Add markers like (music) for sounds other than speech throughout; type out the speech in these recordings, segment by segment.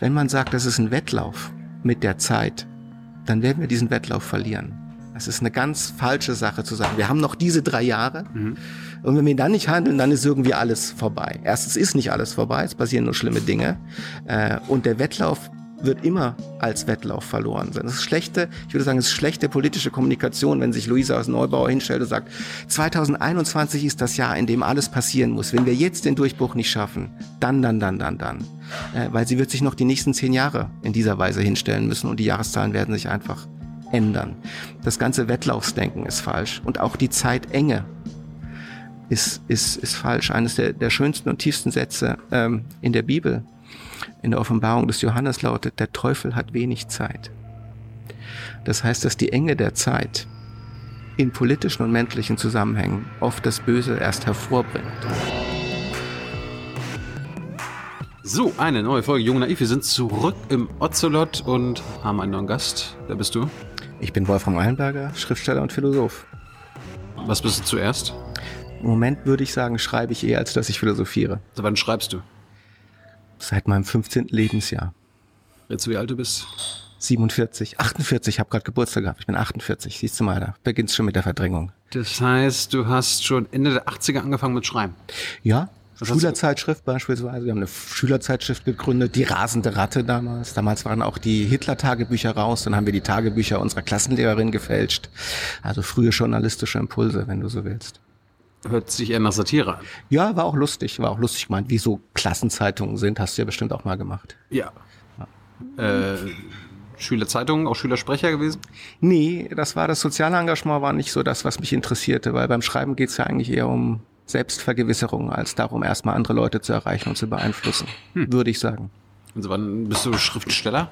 Wenn man sagt, das ist ein Wettlauf mit der Zeit, dann werden wir diesen Wettlauf verlieren. Das ist eine ganz falsche Sache zu sagen. Wir haben noch diese drei Jahre. Mhm. Und wenn wir dann nicht handeln, dann ist irgendwie alles vorbei. Erstens ist nicht alles vorbei, es passieren nur schlimme Dinge. Äh, und der Wettlauf wird immer als Wettlauf verloren sein. Das ist schlechte, ich würde sagen, es ist schlechte politische Kommunikation, wenn sich Luisa aus Neubauer hinstellt und sagt, 2021 ist das Jahr, in dem alles passieren muss. Wenn wir jetzt den Durchbruch nicht schaffen, dann, dann, dann, dann, dann. Äh, weil sie wird sich noch die nächsten zehn Jahre in dieser Weise hinstellen müssen und die Jahreszahlen werden sich einfach ändern. Das ganze Wettlaufsdenken ist falsch und auch die Zeitenge ist, ist, ist falsch. Eines der, der schönsten und tiefsten Sätze ähm, in der Bibel in der Offenbarung des Johannes lautet, der Teufel hat wenig Zeit. Das heißt, dass die Enge der Zeit in politischen und menschlichen Zusammenhängen oft das Böse erst hervorbringt. So, eine neue Folge Jung Naiv. Wir sind zurück im Ocelot und haben einen neuen Gast. Wer bist du? Ich bin Wolfram Eilenberger, Schriftsteller und Philosoph. Was bist du zuerst? Im Moment würde ich sagen, schreibe ich eher, als dass ich philosophiere. Seit wann schreibst du? Seit meinem 15. Lebensjahr. Jetzt wie alt du bist? 47, 48, ich habe gerade Geburtstag gehabt. Ich bin 48, siehst du mal, da beginnt schon mit der Verdrängung. Das heißt, du hast schon Ende der 80er angefangen mit Schreiben? Ja, Was Schülerzeitschrift beispielsweise. Wir haben eine Schülerzeitschrift gegründet, die rasende Ratte damals. Damals waren auch die Hitler-Tagebücher raus. Dann haben wir die Tagebücher unserer Klassenlehrerin gefälscht. Also frühe journalistische Impulse, wenn du so willst. Hört sich eher nach Satire an. Ja, war auch lustig, war auch lustig gemeint. Wie so Klassenzeitungen sind, hast du ja bestimmt auch mal gemacht. Ja. ja. Äh, Schülerzeitungen, auch Schülersprecher gewesen? Nee, das war das soziale Engagement, war nicht so das, was mich interessierte, weil beim Schreiben geht's ja eigentlich eher um Selbstvergewisserung, als darum, erstmal andere Leute zu erreichen und zu beeinflussen, hm. würde ich sagen. Und wann bist du Schriftsteller?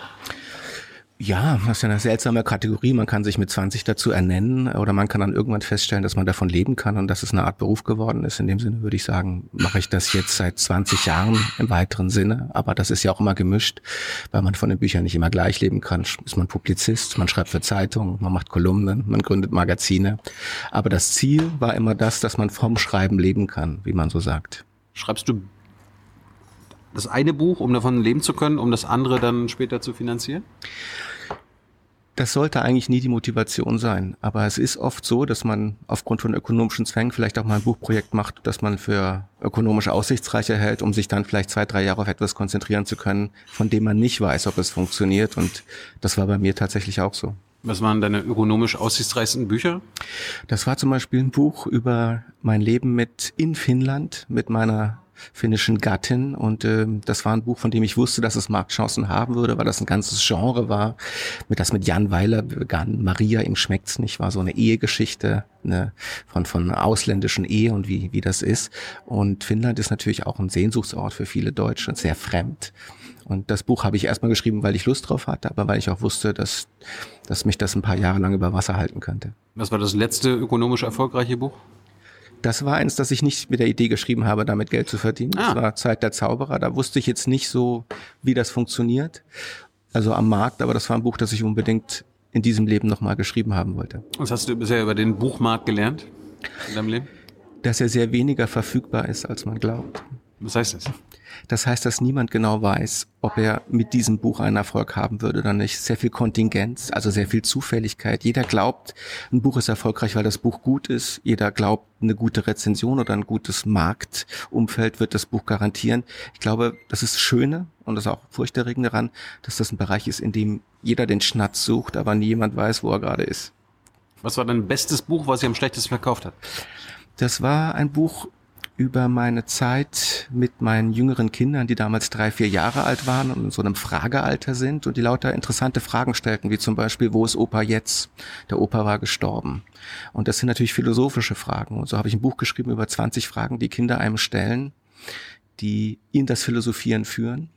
Ja, das ist ja eine seltsame Kategorie. Man kann sich mit 20 dazu ernennen oder man kann dann irgendwann feststellen, dass man davon leben kann und dass es eine Art Beruf geworden ist. In dem Sinne würde ich sagen, mache ich das jetzt seit 20 Jahren im weiteren Sinne. Aber das ist ja auch immer gemischt, weil man von den Büchern nicht immer gleich leben kann. Ist man Publizist, man schreibt für Zeitungen, man macht Kolumnen, man gründet Magazine. Aber das Ziel war immer das, dass man vom Schreiben leben kann, wie man so sagt. Schreibst du das eine Buch, um davon leben zu können, um das andere dann später zu finanzieren? Das sollte eigentlich nie die Motivation sein. Aber es ist oft so, dass man aufgrund von ökonomischen Zwängen vielleicht auch mal ein Buchprojekt macht, das man für ökonomisch aussichtsreicher hält, um sich dann vielleicht zwei, drei Jahre auf etwas konzentrieren zu können, von dem man nicht weiß, ob es funktioniert. Und das war bei mir tatsächlich auch so. Was waren deine ökonomisch aussichtsreichsten Bücher? Das war zum Beispiel ein Buch über mein Leben mit in Finnland, mit meiner finnischen Gattin. Und äh, das war ein Buch, von dem ich wusste, dass es Marktchancen haben würde, weil das ein ganzes Genre war, mit das mit Jan Weiler begann. Maria, ihm schmeckt's nicht, war so eine Ehegeschichte eine, von, von ausländischen Ehe und wie, wie das ist. Und Finnland ist natürlich auch ein Sehnsuchtsort für viele Deutsche, sehr fremd. Und das Buch habe ich erstmal geschrieben, weil ich Lust drauf hatte, aber weil ich auch wusste, dass, dass mich das ein paar Jahre lang über Wasser halten könnte. Was war das letzte ökonomisch erfolgreiche Buch? Das war eins, das ich nicht mit der Idee geschrieben habe, damit Geld zu verdienen. Ah. Das war Zeit der Zauberer. Da wusste ich jetzt nicht so, wie das funktioniert. Also am Markt, aber das war ein Buch, das ich unbedingt in diesem Leben nochmal geschrieben haben wollte. Was hast du bisher über den Buchmarkt gelernt in deinem Leben? Dass er sehr weniger verfügbar ist, als man glaubt. Was heißt das? Das heißt, dass niemand genau weiß, ob er mit diesem Buch einen Erfolg haben würde oder nicht. Sehr viel Kontingenz, also sehr viel Zufälligkeit. Jeder glaubt, ein Buch ist erfolgreich, weil das Buch gut ist. Jeder glaubt, eine gute Rezension oder ein gutes Marktumfeld wird das Buch garantieren. Ich glaube, das ist das Schöne und das ist auch furchterregend daran, dass das ein Bereich ist, in dem jeder den Schnatz sucht, aber niemand weiß, wo er gerade ist. Was war dein bestes Buch, was sich am schlechtesten verkauft hat? Das war ein Buch über meine Zeit mit meinen jüngeren Kindern, die damals drei, vier Jahre alt waren und in so einem Fragealter sind und die lauter interessante Fragen stellten, wie zum Beispiel, wo ist Opa jetzt? Der Opa war gestorben. Und das sind natürlich philosophische Fragen. Und so habe ich ein Buch geschrieben über 20 Fragen, die Kinder einem stellen, die in das Philosophieren führen.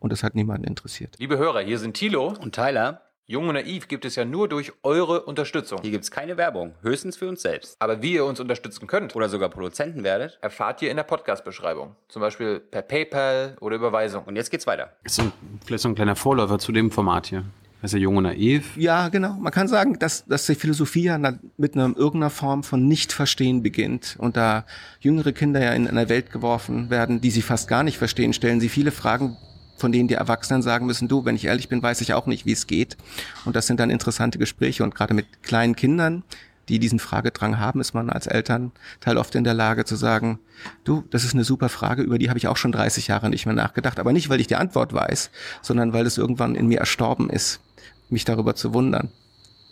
Und das hat niemanden interessiert. Liebe Hörer, hier sind Thilo und Tyler. Jung und Naiv gibt es ja nur durch eure Unterstützung. Hier gibt es keine Werbung, höchstens für uns selbst. Aber wie ihr uns unterstützen könnt oder sogar Produzenten werdet, erfahrt ihr in der Podcast-Beschreibung. Zum Beispiel per PayPal oder Überweisung. Und jetzt geht's weiter. Ist so, vielleicht so ein kleiner Vorläufer zu dem Format hier. Das ist ja Jung und Naiv. Ja, genau. Man kann sagen, dass, dass die Philosophie ja mit einer irgendeiner Form von Nicht-Verstehen beginnt. Und da jüngere Kinder ja in einer Welt geworfen werden, die sie fast gar nicht verstehen, stellen sie viele Fragen, von denen die Erwachsenen sagen müssen, du, wenn ich ehrlich bin, weiß ich auch nicht, wie es geht. Und das sind dann interessante Gespräche. Und gerade mit kleinen Kindern, die diesen Fragedrang haben, ist man als Elternteil oft in der Lage zu sagen, du, das ist eine super Frage, über die habe ich auch schon 30 Jahre nicht mehr nachgedacht. Aber nicht, weil ich die Antwort weiß, sondern weil es irgendwann in mir erstorben ist, mich darüber zu wundern.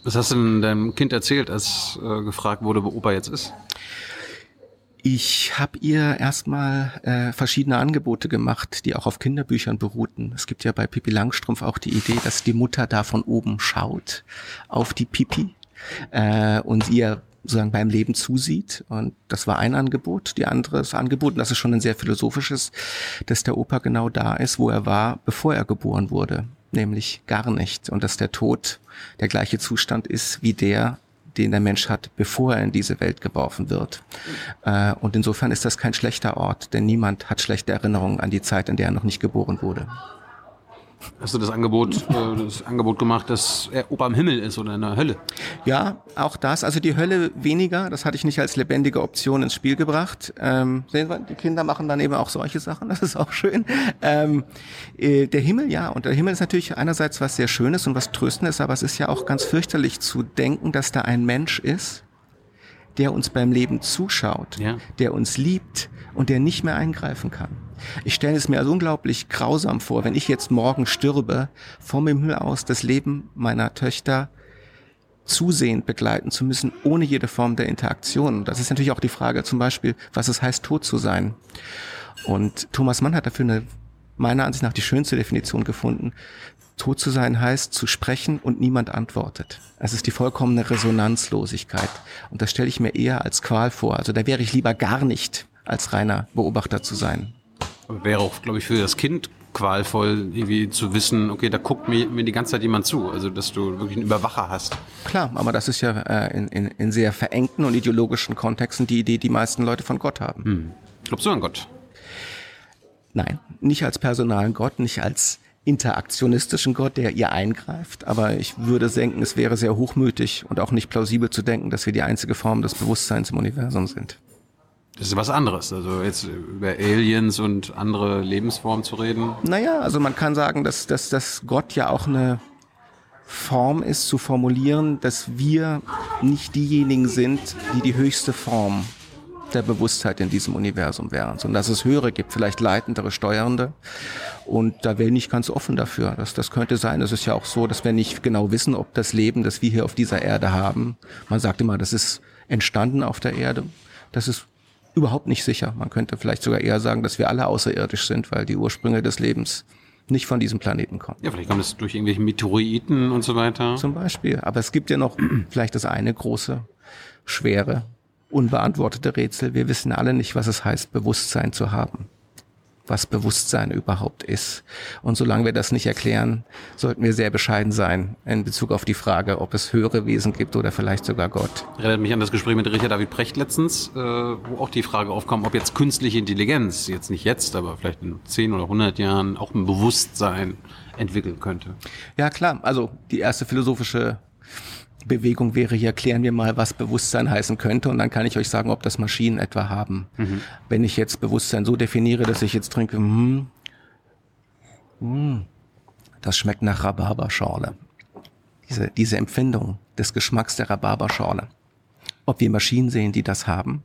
Was hast du denn deinem Kind erzählt, als äh, gefragt wurde, wo Opa jetzt ist? Ich habe ihr erstmal äh, verschiedene Angebote gemacht, die auch auf Kinderbüchern beruhten. Es gibt ja bei Pippi Langstrumpf auch die Idee, dass die Mutter da von oben schaut auf die Pippi äh, und ihr sozusagen beim Leben zusieht. Und das war ein Angebot. Die andere ist Angebot, und das ist schon ein sehr philosophisches, dass der Opa genau da ist, wo er war, bevor er geboren wurde, nämlich gar nicht. Und dass der Tod der gleiche Zustand ist wie der, den der Mensch hat, bevor er in diese Welt geworfen wird. Äh, und insofern ist das kein schlechter Ort, denn niemand hat schlechte Erinnerungen an die Zeit, in der er noch nicht geboren wurde. Hast du das Angebot, äh, das Angebot gemacht, dass er Opa im Himmel ist oder in der Hölle? Ja, auch das. Also die Hölle weniger. Das hatte ich nicht als lebendige Option ins Spiel gebracht. Ähm, sehen wir, die Kinder machen dann eben auch solche Sachen. Das ist auch schön. Ähm, äh, der Himmel, ja. Und der Himmel ist natürlich einerseits was sehr Schönes und was Tröstendes, aber es ist ja auch ganz fürchterlich zu denken, dass da ein Mensch ist, der uns beim Leben zuschaut, Ja. der uns liebt und der nicht mehr eingreifen kann. Ich stelle es mir also unglaublich grausam vor, wenn ich jetzt morgen stürbe, vom Himmel aus das Leben meiner Töchter zusehend begleiten zu müssen, ohne jede Form der Interaktion. Das ist natürlich auch die Frage zum Beispiel, was es heißt, tot zu sein. Und Thomas Mann hat dafür eine, meiner Ansicht nach, die schönste Definition gefunden. Tot zu sein heißt, zu sprechen und niemand antwortet. Es ist die vollkommene Resonanzlosigkeit. Und das stelle ich mir eher als Qual vor. Also da wäre ich lieber gar nicht als reiner Beobachter zu sein. Wäre auch, glaube ich, für das Kind qualvoll, irgendwie zu wissen, okay, da guckt mir, mir die ganze Zeit jemand zu. Also, dass du wirklich einen Überwacher hast. Klar, aber das ist ja äh, in, in, in sehr verengten und ideologischen Kontexten die Idee, die meisten Leute von Gott haben. Glaubst du an Gott? Nein, nicht als personalen Gott, nicht als interaktionistischen Gott, der ihr eingreift, aber ich würde denken, es wäre sehr hochmütig und auch nicht plausibel zu denken, dass wir die einzige Form des Bewusstseins im Universum sind. Das ist was anderes. Also jetzt über Aliens und andere Lebensformen zu reden. Naja, also man kann sagen, dass, dass, dass Gott ja auch eine Form ist, zu formulieren, dass wir nicht diejenigen sind, die die höchste Form der Bewusstheit in diesem Universum wären, sondern dass es höhere gibt, vielleicht leitendere, steuernde. Und da bin ich ganz offen dafür. Das, das könnte sein. Es ist ja auch so, dass wir nicht genau wissen, ob das Leben, das wir hier auf dieser Erde haben, man sagt immer, das ist entstanden auf der Erde. Das ist überhaupt nicht sicher. Man könnte vielleicht sogar eher sagen, dass wir alle außerirdisch sind, weil die Ursprünge des Lebens nicht von diesem Planeten kommen. Ja, vielleicht kommt es durch irgendwelche Meteoriten und so weiter. Zum Beispiel. Aber es gibt ja noch (clears throat) vielleicht das eine große, schwere, unbeantwortete Rätsel. Wir wissen alle nicht, was es heißt, Bewusstsein zu haben. Was Bewusstsein überhaupt ist. Und solange wir das nicht erklären, sollten wir sehr bescheiden sein in Bezug auf die Frage, ob es höhere Wesen gibt oder vielleicht sogar Gott. Erinnert mich an das Gespräch mit Richard David Precht letztens, äh, wo auch die Frage aufkam, ob jetzt künstliche Intelligenz, jetzt nicht jetzt, aber vielleicht in 10 oder 100 Jahren auch ein Bewusstsein entwickeln könnte. Ja, klar. Also die erste philosophische Bewegung wäre hier, klären wir mal, was Bewusstsein heißen könnte und dann kann ich euch sagen, ob das Maschinen etwa haben. Wenn ich jetzt Bewusstsein so definiere, dass ich jetzt trinke, hm, hm, das schmeckt nach Rhabarberschorle. Diese, diese Empfindung des Geschmacks der Rhabarberschorle. Ob wir Maschinen sehen, die das haben,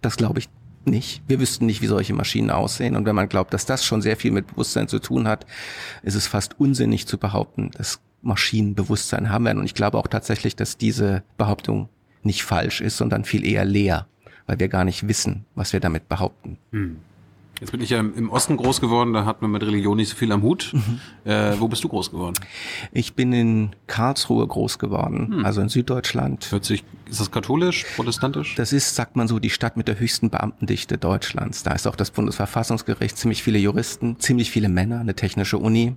das glaube ich nicht. Wir wüssten nicht, wie solche Maschinen aussehen. Und wenn man glaubt, dass das schon sehr viel mit Bewusstsein zu tun hat, ist es fast unsinnig zu behaupten, dass Maschinen Bewusstsein haben werden. Und ich glaube auch tatsächlich, dass diese Behauptung nicht falsch ist, sondern viel eher leer, weil wir gar nicht wissen, was wir damit behaupten. Jetzt bin ich ja im Osten groß geworden, da hat man mit Religion nicht so viel am Hut. Äh, wo bist du groß geworden? Ich bin in Karlsruhe groß geworden, also in Süddeutschland. Hört sich, ist das katholisch, protestantisch? Das ist, sagt man so, die Stadt mit der höchsten Beamtendichte Deutschlands. Da ist auch das Bundesverfassungsgericht, ziemlich viele Juristen, ziemlich viele Männer, eine technische Uni.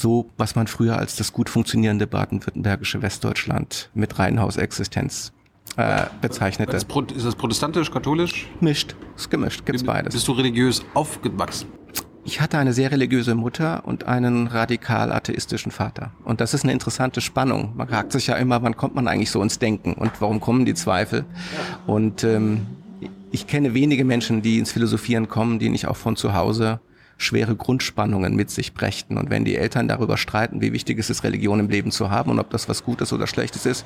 So, was man früher als das gut funktionierende baden-württembergische Westdeutschland mit Reihenhausexistenz äh, bezeichnete. ist, ist das protestantisch, katholisch? Mischt, ist gemischt, gibt's beides. Bist du religiös aufgewachsen? Ich hatte eine sehr religiöse Mutter und einen radikal atheistischen Vater. Und das ist eine interessante Spannung. Man fragt sich ja immer, wann kommt man eigentlich so ins Denken und warum kommen die Zweifel? Und ähm, ich kenne wenige Menschen, die ins Philosophieren kommen, die nicht auch von zu Hause schwere Grundspannungen mit sich brächten. Und wenn die Eltern darüber streiten, wie wichtig es ist, Religion im Leben zu haben und ob das was Gutes oder Schlechtes ist,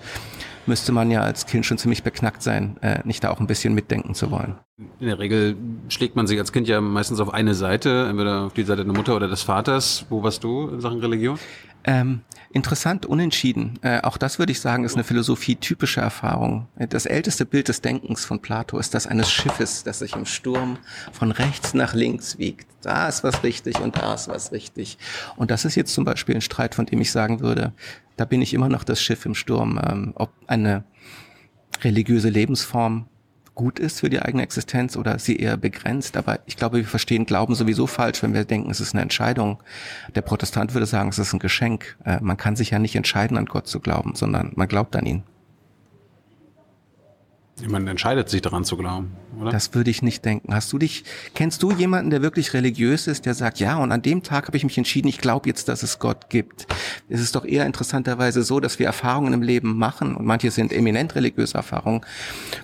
müsste man ja als Kind schon ziemlich beknackt sein, äh, nicht da auch ein bisschen mitdenken zu wollen. In der Regel schlägt man sich als Kind ja meistens auf eine Seite, entweder auf die Seite der Mutter oder des Vaters. Wo warst du in Sachen Religion? Ähm, interessant, unentschieden. Äh, auch das würde ich sagen, ist eine philosophie-typische Erfahrung. Das älteste Bild des Denkens von Plato ist das eines Schiffes, das sich im Sturm von rechts nach links wiegt. Da ist was richtig und da ist was richtig. Und das ist jetzt zum Beispiel ein Streit, von dem ich sagen würde, da bin ich immer noch das Schiff im Sturm. Ähm, ob eine religiöse Lebensform gut ist für die eigene Existenz oder sie eher begrenzt. Aber ich glaube, wir verstehen Glauben sowieso falsch, wenn wir denken, es ist eine Entscheidung. Der Protestant würde sagen, es ist ein Geschenk. Äh, man kann sich ja nicht entscheiden, an Gott zu glauben, sondern man glaubt an ihn. Man entscheidet sich daran zu glauben, oder? Das würde ich nicht denken. Hast du dich, kennst du jemanden, der wirklich religiös ist, der sagt, ja, und an dem Tag habe ich mich entschieden, ich glaube jetzt, dass es Gott gibt. Es ist doch eher interessanterweise so, dass wir Erfahrungen im Leben machen, und manche sind eminent religiöse Erfahrungen,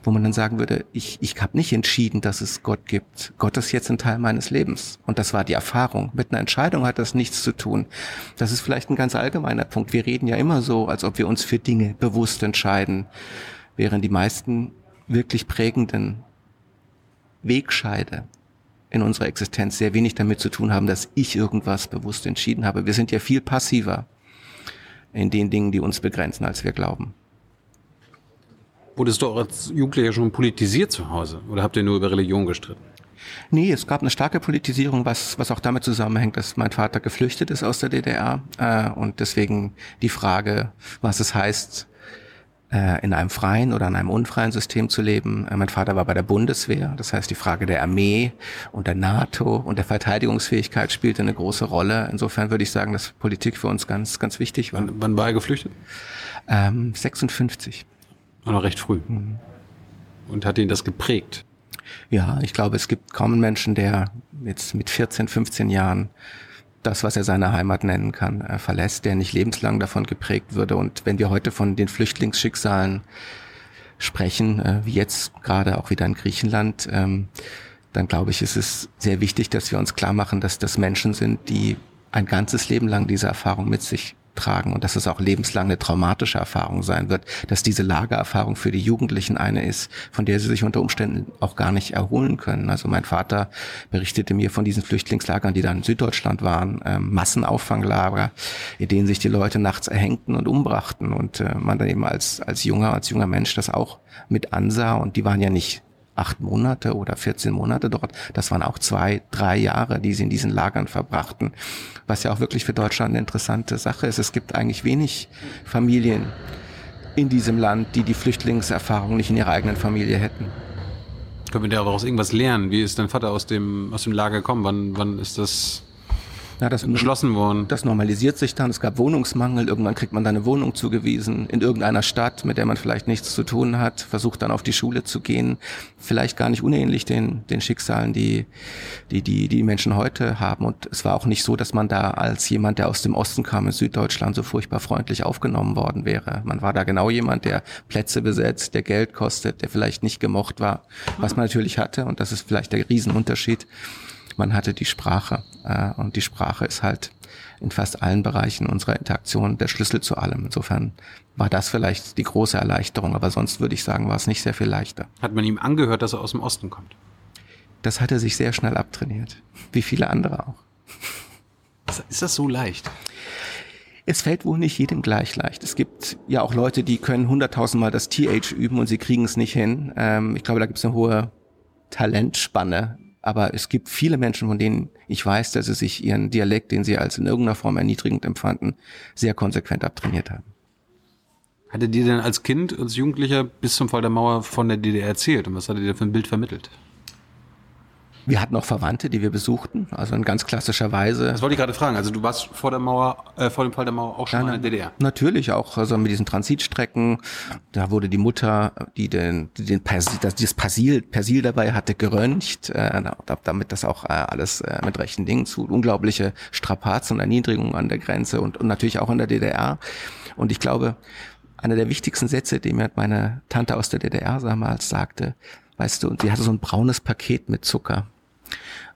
wo man dann sagen würde, ich, ich habe nicht entschieden, dass es Gott gibt. Gott ist jetzt ein Teil meines Lebens. Und das war die Erfahrung. Mit einer Entscheidung hat das nichts zu tun. Das ist vielleicht ein ganz allgemeiner Punkt. Wir reden ja immer so, als ob wir uns für Dinge bewusst entscheiden, während die meisten wirklich prägenden Wegscheide in unserer Existenz sehr wenig damit zu tun haben, dass ich irgendwas bewusst entschieden habe. Wir sind ja viel passiver in den Dingen, die uns begrenzen, als wir glauben. Wurdest du auch als Jugendlicher schon politisiert zu Hause oder habt ihr nur über Religion gestritten? Nee, es gab eine starke Politisierung, was, was auch damit zusammenhängt, dass mein Vater geflüchtet ist aus der DDR äh, und deswegen die Frage, was es heißt, in einem freien oder in einem unfreien System zu leben. Äh, mein Vater war bei der Bundeswehr, das heißt die Frage der Armee und der NATO und der Verteidigungsfähigkeit spielte eine große Rolle. Insofern würde ich sagen, dass Politik für uns ganz, ganz wichtig war. Wann, wann war er geflüchtet? Ähm, 56. War noch recht früh. Mhm. Und hat ihn das geprägt? Ja, ich glaube, es gibt kaum einen Menschen, der jetzt mit 14, 15 Jahren das, was er seine Heimat nennen kann, verlässt, der nicht lebenslang davon geprägt würde. Und wenn wir heute von den Flüchtlingsschicksalen sprechen, äh, wie jetzt gerade auch wieder in Griechenland, ähm, dann glaube ich, ist es sehr wichtig, dass wir uns klar machen, dass das Menschen sind, die ein ganzes Leben lang diese Erfahrung mit sich tragen und dass es auch lebenslang eine traumatische Erfahrung sein wird, dass diese Lagererfahrung für die Jugendlichen eine ist, von der sie sich unter Umständen auch gar nicht erholen können. Also mein Vater berichtete mir von diesen Flüchtlingslagern, die dann in Süddeutschland waren, ähm, Massenauffanglager, in denen sich die Leute nachts erhängten und umbrachten und äh, man dann eben als, als junger, als junger Mensch das auch mit ansah und die waren ja nicht acht Monate oder 14 Monate dort. Das waren auch zwei, drei Jahre, die sie in diesen Lagern verbrachten, was ja auch wirklich für Deutschland eine interessante Sache ist. Es gibt eigentlich wenig Familien in diesem Land, die die Flüchtlingserfahrung nicht in ihrer eigenen Familie hätten. Können wir daraus irgendwas lernen? Wie ist dein Vater aus dem, aus dem Lager gekommen? Wann, wann ist das ja, das geschlossen worden. Das normalisiert sich dann. Es gab Wohnungsmangel. Irgendwann kriegt man dann eine Wohnung zugewiesen in irgendeiner Stadt, mit der man vielleicht nichts zu tun hat. Versucht dann auf die Schule zu gehen. Vielleicht gar nicht unähnlich den, den Schicksalen, die, die, die, die Menschen heute haben. Und es war auch nicht so, dass man da als jemand, der aus dem Osten kam, in Süddeutschland, so furchtbar freundlich aufgenommen worden wäre. Man war da genau jemand, der Plätze besetzt, der Geld kostet, der vielleicht nicht gemocht war, was man natürlich hatte. Und das ist vielleicht der Riesenunterschied man hatte die Sprache. Äh, und die Sprache ist halt in fast allen Bereichen unserer Interaktion der Schlüssel zu allem. Insofern war das vielleicht die große Erleichterung, aber sonst würde ich sagen, war es nicht sehr viel leichter. Hat man ihm angehört, dass er aus dem Osten kommt? Das hat er sich sehr schnell abtrainiert, wie viele andere auch. Ist das so leicht? Es fällt wohl nicht jedem gleich leicht. Es gibt ja auch Leute, die können hunderttausendmal das TH üben und sie kriegen es nicht hin. Ähm, ich glaube, da gibt es eine hohe Talentspanne aber es gibt viele Menschen, von denen ich weiß, dass sie sich ihren Dialekt, den sie als in irgendeiner Form erniedrigend empfanden, sehr konsequent abtrainiert haben. Hatte dir denn als Kind, als Jugendlicher bis zum Fall der Mauer von der DDR erzählt und was hat er dir für ein Bild vermittelt? Wir hatten auch Verwandte, die wir besuchten, also in ganz klassischer Weise. Das wollte ich gerade fragen. Also du warst vor der Mauer, äh, vor dem Fall der Mauer auch schon ja, in der DDR? Natürlich auch, also mit diesen Transitstrecken. Da wurde die Mutter, die den, die den Persil, das, dieses Persil, Persil dabei hatte, geröntgt, äh, damit das auch äh, alles äh, mit rechten Dingen zu. Unglaubliche Strapazen und Erniedrigungen an der Grenze und, und natürlich auch in der DDR. Und ich glaube, einer der wichtigsten Sätze, die mir meine Tante aus der DDR damals sagte, weißt du, und sie hatte so ein braunes Paket mit Zucker.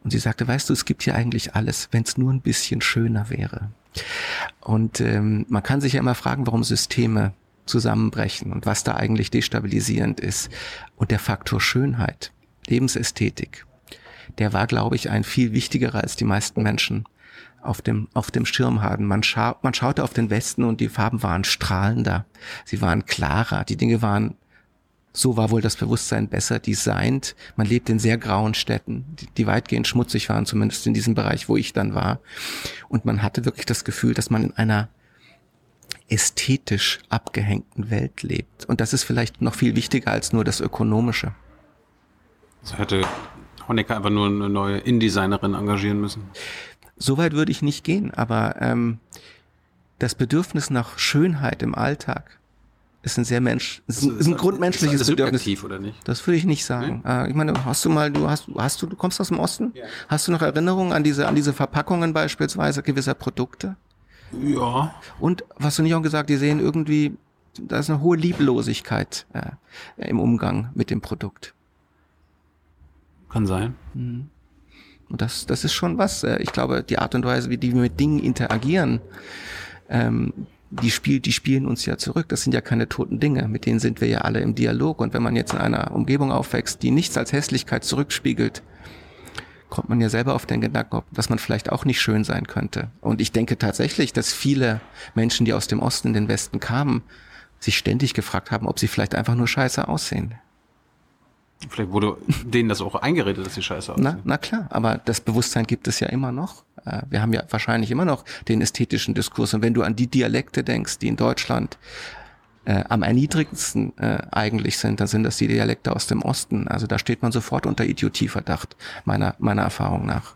Und sie sagte, weißt du, es gibt hier eigentlich alles, wenn es nur ein bisschen schöner wäre. Und ähm, man kann sich ja immer fragen, warum Systeme zusammenbrechen und was da eigentlich destabilisierend ist. Und der Faktor Schönheit, Lebensästhetik, der war, glaube ich, ein viel wichtigerer als die meisten Menschen auf dem, auf dem Schirm haben. Man, scha man schaute auf den Westen und die Farben waren strahlender. Sie waren klarer. Die Dinge waren, so war wohl das Bewusstsein besser designt. Man lebt in sehr grauen Städten, die, die weitgehend schmutzig waren, zumindest in diesem Bereich, wo ich dann war. Und man hatte wirklich das Gefühl, dass man in einer ästhetisch abgehängten Welt lebt. Und das ist vielleicht noch viel wichtiger als nur das Ökonomische. Also hätte Honecker einfach nur eine neue InDesignerin engagieren müssen. Soweit würde ich nicht gehen, aber ähm, das Bedürfnis nach Schönheit im Alltag ist ein sehr Mensch, ist ein, ist ein grundmenschliches ist Bedürfnis. subjektiv, oder nicht? Das würde ich nicht sagen. Äh, ich meine, hast du mal, du hast, hast du, du kommst aus dem Osten? Ja. Hast du noch Erinnerungen an diese, an diese Verpackungen beispielsweise gewisser Produkte? Ja. Und was du nicht auch gesagt, die sehen irgendwie, da ist eine hohe Lieblosigkeit äh, im Umgang mit dem Produkt. Kann sein. Und das, das ist schon was. Äh, Ich glaube, die Art und Weise, wie die wir mit Dingen interagieren, ähm, die, spiel, die spielen uns ja zurück. Das sind ja keine toten Dinge, mit denen sind wir ja alle im Dialog. Und wenn man jetzt in einer Umgebung aufwächst, die nichts als Hässlichkeit zurückspiegelt, kommt man ja selber auf den Gedanken, dass man vielleicht auch nicht schön sein könnte. Und ich denke tatsächlich, dass viele Menschen, die aus dem Osten in den Westen kamen, sich ständig gefragt haben, ob sie vielleicht einfach nur scheiße aussehen. Vielleicht wurde denen das auch eingeredet, dass sie scheiße Na, aussehen. na klar, aber das Bewusstsein gibt es ja immer noch. Äh, Wir haben ja wahrscheinlich immer noch den ästhetischen Diskurs. Und wenn du an die Dialekte denkst, die in Deutschland äh, am erniedrigendsten äh, eigentlich sind, dann sind das die Dialekte aus dem Osten. Also da steht man sofort unter Idiotieverdacht, meiner, meiner Erfahrung nach.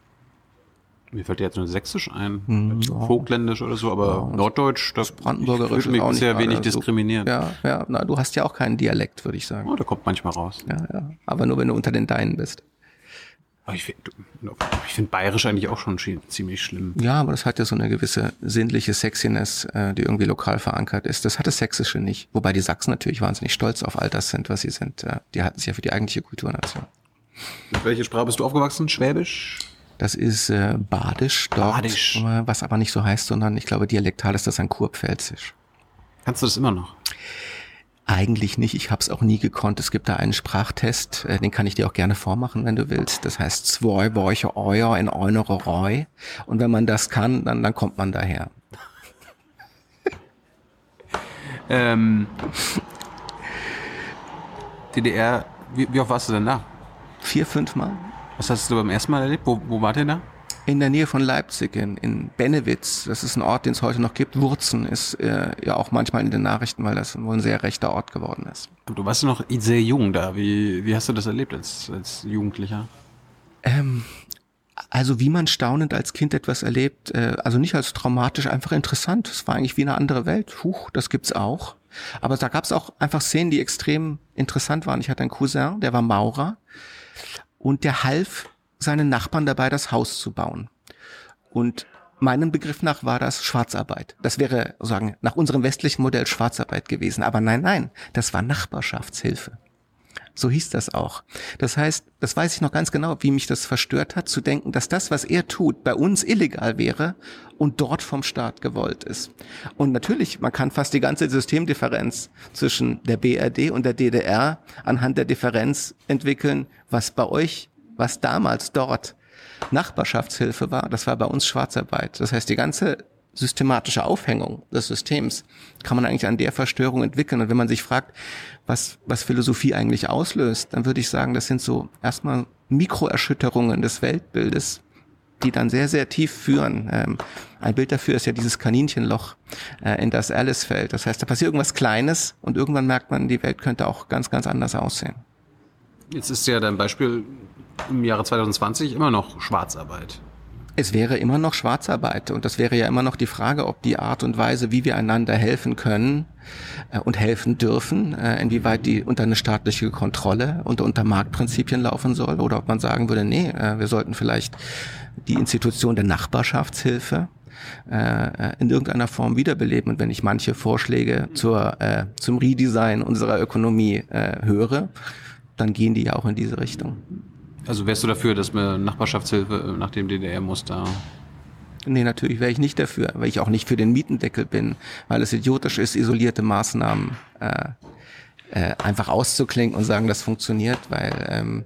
Mir fällt jetzt nur Sächsisch ein, Hm, ja. Vogtländisch oder so, aber Norddeutsch, das Brandenburgerisch ich mich ist auch nicht bisher wenig gerade so- diskriminieren. Ja, ja, na, du hast ja auch keinen Dialekt, würde ich sagen. Oh, der kommt manchmal raus. Ja, ja. Aber nur wenn du unter den Deinen bist. Aber ich finde ich find Bayerisch eigentlich auch schon ziemlich schlimm. Ja, aber das hat ja so eine gewisse sinnliche Sexiness, äh, die irgendwie lokal verankert ist. Das hat das Sächsische nicht. Wobei die Sachsen natürlich wahnsinnig stolz auf all das sind, was sie sind. Die halten sich ja für die eigentliche Kulturnation. Mit welcher Sprache bist du aufgewachsen? Schwäbisch? Das ist äh, Badisch dort, Badisch. äh, was aber nicht so heißt, sondern ich glaube, dialektal ist das ein Kurpfälzisch. Kannst du das immer noch? Eigentlich nicht, ich habe es auch nie gekonnt. Es gibt da einen Sprachtest, äh, den kann ich dir auch gerne vormachen, wenn du willst. Das heißt zwei Bäuche Euer in Eunere Reu. Und wenn man das kann, dann, dann kommt man daher. (laughs) Ähm, DDR, wie, wie oft warst du denn da? Vier, fünf Mal? Was hast du beim ersten Mal erlebt? Wo, wo wart ihr da? In der Nähe von Leipzig, in, in Bennewitz, das ist ein Ort, den es heute noch gibt. Wurzen ist äh, ja auch manchmal in den Nachrichten, weil das wohl ein sehr rechter Ort geworden ist. Du warst noch sehr jung da. Wie, wie hast du das erlebt als, als Jugendlicher? Ähm, also wie man staunend als Kind etwas erlebt, äh, also nicht als traumatisch, einfach interessant. Es war eigentlich wie eine andere Welt. Huch, das gibt's auch. Aber da gab's auch einfach Szenen, die extrem interessant waren. Ich hatte einen Cousin, der war Maurer und der half seinen Nachbarn dabei, das Haus zu bauen. Und meinem Begriff nach war das Schwarzarbeit. Das wäre sagen nach unserem westlichen Modell Schwarzarbeit gewesen. Aber nein, nein, das war Nachbarschaftshilfe. So hieß das auch. Das heißt, das weiß ich noch ganz genau, wie mich das verstört hat, zu denken, dass das, was er tut, bei uns illegal wäre und dort vom Staat gewollt ist. Und natürlich, man kann fast die ganze Systemdifferenz zwischen der BRD und der DDR anhand der Differenz entwickeln, was bei euch, was damals dort Nachbarschaftshilfe war, das war bei uns Schwarzarbeit. Das heißt, die ganze systematische Aufhängung des Systems kann man eigentlich an der Verstörung entwickeln. Und wenn man sich fragt, was, was Philosophie eigentlich auslöst, dann würde ich sagen, das sind so erstmal Mikroerschütterungen des Weltbildes, die dann sehr, sehr tief führen. Ähm, ein Bild dafür ist ja dieses Kaninchenloch, äh, in das Alice fällt. Das heißt, da passiert irgendwas Kleines und irgendwann merkt man, die Welt könnte auch ganz, ganz anders aussehen. Jetzt ist ja dein Beispiel im Jahre 2020 immer noch Schwarzarbeit. Es wäre immer noch Schwarzarbeit und das wäre ja immer noch die Frage, ob die Art und Weise, wie wir einander helfen können äh, und helfen dürfen, äh, inwieweit die unter eine staatliche Kontrolle und unter Marktprinzipien laufen soll oder ob man sagen würde, nee, äh, wir sollten vielleicht die Institution der Nachbarschaftshilfe in irgendeiner Form wiederbeleben. Und wenn ich manche Vorschläge zur, zum Redesign unserer Ökonomie höre, dann gehen die ja auch in diese Richtung. Also wärst du dafür, dass wir Nachbarschaftshilfe nach dem DDR-Muster Nee, natürlich wäre ich nicht dafür, weil ich auch nicht für den Mietendeckel bin, weil es idiotisch ist, isolierte Maßnahmen äh, äh, einfach auszuklingen und sagen, das funktioniert, weil ähm,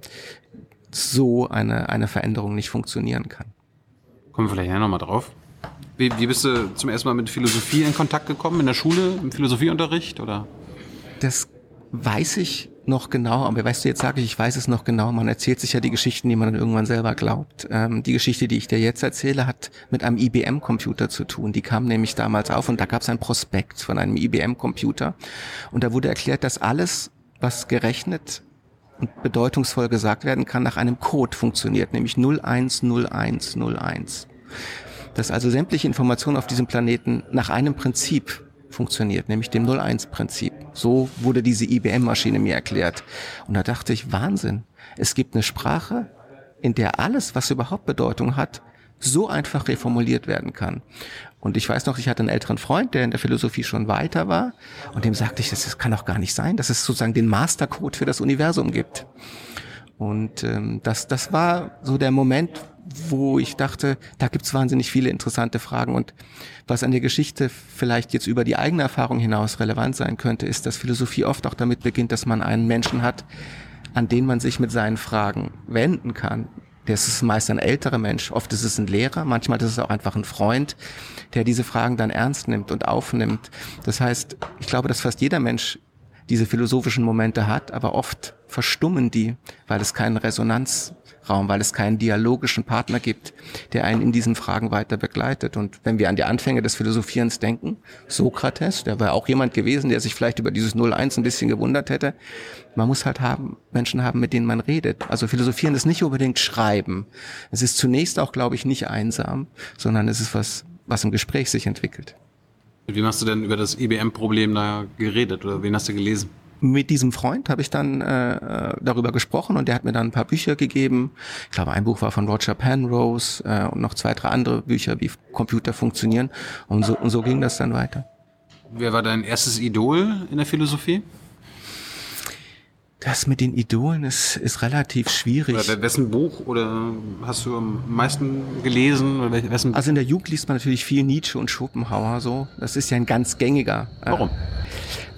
so eine, eine Veränderung nicht funktionieren kann. Kommen wir vielleicht ja nochmal drauf. Wie, wie bist du zum ersten Mal mit Philosophie in Kontakt gekommen? In der Schule, im Philosophieunterricht oder? Das weiß ich noch genau, aber weißt du, jetzt sage ich, ich weiß es noch genau, man erzählt sich ja die Geschichten, die man dann irgendwann selber glaubt. Ähm, die Geschichte, die ich dir jetzt erzähle, hat mit einem IBM-Computer zu tun. Die kam nämlich damals auf und da gab es ein Prospekt von einem IBM-Computer und da wurde erklärt, dass alles, was gerechnet und bedeutungsvoll gesagt werden kann, nach einem Code funktioniert, nämlich 010101. Dass also sämtliche Informationen auf diesem Planeten nach einem Prinzip funktioniert, nämlich dem 01-Prinzip. So wurde diese IBM-Maschine mir erklärt. Und da dachte ich, Wahnsinn. Es gibt eine Sprache, in der alles, was überhaupt Bedeutung hat, so einfach reformuliert werden kann. Und ich weiß noch, ich hatte einen älteren Freund, der in der Philosophie schon weiter war, und dem sagte ich, das kann doch gar nicht sein, dass es sozusagen den Mastercode für das Universum gibt. Und ähm, das, das war so der Moment, wo ich dachte, da gibt's wahnsinnig viele interessante Fragen. Und was an der Geschichte vielleicht jetzt über die eigene Erfahrung hinaus relevant sein könnte, ist, dass Philosophie oft auch damit beginnt, dass man einen Menschen hat, an den man sich mit seinen Fragen wenden kann. Das ist meist ein älterer Mensch, oft ist es ein Lehrer, manchmal ist es auch einfach ein Freund, der diese Fragen dann ernst nimmt und aufnimmt. Das heißt, ich glaube, dass fast jeder Mensch diese philosophischen Momente hat, aber oft verstummen die, weil es keinen Resonanzraum, weil es keinen dialogischen Partner gibt, der einen in diesen Fragen weiter begleitet. Und wenn wir an die Anfänge des Philosophierens denken, Sokrates, der war auch jemand gewesen, der sich vielleicht über dieses 0-1 ein bisschen gewundert hätte. Man muss halt haben, Menschen haben, mit denen man redet. Also Philosophieren ist nicht unbedingt Schreiben. Es ist zunächst auch, glaube ich, nicht einsam, sondern es ist was, was im Gespräch sich entwickelt. Wie hast du denn über das IBM-Problem da geredet oder wen hast du gelesen? Mit diesem Freund habe ich dann äh, darüber gesprochen und der hat mir dann ein paar Bücher gegeben. Ich glaube, ein Buch war von Roger Penrose äh, und noch zwei, drei andere Bücher, wie Computer funktionieren. Und so, und so ging das dann weiter. Wer war dein erstes Idol in der Philosophie? Das mit den Idolen ist, ist relativ schwierig. Oder wessen Buch oder hast du am meisten gelesen? Oder wessen also in der Jugend liest man natürlich viel Nietzsche und Schopenhauer so. Das ist ja ein ganz gängiger. Äh, Warum?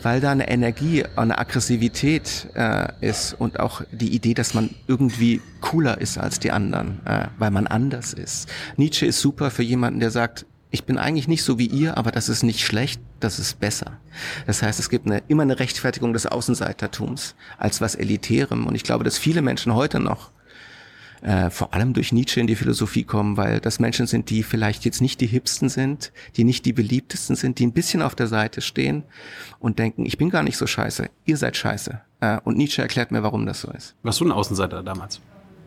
Weil da eine Energie, eine Aggressivität äh, ist und auch die Idee, dass man irgendwie cooler ist als die anderen, äh, weil man anders ist. Nietzsche ist super für jemanden, der sagt, ich bin eigentlich nicht so wie ihr, aber das ist nicht schlecht, das ist besser. Das heißt, es gibt eine, immer eine Rechtfertigung des Außenseitertums als was Elitärem. Und ich glaube, dass viele Menschen heute noch äh, vor allem durch Nietzsche in die Philosophie kommen, weil das Menschen sind, die vielleicht jetzt nicht die hipsten sind, die nicht die beliebtesten sind, die ein bisschen auf der Seite stehen und denken, ich bin gar nicht so scheiße, ihr seid scheiße. Äh, und Nietzsche erklärt mir, warum das so ist. Warst du ein Außenseiter damals?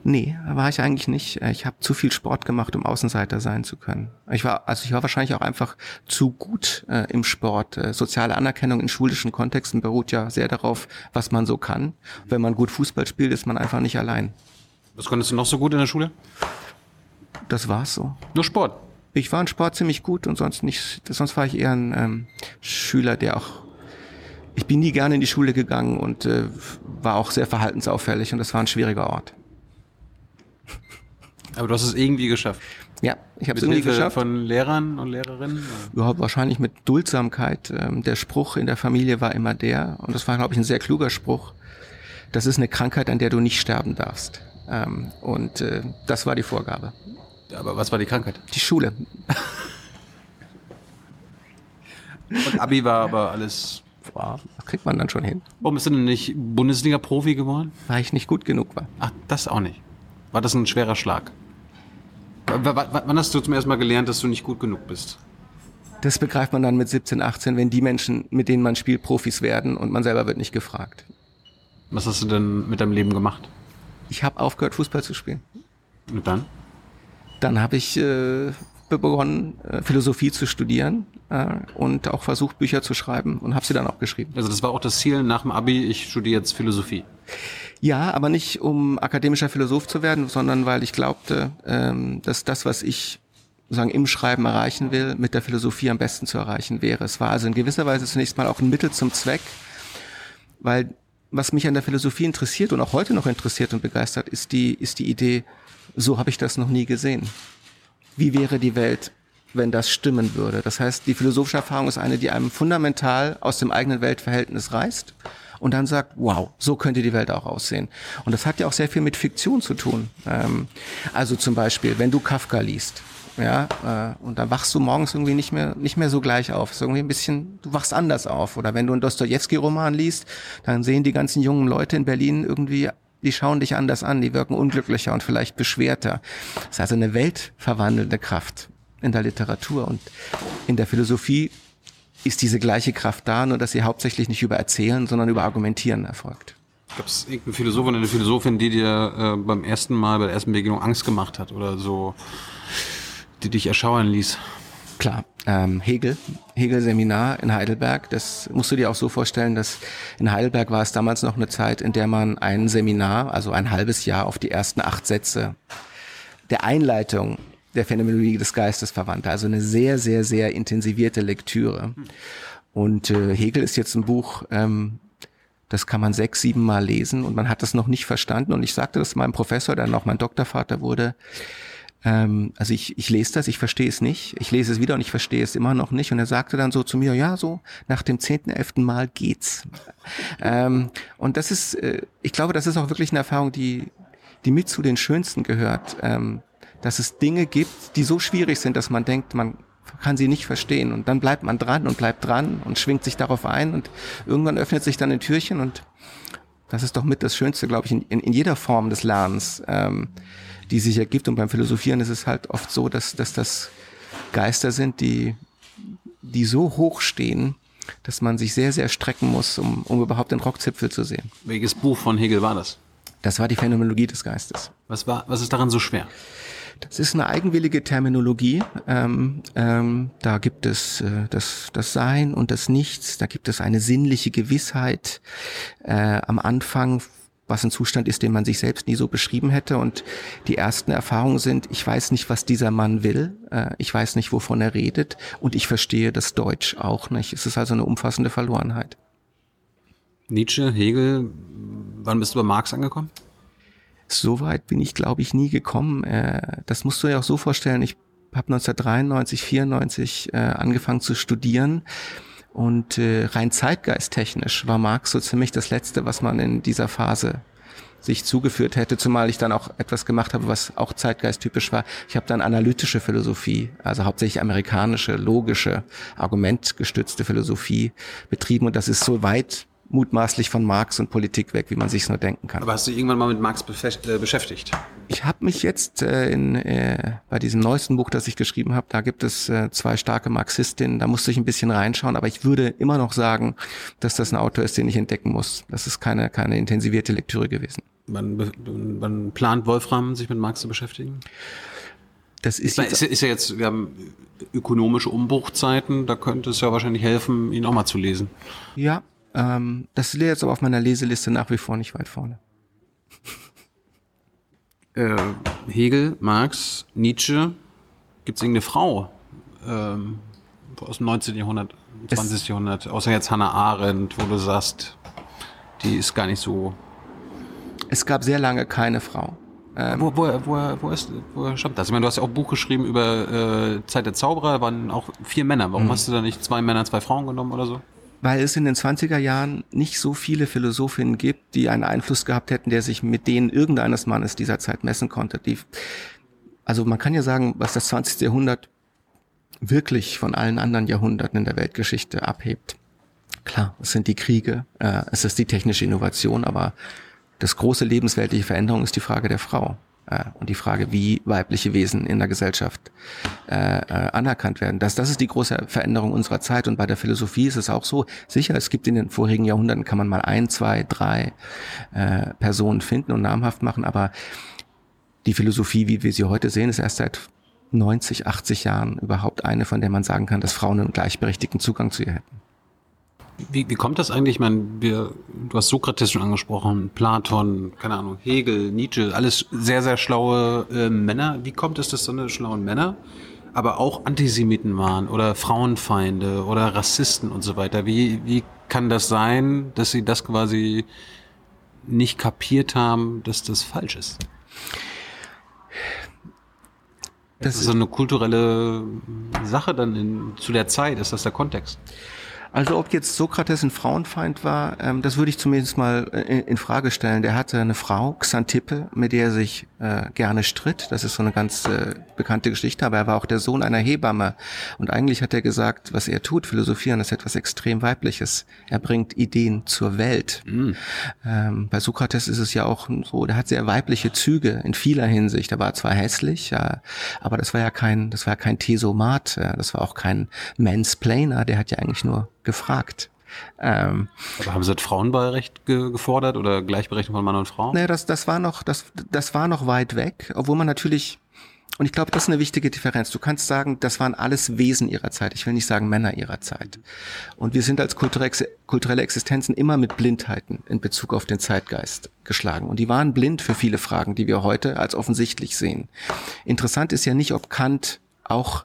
Nee, war ich eigentlich nicht. Äh, ich habe zu viel Sport gemacht, um Außenseiter sein zu können. Ich war, also ich war wahrscheinlich auch einfach zu gut äh, im Sport. Äh, soziale Anerkennung in schulischen Kontexten beruht ja sehr darauf, was man so kann. Wenn man gut Fußball spielt, ist man einfach nicht allein. Was konntest du noch so gut in der Schule? Das war's so. Nur Sport. Ich war in Sport ziemlich gut und sonst nicht. Sonst war ich eher ein ähm, Schüler, der auch ich bin nie gerne in die Schule gegangen und äh, war auch sehr verhaltensauffällig und das war ein schwieriger Ort. Aber du hast es irgendwie geschafft. Ja, ich habe es irgendwie geschafft. Von Lehrern und Lehrerinnen? Überhaupt wahrscheinlich mit Duldsamkeit. Ähm, der Spruch in der Familie war immer der, und das war, glaube ich, ein sehr kluger Spruch. Das ist eine Krankheit, an der du nicht sterben darfst. Ähm, und äh, das war die Vorgabe. Aber was war die Krankheit? Die Schule. und Abi war aber alles. Boah, das kriegt man dann schon hin. Warum bist du denn nicht Bundesliga-Profi geworden? Weil ich nicht gut genug war. Ach, das auch nicht. War das ein schwerer Schlag? wann hast du zum ersten Mal gelernt, dass du nicht gut genug bist? Das begreift man dann mit 17, 18, wenn die Menschen, mit denen man spielt, Profis werden und man selber wird nicht gefragt. Was hast du denn mit deinem Leben gemacht? Ich habe aufgehört, Fußball zu spielen. Und dann? Dann habe ich äh, begonnen, äh, Philosophie zu studieren äh, und auch versucht, Bücher zu schreiben und habe sie dann auch geschrieben. Also das war auch das Ziel nach dem Abi, ich studiere jetzt Philosophie. Ja, aber nicht um akademischer Philosoph zu werden, sondern weil ich glaubte, ähm, dass das, was ich sagen im Schreiben erreichen will, mit der Philosophie am besten zu erreichen wäre. Es war also in gewisser Weise zunächst mal auch ein Mittel zum Zweck, weil was mich an der Philosophie interessiert und auch heute noch interessiert und begeistert, ist die, ist die Idee, so habe ich das noch nie gesehen. Wie wäre die Welt, wenn das stimmen würde? Das heißt, die philosophische Erfahrung ist eine, die einem fundamental aus dem eigenen Weltverhältnis reißt und dann sagt, wow, so könnte die Welt auch aussehen. Und das hat ja auch sehr viel mit Fiktion zu tun. Ähm, also zum Beispiel, wenn du Kafka liest, ja, äh, und dann wachst du morgens irgendwie nicht mehr, nicht mehr so gleich auf. Ist irgendwie ein bisschen, du wachst anders auf. Oder wenn du einen Dostoevsky-Roman liest, dann sehen die ganzen jungen Leute in Berlin irgendwie, die schauen dich anders an, die wirken unglücklicher und vielleicht beschwerter. Das ist also eine weltverwandelnde Kraft in der Literatur und in der Philosophie ist diese gleiche Kraft da, nur dass sie hauptsächlich nicht über Erzählen, sondern über Argumentieren erfolgt. Gab es irgendeinen Philosoph oder eine Philosophin, die dir äh, beim ersten Mal, bei der ersten Begegnung Angst gemacht hat oder so, die dich erschauern ließ? Klar, ähm, Hegel, Hegel-Seminar in Heidelberg. Das musst du dir auch so vorstellen, dass in Heidelberg war es damals noch eine Zeit, in der man ein Seminar, also ein halbes Jahr auf die ersten acht Sätze der Einleitung der Phänomenologie des Geistes verwandte. Also eine sehr, sehr, sehr intensivierte Lektüre. Und äh, Hegel ist jetzt ein Buch, ähm, das kann man sechs, sieben Mal lesen und man hat das noch nicht verstanden. Und ich sagte das meinem Professor, der noch mein Doktorvater wurde. Ähm, also ich, ich lese das, ich verstehe es nicht. Ich lese es wieder und ich verstehe es immer noch nicht. Und er sagte dann so zu mir, ja, so nach dem zehnten, elften Mal geht's. (laughs) ähm, und das ist, äh, ich glaube, das ist auch wirklich eine Erfahrung, die, die mit zu den schönsten gehört. Ähm, dass es Dinge gibt, die so schwierig sind, dass man denkt, man kann sie nicht verstehen. Und dann bleibt man dran und bleibt dran und schwingt sich darauf ein und irgendwann öffnet sich dann ein Türchen und das ist doch mit das Schönste, glaube ich, in, in, in jeder Form des Lernens, ähm, die sich ergibt. Und beim Philosophieren ist es halt oft so, dass, dass das Geister sind, die, die so hoch stehen, dass man sich sehr, sehr strecken muss, um, um überhaupt den Rockzipfel zu sehen. Welches Buch von Hegel war das? Das war die Phänomenologie des Geistes. Was war, was ist daran so schwer? Das ist eine eigenwillige Terminologie. Ähm, ähm, da gibt es äh, das, das Sein und das Nichts. Da gibt es eine sinnliche Gewissheit äh, am Anfang, was ein Zustand ist, den man sich selbst nie so beschrieben hätte. Und die ersten Erfahrungen sind, ich weiß nicht, was dieser Mann will. Äh, ich weiß nicht, wovon er redet. Und ich verstehe das Deutsch auch nicht. Es ist also eine umfassende Verlorenheit. Nietzsche, Hegel, wann bist du bei Marx angekommen? So weit bin ich, glaube ich, nie gekommen. Äh, das musst du dir auch so vorstellen. Ich habe 1993, 94 äh, angefangen zu studieren. Und äh, rein zeitgeisttechnisch war Marx so ziemlich das Letzte, was man in dieser Phase sich zugeführt hätte, zumal ich dann auch etwas gemacht habe, was auch zeitgeisttypisch war. Ich habe dann analytische Philosophie, also hauptsächlich amerikanische, logische, argumentgestützte Philosophie betrieben und das ist so weit mutmaßlich von Marx und Politik weg, wie man sich nur denken kann. Aber hast du irgendwann mal mit Marx äh, beschäftigt? Ich habe mich jetzt äh, in, äh, bei diesem neuesten Buch, das ich geschrieben habe, da gibt es äh, zwei starke Marxistinnen, da musste ich ein bisschen reinschauen, aber ich würde immer noch sagen, dass das ein Autor ist, den ich entdecken muss. Das ist keine, keine intensivierte Lektüre gewesen. Wann, wann plant Wolfram, sich mit Marx zu beschäftigen? Das ist, ist, ist ja jetzt, wir haben ökonomische Umbruchzeiten, da könnte es ja wahrscheinlich helfen, ihn auch mal zu lesen. Ja, ähm, das ist jetzt aber auf meiner Leseliste nach wie vor nicht weit vorne. Äh, Hegel, Marx, Nietzsche. Gibt es irgendeine Frau ähm, aus dem 19. Jahrhundert, 20. Es Jahrhundert, außer jetzt Hannah Arendt, wo du sagst, die ist gar nicht so. Es gab sehr lange keine Frau. Ähm, wo, wo, wo, wo, ist, wo stammt das? Ich meine, du hast ja auch ein Buch geschrieben über äh, Zeit der Zauberer, waren auch vier Männer. Warum mhm. hast du da nicht zwei Männer, zwei Frauen genommen oder so? Weil es in den 20er Jahren nicht so viele Philosophinnen gibt, die einen Einfluss gehabt hätten, der sich mit denen irgendeines Mannes dieser Zeit messen konnte. Die, also man kann ja sagen, was das 20. Jahrhundert wirklich von allen anderen Jahrhunderten in der Weltgeschichte abhebt. Klar, es sind die Kriege, äh, es ist die technische Innovation, aber das große lebensweltliche Veränderung ist die Frage der Frau und die Frage, wie weibliche Wesen in der Gesellschaft äh, äh, anerkannt werden. Das, das ist die große Veränderung unserer Zeit. Und bei der Philosophie ist es auch so. Sicher, es gibt in den vorigen Jahrhunderten, kann man mal ein, zwei, drei äh, Personen finden und namhaft machen, aber die Philosophie, wie wir sie heute sehen, ist erst seit 90, 80 Jahren überhaupt eine, von der man sagen kann, dass Frauen einen gleichberechtigten Zugang zu ihr hätten. Wie, wie kommt das eigentlich? Ich meine, wir, du hast Sokrates schon angesprochen, Platon, keine Ahnung, Hegel, Nietzsche, alles sehr, sehr schlaue äh, Männer. Wie kommt es, dass so eine schlauen Männer aber auch Antisemiten waren oder Frauenfeinde oder Rassisten und so weiter. Wie, wie kann das sein, dass sie das quasi nicht kapiert haben, dass das falsch ist? Das, das ist so eine kulturelle Sache dann in, zu der Zeit, ist das der Kontext? Also ob jetzt Sokrates ein Frauenfeind war, ähm, das würde ich zumindest mal äh, in, Frage stellen. Der hatte eine Frau, Xantippe, mit der er sich äh, gerne stritt. Das ist so eine ganz äh, bekannte Geschichte, aber er war auch der Sohn einer Hebamme. Und eigentlich hat er gesagt, was er tut, philosophieren, ist etwas extrem Weibliches. Er bringt Ideen zur Welt. Mhm. Ähm, bei Sokrates ist es ja auch so, der hat sehr weibliche Züge in vieler Hinsicht. Er war zwar hässlich, aber das war ja kein, das war kein Thesomat, das war auch kein Mansplainer, der hat ja eigentlich nur gefragt. Ähm, Aber haben Sie das Frauenwahlrecht ge gefordert oder Gleichberechtigung von Mann und Frau? Nee, das, das war noch, das, das war noch weit weg, obwohl man natürlich, und ich glaube, das ist eine wichtige Differenz. Du kannst sagen, das waren alles Wesen ihrer Zeit. Ich will nicht sagen Männer ihrer Zeit. Und wir sind als kulturelle Existenzen immer mit Blindheiten in Bezug auf den Zeitgeist geschlagen. Und die waren blind für viele Fragen, die wir heute als offensichtlich sehen. Interessant ist ja nicht, ob Kant auch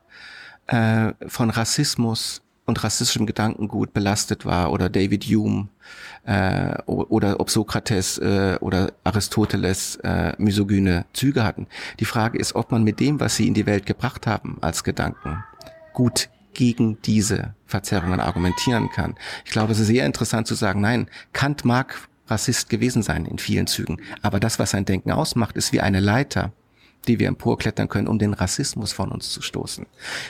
äh, von Rassismus und rassistischem Gedankengut belastet war oder David Hume äh, oder ob Sokrates äh, oder Aristoteles äh, misogyne Züge hatten. Die Frage ist, ob man mit dem, was sie in die Welt gebracht haben als Gedanken, gut gegen diese Verzerrungen argumentieren kann. Ich glaube, es ist sehr interessant zu sagen, nein, Kant mag Rassist gewesen sein in vielen Zügen, aber das, was sein Denken ausmacht, ist wie eine Leiter die wir emporklettern können, um den Rassismus von uns zu stoßen.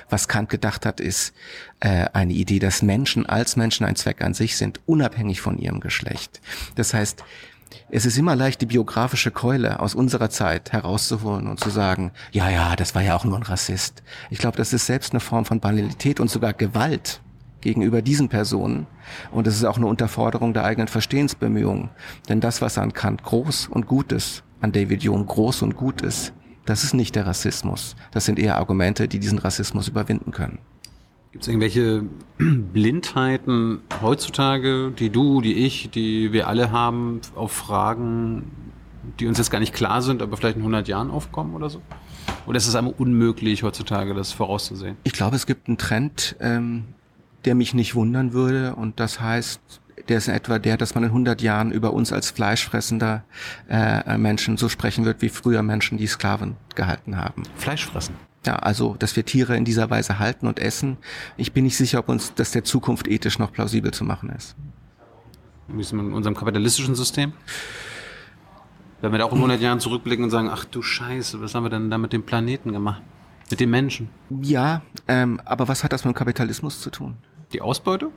Was Kant gedacht hat, ist äh, eine Idee, dass Menschen als Menschen ein Zweck an sich sind, unabhängig von ihrem Geschlecht. Das heißt, es ist immer leicht, die biografische Keule aus unserer Zeit herauszuholen und zu sagen, ja, ja, das war ja auch nur ein Rassist. Ich glaube, das ist selbst eine Form von Banalität und sogar Gewalt gegenüber diesen Personen. Und es ist auch eine Unterforderung der eigenen Verstehensbemühungen. Denn das, was an Kant groß und gut ist, an David Hume groß und gut ist, das ist nicht der Rassismus. Das sind eher Argumente, die diesen Rassismus überwinden können. Gibt es irgendwelche (clears throat) Blindheiten heutzutage, die du, die ich, die wir alle haben, auf Fragen, die uns jetzt gar nicht klar sind, aber vielleicht in 100 Jahren aufkommen oder so? Oder ist es einmal unmöglich heutzutage, das vorauszusehen? Ich glaube, es gibt einen Trend, ähm, der mich nicht wundern würde und das heißt, der ist etwa der, dass man in 100 Jahren über uns als fleischfressender äh, Menschen so sprechen wird, wie früher Menschen, die Sklaven gehalten haben. Fleischfressen? Ja, also, dass wir Tiere in dieser Weise halten und essen. Ich bin nicht sicher, ob uns das der Zukunft ethisch noch plausibel zu machen ist. Ist man in unserem kapitalistischen System? Wenn wir da auch in 100 Jahren zurückblicken und sagen, ach du Scheiße, was haben wir denn da mit dem Planeten gemacht? Mit den Menschen? Ja, ähm, aber was hat das mit dem Kapitalismus zu tun? Die Ausbeute?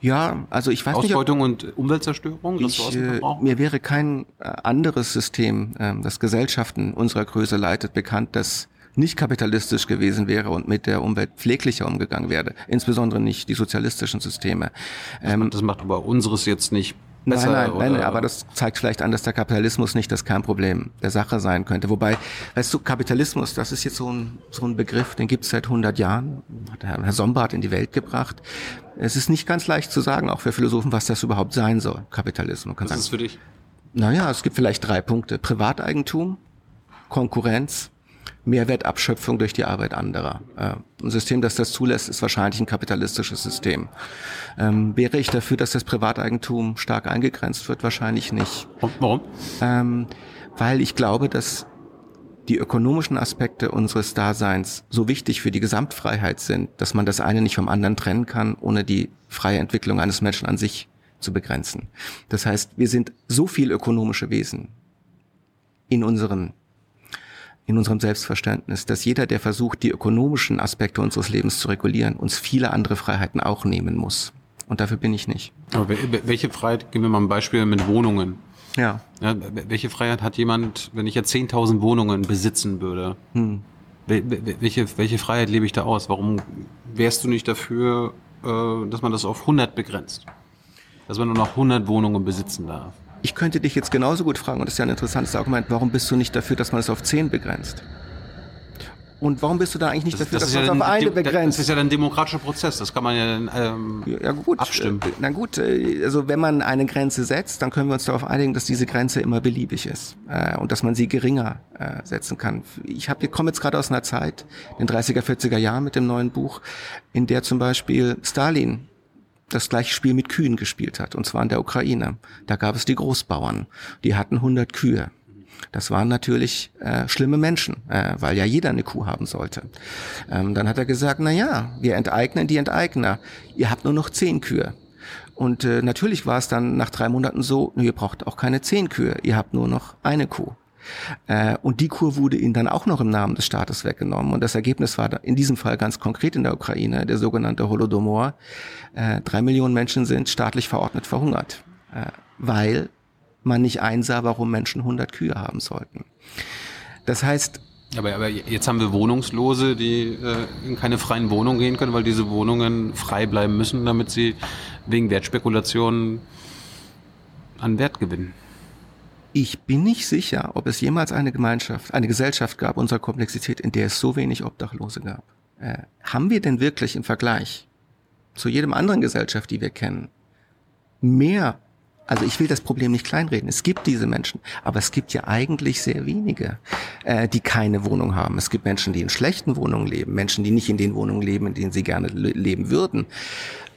Ja, also ich weiß Ausbeutung nicht. Ausbeutung und Umweltzerstörung? Ich, äh, mir wäre kein äh, anderes System, äh, das Gesellschaften unserer Größe leitet, bekannt, das nicht kapitalistisch gewesen wäre und mit der Umwelt pfleglicher umgegangen wäre. Insbesondere nicht die sozialistischen Systeme. Ähm, das macht aber unseres jetzt nicht Besser, nein, nein, nein, aber das zeigt vielleicht an, dass der Kapitalismus nicht das Kernproblem der Sache sein könnte. Wobei, weißt du, Kapitalismus, das ist jetzt so ein, so ein Begriff, den gibt es seit 100 Jahren, hat Herr Sombart in die Welt gebracht. Es ist nicht ganz leicht zu sagen, auch für Philosophen, was das überhaupt sein soll, Kapitalismus. was sagen, ist für dich? Naja, es gibt vielleicht drei Punkte. Privateigentum, Konkurrenz Mehrwertabschöpfung durch die Arbeit anderer. Äh, ein System, das das zulässt, ist wahrscheinlich ein kapitalistisches System. Ähm, wäre ich dafür, dass das Privateigentum stark eingegrenzt wird? Wahrscheinlich nicht. Warum? Ähm, weil ich glaube, dass die ökonomischen Aspekte unseres Daseins so wichtig für die Gesamtfreiheit sind, dass man das eine nicht vom anderen trennen kann, ohne die freie Entwicklung eines Menschen an sich zu begrenzen. Das heißt, wir sind so viel ökonomische Wesen in unseren in unserem Selbstverständnis, dass jeder, der versucht, die ökonomischen Aspekte unseres Lebens zu regulieren, uns viele andere Freiheiten auch nehmen muss. Und dafür bin ich nicht. Aber welche Freiheit, geben wir mal ein Beispiel mit Wohnungen. Ja. ja welche Freiheit hat jemand, wenn ich jetzt 10.000 Wohnungen besitzen würde? Hm. Welche, welche Freiheit lebe ich da aus? Warum wärst du nicht dafür, äh, dass man das auf 100 begrenzt? Dass man nur noch 100 Wohnungen besitzen darf? Ich könnte dich jetzt genauso gut fragen, und das ist ja ein interessantes Argument, warum bist du nicht dafür, dass man es auf 10 begrenzt? Und warum bist du da eigentlich nicht dafür, das dass man ja es auf eine das begrenzt? ist ja ein demokratischer Prozess. Das kann man ja ähm, Ja gut, abstimmen. Äh, Na gut, äh, also wenn man eine Grenze setzt, dann können wir uns darauf einigen, dass diese Grenze immer beliebig ist äh, und dass man sie geringer äh, setzen kann. Ich hab, ich komme jetzt gerade aus einer Zeit, den 30er, 40er Jahren mit dem neuen Buch, in der zum Beispiel Stalin das gleiche Spiel mit Kühen gespielt hat, und zwar in der Ukraine. Da gab es die Großbauern, die hatten 100 Kühe. Das waren natürlich äh, schlimme Menschen, äh, weil ja jeder eine Kuh haben sollte. Ähm, dann hat er gesagt, na ja, wir enteignen die Enteigner. Ihr habt nur noch zehn Kühe. Und äh, natürlich war es dann nach drei Monaten so, "Nö, ihr braucht auch keine zehn Kühe, ihr habt nur noch eine Kuh. Äh, und die Kur wurde ihnen dann auch noch im Namen des Staates weggenommen. Und das Ergebnis war in diesem Fall ganz konkret in der Ukraine, der sogenannte Holodomor. Äh, drei Millionen Menschen sind staatlich verordnet verhungert, äh, weil man nicht einsah, warum Menschen 100 Kühe haben sollten. Das heißt, aber, aber jetzt haben wir Wohnungslose, die äh, in keine freien Wohnungen gehen können, weil diese Wohnungen frei bleiben müssen, damit sie wegen Wertspekulationen an Wert gewinnen. Ich bin nicht sicher, ob es jemals eine Gemeinschaft, eine Gesellschaft gab unserer Komplexität, in der es so wenig Obdachlose gab. Äh, haben wir denn wirklich im Vergleich zu jedem anderen Gesellschaft, die wir kennen, mehr also ich will das Problem nicht kleinreden. Es gibt diese Menschen, aber es gibt ja eigentlich sehr wenige, äh, die keine Wohnung haben. Es gibt Menschen, die in schlechten Wohnungen leben, Menschen, die nicht in den Wohnungen leben, in denen sie gerne le leben würden.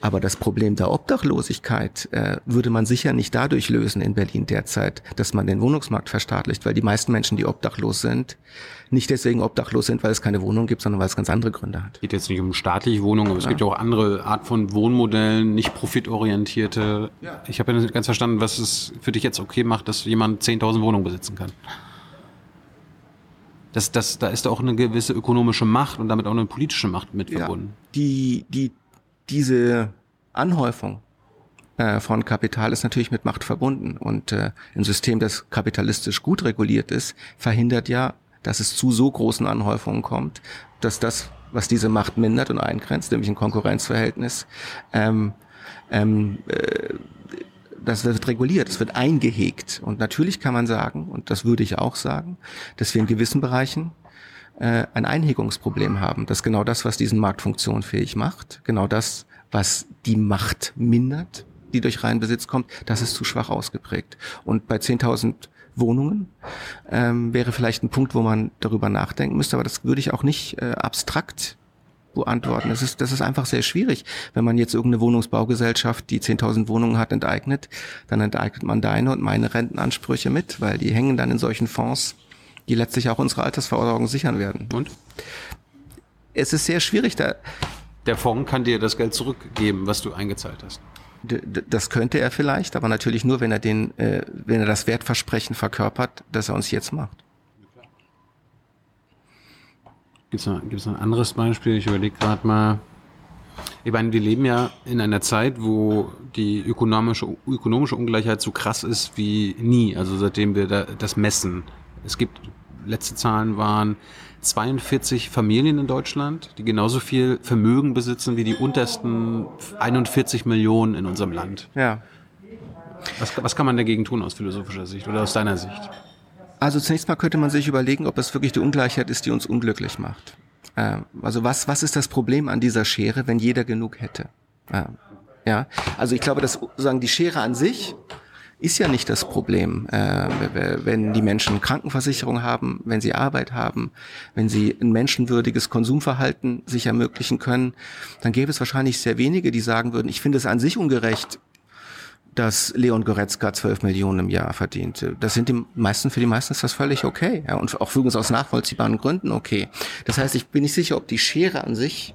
Aber das Problem der Obdachlosigkeit äh, würde man sicher nicht dadurch lösen in Berlin derzeit, dass man den Wohnungsmarkt verstaatlicht, weil die meisten Menschen, die obdachlos sind, nicht deswegen obdachlos sind, weil es keine Wohnung gibt, sondern weil es ganz andere Gründe hat. geht jetzt nicht um staatliche Wohnungen, aber es gibt ja auch andere Art von Wohnmodellen, nicht profitorientierte. Ich habe ja nicht ganz verstanden, was es für dich jetzt okay macht, dass jemand 10.000 Wohnungen besitzen kann. Das, das, da ist auch eine gewisse ökonomische Macht und damit auch eine politische Macht mit verbunden. Die, die, diese Anhäufung äh, von Kapital ist natürlich mit Macht verbunden. Und äh, ein System, das kapitalistisch gut reguliert ist, verhindert ja, dass es zu so großen Anhäufungen kommt, dass das, was diese Macht mindert und eingrenzt, nämlich ein Konkurrenzverhältnis, ähm, ähm, äh, das wird reguliert, es wird eingehegt. Und natürlich kann man sagen, und das würde ich auch sagen, dass wir in gewissen Bereichen äh, ein Einhegungsproblem haben. Das ist genau das, was diesen Markt funktionfähig macht. Genau das, was die Macht mindert, die durch reinen Besitz kommt, das ist zu schwach ausgeprägt. Und bei 10.000 Wohnungen ähm, wäre vielleicht ein Punkt, wo man darüber nachdenken müsste, aber das würde ich auch nicht äh, abstrakt beantworten. Das ist, das ist einfach sehr schwierig. Wenn man jetzt irgendeine Wohnungsbaugesellschaft, die 10.000 Wohnungen hat, enteignet, dann enteignet man deine und meine Rentenansprüche mit, weil die hängen dann in solchen Fonds, die letztlich auch unsere Altersversorgung sichern werden. Und? Es ist sehr schwierig, da, Der Fonds kann dir das Geld zurückgeben, was du eingezahlt hast. Das könnte er vielleicht, aber natürlich nur, wenn er den, äh, wenn er das Wertversprechen verkörpert, das er uns jetzt macht. Gibt es noch, gibt's noch ein anderes Beispiel? Ich überlege gerade mal. Ich meine, wir leben ja in einer Zeit, wo die ökonomische, ökonomische Ungleichheit so krass ist wie nie. Also seitdem wir da, das messen. Es gibt, letzte Zahlen waren 42 Familien in Deutschland, die genauso viel Vermögen besitzen wie die untersten 41 Millionen in unserem Land. Ja. Was, was kann man dagegen tun aus philosophischer Sicht oder aus deiner Sicht? Also zunächst mal könnte man sich überlegen, ob es wirklich die Ungleichheit ist, die uns unglücklich macht. Ähm, also was, was ist das Problem an dieser Schere, wenn jeder genug hätte? Ähm, ja, also ich glaube, dass sozusagen die Schere an sich ist ja nicht das Problem, äh, wenn die Menschen Krankenversicherung haben, wenn sie Arbeit haben, wenn sie ein menschenwürdiges Konsumverhalten sich ermöglichen können, dann gäbe es wahrscheinlich sehr wenige, die sagen würden, ich finde es an sich ungerecht, dass Leon Goretzka 12 Millionen im Jahr verdient. Das sind die meisten, für die meisten ist das völlig okay. Ja, und auch übrigens aus nachvollziehbaren Gründen okay. Das heißt, ich bin nicht sicher, ob die Schere an sich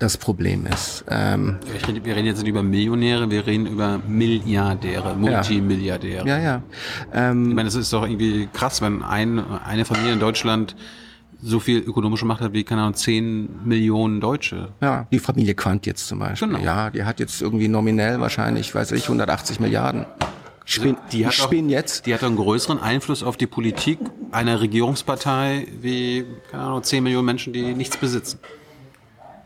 das Problem ist. Ähm, Ich rede, wir reden jetzt nicht über Millionäre, wir reden über Milliardäre, Multimilliardäre. ja, ja. Ich Ähm, meine, es ist doch irgendwie krass, wenn ein, eine Familie in Deutschland so viel ökonomische Macht hat wie, keine Ahnung, 10 Millionen Deutsche. ja, die Familie Quandt jetzt zum Beispiel. Genau. Ja, die hat jetzt irgendwie nominell wahrscheinlich, weiß ich, 180 Milliarden. Ich spinn, Die hat ich auch- jetzt. Die hat einen größeren Einfluss auf die Politik einer Regierungspartei wie, keine Ahnung, 10 Millionen Menschen, die nichts besitzen.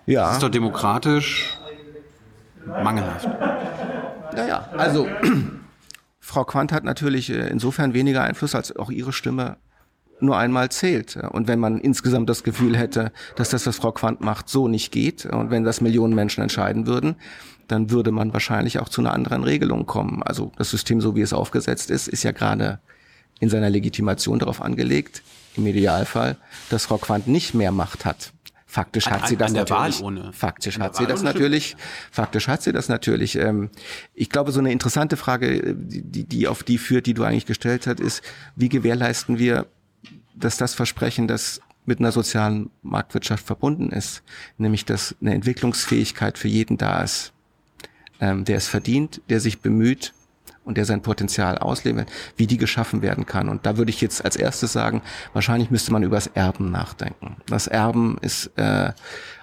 Das Ja, ist doch demokratisch mangelhaft. ja, ja. Also, (clears throat) Frau Quandt hat natürlich äh, insofern weniger Einfluss, als auch ihre Stimme nur einmal zählt. Und wenn man insgesamt das Gefühl hätte, dass das, was Frau Quandt macht, so nicht geht, und wenn das Millionen Menschen entscheiden würden, dann würde man wahrscheinlich auch zu einer anderen Regelung kommen. Also das System, so wie es aufgesetzt ist, ist ja gerade in seiner Legitimation darauf angelegt, im Idealfall, dass Frau Quandt nicht mehr Macht hat. Faktisch hat An- sie das an der natürlich. Wahl ohne. Faktisch hat sie das natürlich. Faktisch hat sie das natürlich. Ähm, Ich glaube, so eine interessante Frage, äh, die, die- die auf die führt, die du eigentlich gestellt hast, ist, wie gewährleisten wir, dass das Versprechen, das mit einer sozialen Marktwirtschaft verbunden ist, nämlich dass eine Entwicklungsfähigkeit für jeden da ist, ähm, der es verdient, der sich bemüht und der sein Potenzial auslebt, wie die geschaffen werden kann. Und da würde ich jetzt als erstes sagen, wahrscheinlich müsste man über das Erben nachdenken. Das Erben ist äh,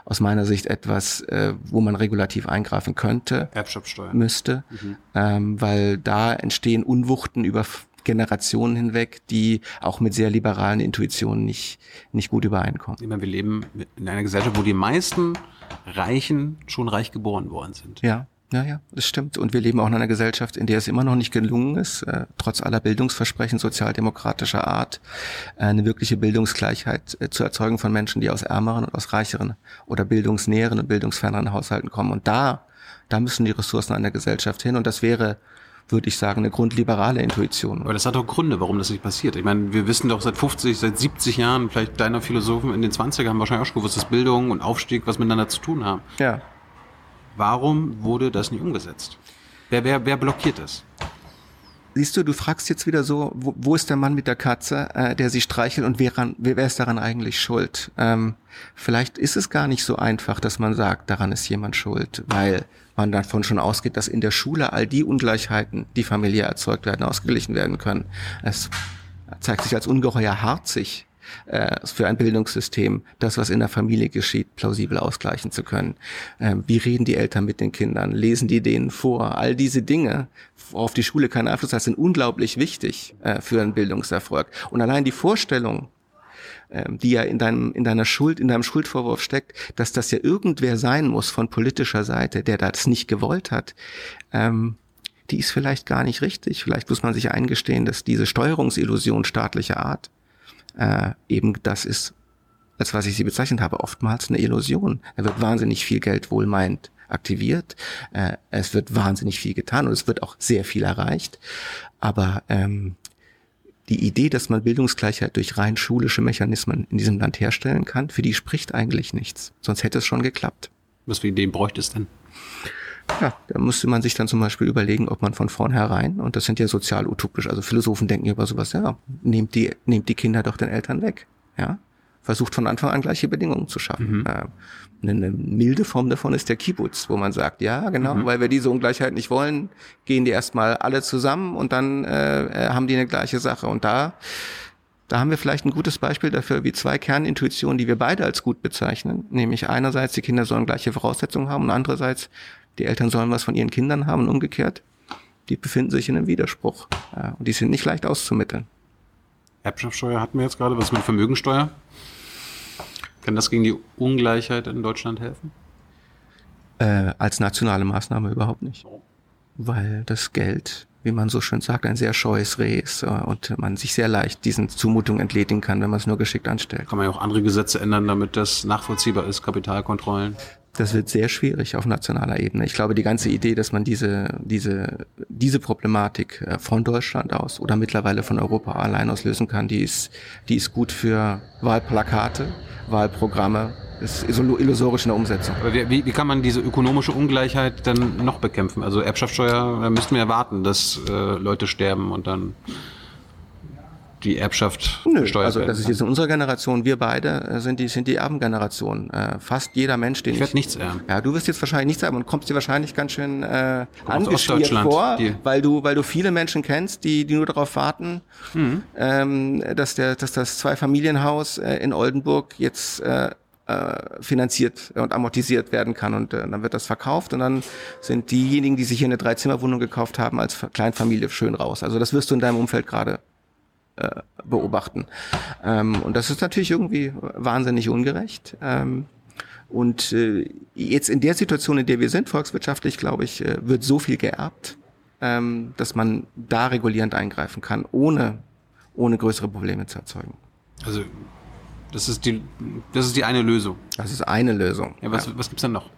aus meiner Sicht etwas, äh, wo man regulativ eingreifen könnte Erbschaftssteuer. müsste, ähm, weil da entstehen Unwuchten über Generationen hinweg, die auch mit sehr liberalen Intuitionen nicht, nicht gut übereinkommen. Ich meine, wir leben in einer Gesellschaft, wo die meisten Reichen schon reich geboren worden sind. Ja, ja, ja, das stimmt. Und wir leben auch in einer Gesellschaft, in der es immer noch nicht gelungen ist, äh, trotz aller Bildungsversprechen sozialdemokratischer Art, äh, eine wirkliche Bildungsgleichheit äh, zu erzeugen von Menschen, die aus ärmeren und aus reicheren oder bildungsnäheren und bildungsferneren Haushalten kommen. Und da, da müssen die Ressourcen einer Gesellschaft hin. Und das wäre, würde ich sagen, eine grundliberale Intuition. Aber das hat auch Gründe, warum das nicht passiert. Ich meine, wir wissen doch seit 50, seit 70 Jahren, vielleicht deiner Philosophen in den 20ern haben wahrscheinlich auch schon gewusst, dass Bildung und Aufstieg was miteinander zu tun haben. Ja. Warum wurde das nicht umgesetzt? Wer, wer, wer blockiert das? Siehst du, du fragst jetzt wieder so, wo, wo ist der Mann mit der Katze, äh, der sie streichelt und wer, ran, wer, wer ist daran eigentlich schuld? Ähm, vielleicht ist es gar nicht so einfach, dass man sagt, daran ist jemand schuld, weil man davon schon ausgeht, dass in der Schule all die Ungleichheiten, die familiär erzeugt werden, ausgeglichen werden können. Es zeigt sich als ungeheuer harzig äh, für ein Bildungssystem, das, was in der Familie geschieht, plausibel ausgleichen zu können. Ähm, wie reden die Eltern mit den Kindern? Lesen die denen vor? All diese Dinge, worauf die Schule keinen Einfluss hat, sind unglaublich wichtig äh, für einen Bildungserfolg. Und allein die Vorstellung, ähm, die ja in deinem, in deiner Schuld, in deinem Schuldvorwurf steckt, dass das ja irgendwer sein muss von politischer Seite, der das nicht gewollt hat, ähm, die ist vielleicht gar nicht richtig. Vielleicht muss man sich eingestehen, dass diese Steuerungsillusion staatlicher Art äh, eben das ist, als was ich sie bezeichnet habe, oftmals eine Illusion. Da wird wahnsinnig viel Geld wohlmeint aktiviert, äh, es wird wahnsinnig viel getan und es wird auch sehr viel erreicht. Aber ähm, die Idee, dass man Bildungsgleichheit durch rein schulische Mechanismen in diesem Land herstellen kann, für die spricht eigentlich nichts. Sonst hätte es schon geklappt. Was für Ideen bräuchte es denn? Ja, da müsste man sich dann zum Beispiel überlegen, ob man von vornherein, und das sind ja sozial utopisch, also Philosophen denken über sowas, ja, nehmt die, nehmt die Kinder doch den Eltern weg, ja. Versucht von Anfang an gleiche Bedingungen zu schaffen. Äh, eine, milde Form davon ist der Kibbutz, wo man sagt, ja, genau, weil wir diese Ungleichheit nicht wollen, gehen die erstmal alle zusammen und dann äh, äh, haben die eine gleiche Sache. Und da, da haben wir vielleicht ein gutes Beispiel dafür, wie zwei Kernintuitionen, die wir beide als gut bezeichnen, nämlich einerseits die Kinder sollen gleiche Voraussetzungen haben und andererseits die Eltern sollen was von ihren Kindern haben und umgekehrt, die befinden sich in einem Widerspruch ja, und die sind nicht leicht auszumitteln. Erbschaftssteuer hatten wir jetzt gerade. Was mit Vermögensteuer? Kann das gegen die Ungleichheit in Deutschland helfen? Äh, als nationale Maßnahme überhaupt nicht, weil das Geld, wie man so schön sagt, ein sehr scheues Reh ist äh, und man sich sehr leicht diesen Zumutungen entledigen kann, wenn man es nur geschickt anstellt. Kann man ja auch andere Gesetze ändern, damit das nachvollziehbar ist, Kapitalkontrollen. Das wird sehr schwierig auf nationaler Ebene. Ich glaube, die ganze Idee, dass man diese, diese, diese Problematik äh, von Deutschland aus oder mittlerweile von Europa allein aus lösen kann, die ist, die ist gut für Wahlplakate, Wahlprogramme, ist illu- illusorisch in der Umsetzung. Aber wie, wie, wie kann man diese ökonomische Ungleichheit dann noch bekämpfen? Also Erbschaftssteuer, da müssten wir erwarten, dass äh, Leute sterben und dann die Erbschaft Nö, also werden das ist jetzt in unserer Generation, wir beide äh, sind die, sind die Erbengeneration. Äh, fast jeder Mensch, den Ich ich... werde nichts erben. Ja, du wirst jetzt wahrscheinlich nichts haben und kommst dir wahrscheinlich ganz schön äh, angeschmiert vor, die- weil du, weil du viele Menschen kennst, die, die nur darauf warten, Mhm. ähm, dass der, dass das Zweifamilienhaus äh, in Oldenburg jetzt äh, äh, finanziert und amortisiert werden kann und äh, dann wird das verkauft und dann sind diejenigen, die sich hier eine Dreizimmerwohnung gekauft haben, als Fa- Kleinfamilie schön raus. Also das wirst du in deinem Umfeld gerade äh, beobachten. Ähm, und das ist natürlich irgendwie wahnsinnig ungerecht. Ähm, und äh, jetzt in der Situation, in der wir sind, volkswirtschaftlich, glaube ich, äh, wird so viel geerbt, ähm, dass man da regulierend eingreifen kann, ohne, ohne größere Probleme zu erzeugen. Also das ist die, das ist die eine Lösung. Das ist eine Lösung. Ja, was, was gibt's denn noch?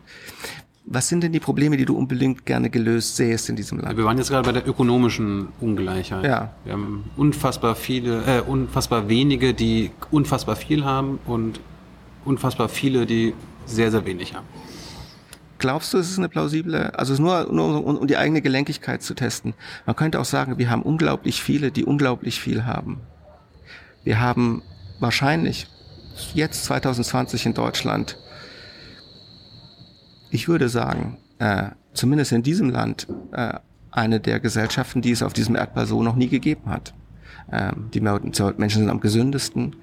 Was sind denn die Probleme, die du unbedingt gerne gelöst sähst in diesem Land? Wir waren jetzt gerade bei der ökonomischen Ungleichheit. Ja. Wir haben unfassbar viele, äh, unfassbar wenige, die unfassbar viel haben und unfassbar viele, die sehr, sehr wenig haben. Glaubst du, es ist eine plausible, also es ist nur, nur um, um die eigene Gelenkigkeit zu testen. Man könnte auch sagen, wir haben unglaublich viele, die unglaublich viel haben. Wir haben wahrscheinlich jetzt 2020 in Deutschland, ich würde sagen, äh, zumindest in diesem Land, äh, eine der Gesellschaften, die es auf diesem Erdball so noch nie gegeben hat. Ähm, die Menschen sind am gesündesten,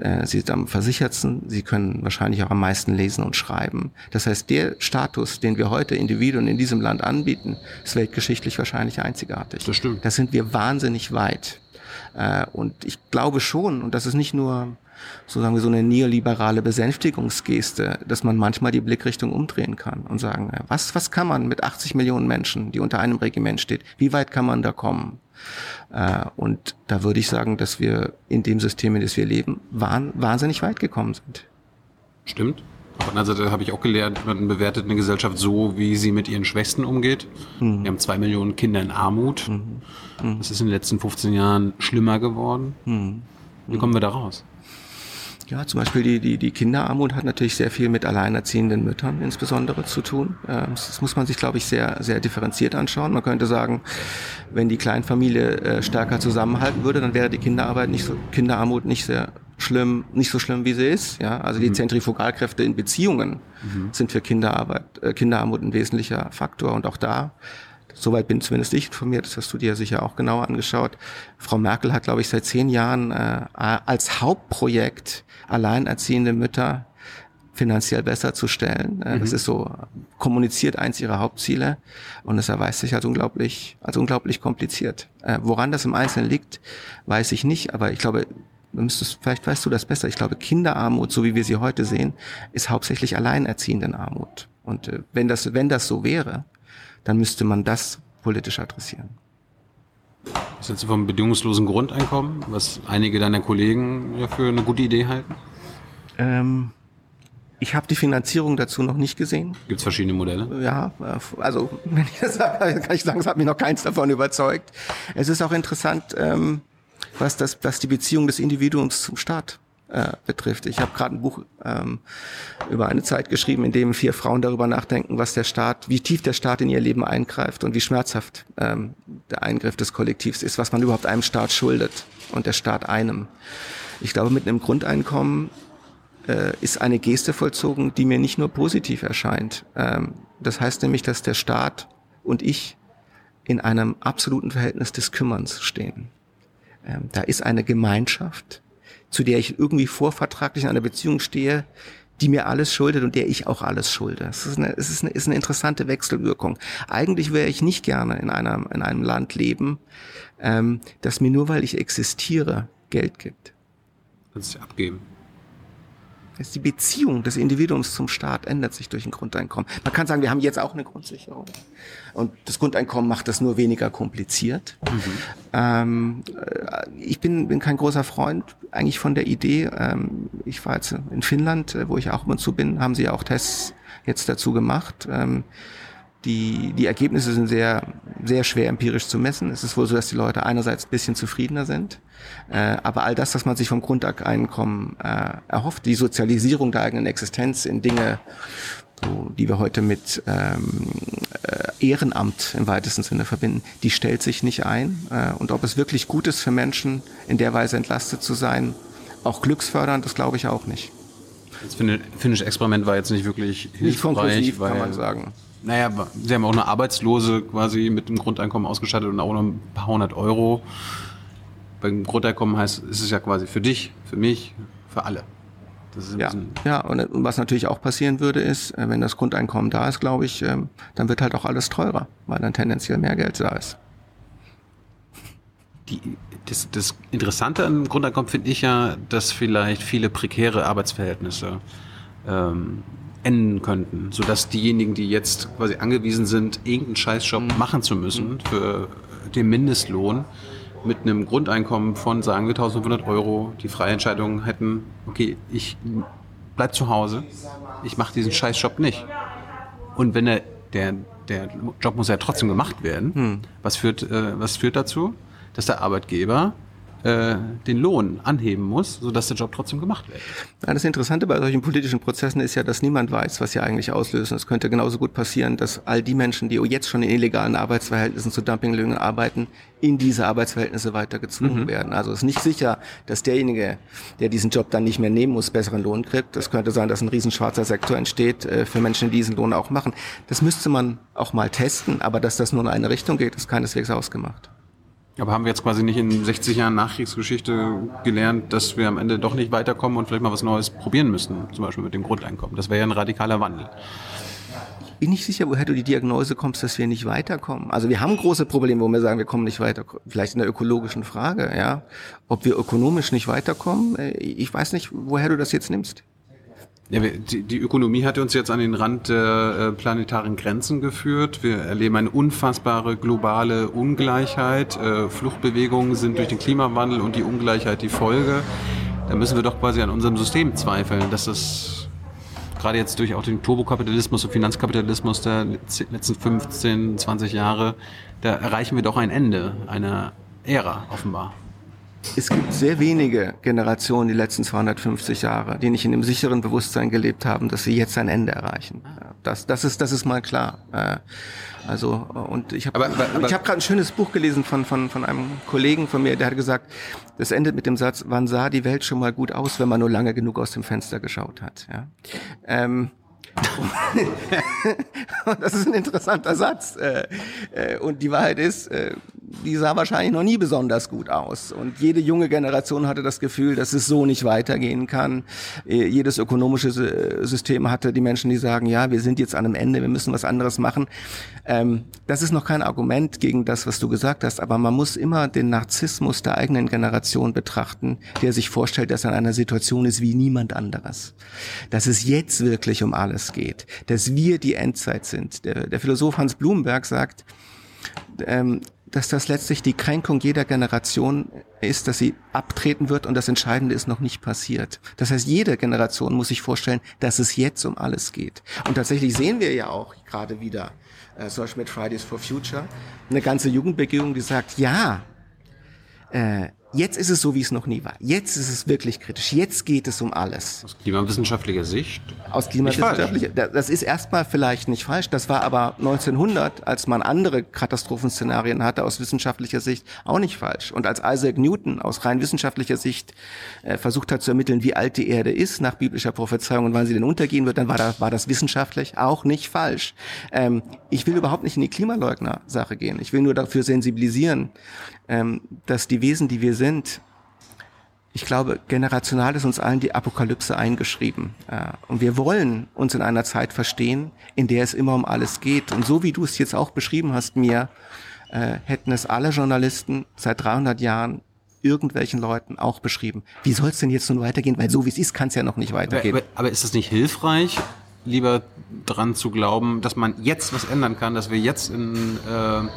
äh, sie sind am versichertsten, sie können wahrscheinlich auch am meisten lesen und schreiben. Das heißt, der Status, den wir heute Individuen in diesem Land anbieten, ist weltgeschichtlich wahrscheinlich einzigartig. Das stimmt. Da sind wir wahnsinnig weit. Äh, und ich glaube schon, und das ist nicht nur so sagen wir so eine neoliberale Besänftigungsgeste, dass man manchmal die Blickrichtung umdrehen kann und sagen, äh, was, was kann man mit 80 Millionen Menschen, die unter einem Regiment steht, wie weit kann man da kommen? Äh, und da würde ich sagen, dass wir in dem System, in dem wir leben, wahnsinnig weit gekommen sind. Stimmt. Auf der anderen Seite habe ich auch gelernt, man bewertet eine Gesellschaft so, wie sie mit ihren Schwächsten umgeht. Mhm. Wir haben zwei Millionen Kinder in Armut. Mhm. Das ist in den letzten 15 Jahren schlimmer geworden. Mhm. Wie kommen wir da raus? Ja, zum Beispiel die, die, die Kinderarmut hat natürlich sehr viel mit alleinerziehenden Müttern insbesondere zu tun. Ähm, das muss man sich, glaube ich, sehr, sehr differenziert anschauen. Man könnte sagen, wenn die Kleinfamilie äh, stärker zusammenhalten würde, dann wäre die Kinderarbeit nicht so, Kinderarmut nicht sehr schlimm, nicht so schlimm, wie sie ist. Ja, also die mhm. Zentrifugalkräfte in Beziehungen mhm. sind für Kinderarbeit, äh, Kinderarmut ein wesentlicher Faktor und auch da Soweit bin zumindest ich informiert, das hast du dir sicher auch genauer angeschaut. Frau Merkel hat, glaube ich, seit zehn Jahren äh, als Hauptprojekt alleinerziehende Mütter finanziell besser zu stellen. Äh, mhm. Das ist so kommuniziert eins ihrer Hauptziele und es erweist sich als unglaublich, als unglaublich kompliziert. Äh, woran das im Einzelnen liegt, weiß ich nicht, aber ich glaube, müsstest, vielleicht weißt du das besser. Ich glaube, Kinderarmut, so wie wir sie heute sehen, ist hauptsächlich alleinerziehenden Armut. Und äh, wenn das, wenn das so wäre, dann müsste man das politisch adressieren. Was hältst du vom bedingungslosen Grundeinkommen, was einige deiner Kollegen ja für eine gute Idee halten? Ähm, ich habe die Finanzierung dazu noch nicht gesehen. Gibt es verschiedene Modelle? Ja, also wenn ich das sage, (laughs) kann ich sagen, es hat mich noch keins davon überzeugt. Es ist auch interessant, ähm, was, das, was die Beziehung des Individuums zum Staat äh, betrifft. Ich habe gerade ein Buch ähm, über eine Zeit geschrieben, in dem vier Frauen darüber nachdenken, was der Staat, wie tief der Staat in ihr Leben eingreift und wie schmerzhaft ähm, der Eingriff des Kollektivs ist, was man überhaupt einem Staat schuldet und der Staat einem. Ich glaube, mit einem Grundeinkommen äh, ist eine Geste vollzogen, die mir nicht nur positiv erscheint. Ähm, das heißt nämlich, dass der Staat und ich in einem absoluten Verhältnis des Kümmerns stehen. Ähm, da ist eine Gemeinschaft, zu der ich irgendwie vorvertraglich in einer Beziehung stehe, die mir alles schuldet und der ich auch alles schulde. Es ist eine, es ist eine, ist eine interessante Wechselwirkung. Eigentlich wäre ich nicht gerne in einem, in einem Land leben, ähm, das mir nur weil ich existiere, Geld gibt. Kannst du abgeben. Die Beziehung des Individuums zum Staat ändert sich durch ein Grundeinkommen. Man kann sagen, wir haben jetzt auch eine Grundsicherung. Und das Grundeinkommen macht das nur weniger kompliziert. Mhm. Ähm, äh, ich bin, bin kein großer Freund eigentlich von der Idee. Ähm, ich war jetzt in Finnland, äh, wo ich auch und zu bin, haben sie auch Tests jetzt dazu gemacht. Ähm, die, die Ergebnisse sind sehr, sehr schwer empirisch zu messen. Es ist wohl so, dass die Leute einerseits ein bisschen zufriedener sind, äh, aber all das, was man sich vom Grundeinkommen äh, erhofft, die Sozialisierung der eigenen Existenz in Dinge, so, die wir heute mit ähm, äh, Ehrenamt im weitesten Sinne verbinden, die stellt sich nicht ein. Äh, und ob es wirklich gut ist für Menschen, in der Weise entlastet zu sein, auch glücksfördernd, das glaube ich auch nicht. Das finnische Experiment war jetzt nicht wirklich hilfreich. Nicht konklusiv, kann man sagen. Naja, sie haben auch eine Arbeitslose quasi mit dem Grundeinkommen ausgestattet und auch noch ein paar hundert Euro. Beim Grundeinkommen heißt, ist es ja quasi für dich, für mich, für alle. ja, ja und was natürlich auch passieren würde, ist, äh, wenn das Grundeinkommen da ist, glaube ich, ähm, dann wird halt auch alles teurer, weil dann tendenziell mehr Geld da ist. Die, das, das Interessante an Grundeinkommen finde ich ja, dass vielleicht viele prekäre Arbeitsverhältnisse ähm, enden könnten, sodass diejenigen, die jetzt quasi angewiesen sind, irgendeinen Scheißjob mhm. machen zu müssen mhm. für den Mindestlohn, mit einem Grundeinkommen von, sagen wir, 1500 Euro die freie Entscheidung hätten, okay, ich bleib zu Hause, ich mache diesen Scheißjob nicht. Und wenn er, der, der Job muss ja trotzdem gemacht werden, was, führt, äh, was führt dazu? Dass der Arbeitgeber äh, den Lohn anheben muss, sodass der Job trotzdem gemacht wird. Ja, das Interessante bei solchen politischen Prozessen ist ja, dass niemand weiß, was sie eigentlich auslösen. Es könnte genauso gut passieren, dass all die Menschen, die jetzt schon in illegalen Arbeitsverhältnissen zu Dumpinglöhnen arbeiten, in diese Arbeitsverhältnisse weiter gezwungen werden. Also es ist nicht sicher, dass derjenige, der diesen Job dann nicht mehr nehmen muss, besseren Lohn kriegt. Es könnte sein, dass ein riesenschwarzer Sektor entsteht äh, für Menschen, die diesen Lohn auch machen. Das müsste man auch mal testen, aber dass das nur in eine Richtung geht, ist keineswegs ausgemacht. Aber haben wir jetzt quasi nicht in 60 Jahren Nachkriegsgeschichte gelernt, dass wir am Ende doch nicht weiterkommen und vielleicht mal was Neues probieren müssen, zum Beispiel mit dem Grundeinkommen? Das wäre ja ein radikaler Wandel. bin nicht sicher, woher du die Diagnose kommst, dass wir nicht weiterkommen. Also wir haben große Probleme, wo wir sagen, wir kommen nicht weiter. Vielleicht in der ökologischen Frage, ja. Ob wir ökonomisch nicht weiterkommen, äh, ich weiß nicht, woher du das jetzt nimmst. Ja, die, die Ökonomie hat uns jetzt an den Rand der äh, planetaren Grenzen geführt. Wir erleben eine unfassbare globale Ungleichheit. Äh, Fluchtbewegungen sind durch den Klimawandel und die Ungleichheit die Folge. Da müssen wir doch quasi an unserem System zweifeln, dass das gerade jetzt durch auch den Turbokapitalismus und Finanzkapitalismus der letzten 15, 20 Jahre, da erreichen wir doch ein Ende einer Ära offenbar. Es gibt sehr wenige Generationen die letzten 250 Jahre, die nicht in dem sicheren Bewusstsein gelebt haben, dass sie jetzt ein Ende erreichen. Das, das ist, das ist mal klar. Also und ich habe ich habe gerade ein schönes Buch gelesen von von von einem Kollegen von mir, der hat gesagt, das endet mit dem Satz: Wann sah die Welt schon mal gut aus, wenn man nur lange genug aus dem Fenster geschaut hat? Ja. Ähm, (laughs) das ist ein interessanter Satz. Äh, äh, Und die Wahrheit ist, äh, die sah wahrscheinlich noch nie besonders gut aus. Und jede junge Generation hatte das Gefühl, dass es so nicht weitergehen kann. Jedes ökonomische Sy- System hatte die Menschen, die sagen, ja, wir sind jetzt an einem Ende, wir müssen was anderes machen. Ähm, Das ist noch kein Argument gegen das, was du gesagt hast, aber man muss immer den Narzissmus der eigenen Generation betrachten, der sich vorstellt, dass er in einer Situation ist wie niemand anderes. Dass es jetzt wirklich um alles geht, dass wir die Endzeit sind. Der, der Philosoph Hans Blumenberg sagt, ähm, dass das letztlich die Kränkung jeder Generation ist, dass sie abtreten wird und das Entscheidende ist noch nicht passiert. Das heißt, jede Generation muss sich vorstellen, dass es jetzt um alles geht. Und tatsächlich sehen wir ja auch gerade wieder, äh, zum Beispiel mit Fridays for Future, eine ganze Jugendbewegung, die sagt, ja, äh, jetzt ist es so, wie es noch nie war. Jetzt ist es wirklich kritisch. Jetzt geht es um alles. Aus klimawissenschaftlicher Sicht Aus klimawissenschaftlicher, Da- das ist erstmal vielleicht nicht falsch. Das war aber 1900, als man andere Katastrophenszenarien hatte, aus wissenschaftlicher Sicht auch nicht falsch. Und als Isaac Newton aus rein wissenschaftlicher Sicht äh, versucht hat zu ermitteln, wie alt die Erde ist nach biblischer Prophezeiung und wann sie denn untergehen wird, dann war, da, war das wissenschaftlich auch nicht falsch. Ähm, ich will überhaupt nicht in die Klimaleugner-Sache gehen. Ich will nur dafür sensibilisieren, dass die Wesen, die wir sind, ich glaube, generational ist uns allen die Apokalypse eingeschrieben. Äh, Und wir wollen uns in einer Zeit verstehen, in der es immer um alles geht. Und so wie du es jetzt auch beschrieben hast, mir, äh, hätten es alle Journalisten seit 300 Jahren irgendwelchen Leuten auch beschrieben. Wie soll es denn jetzt nun weitergehen? Weil so wie es ist, kann es ja noch nicht Aber, weitergehen. aber, aber ist es nicht hilfreich, lieber dran zu glauben, dass man jetzt was ändern kann, dass wir jetzt in äh, ähm,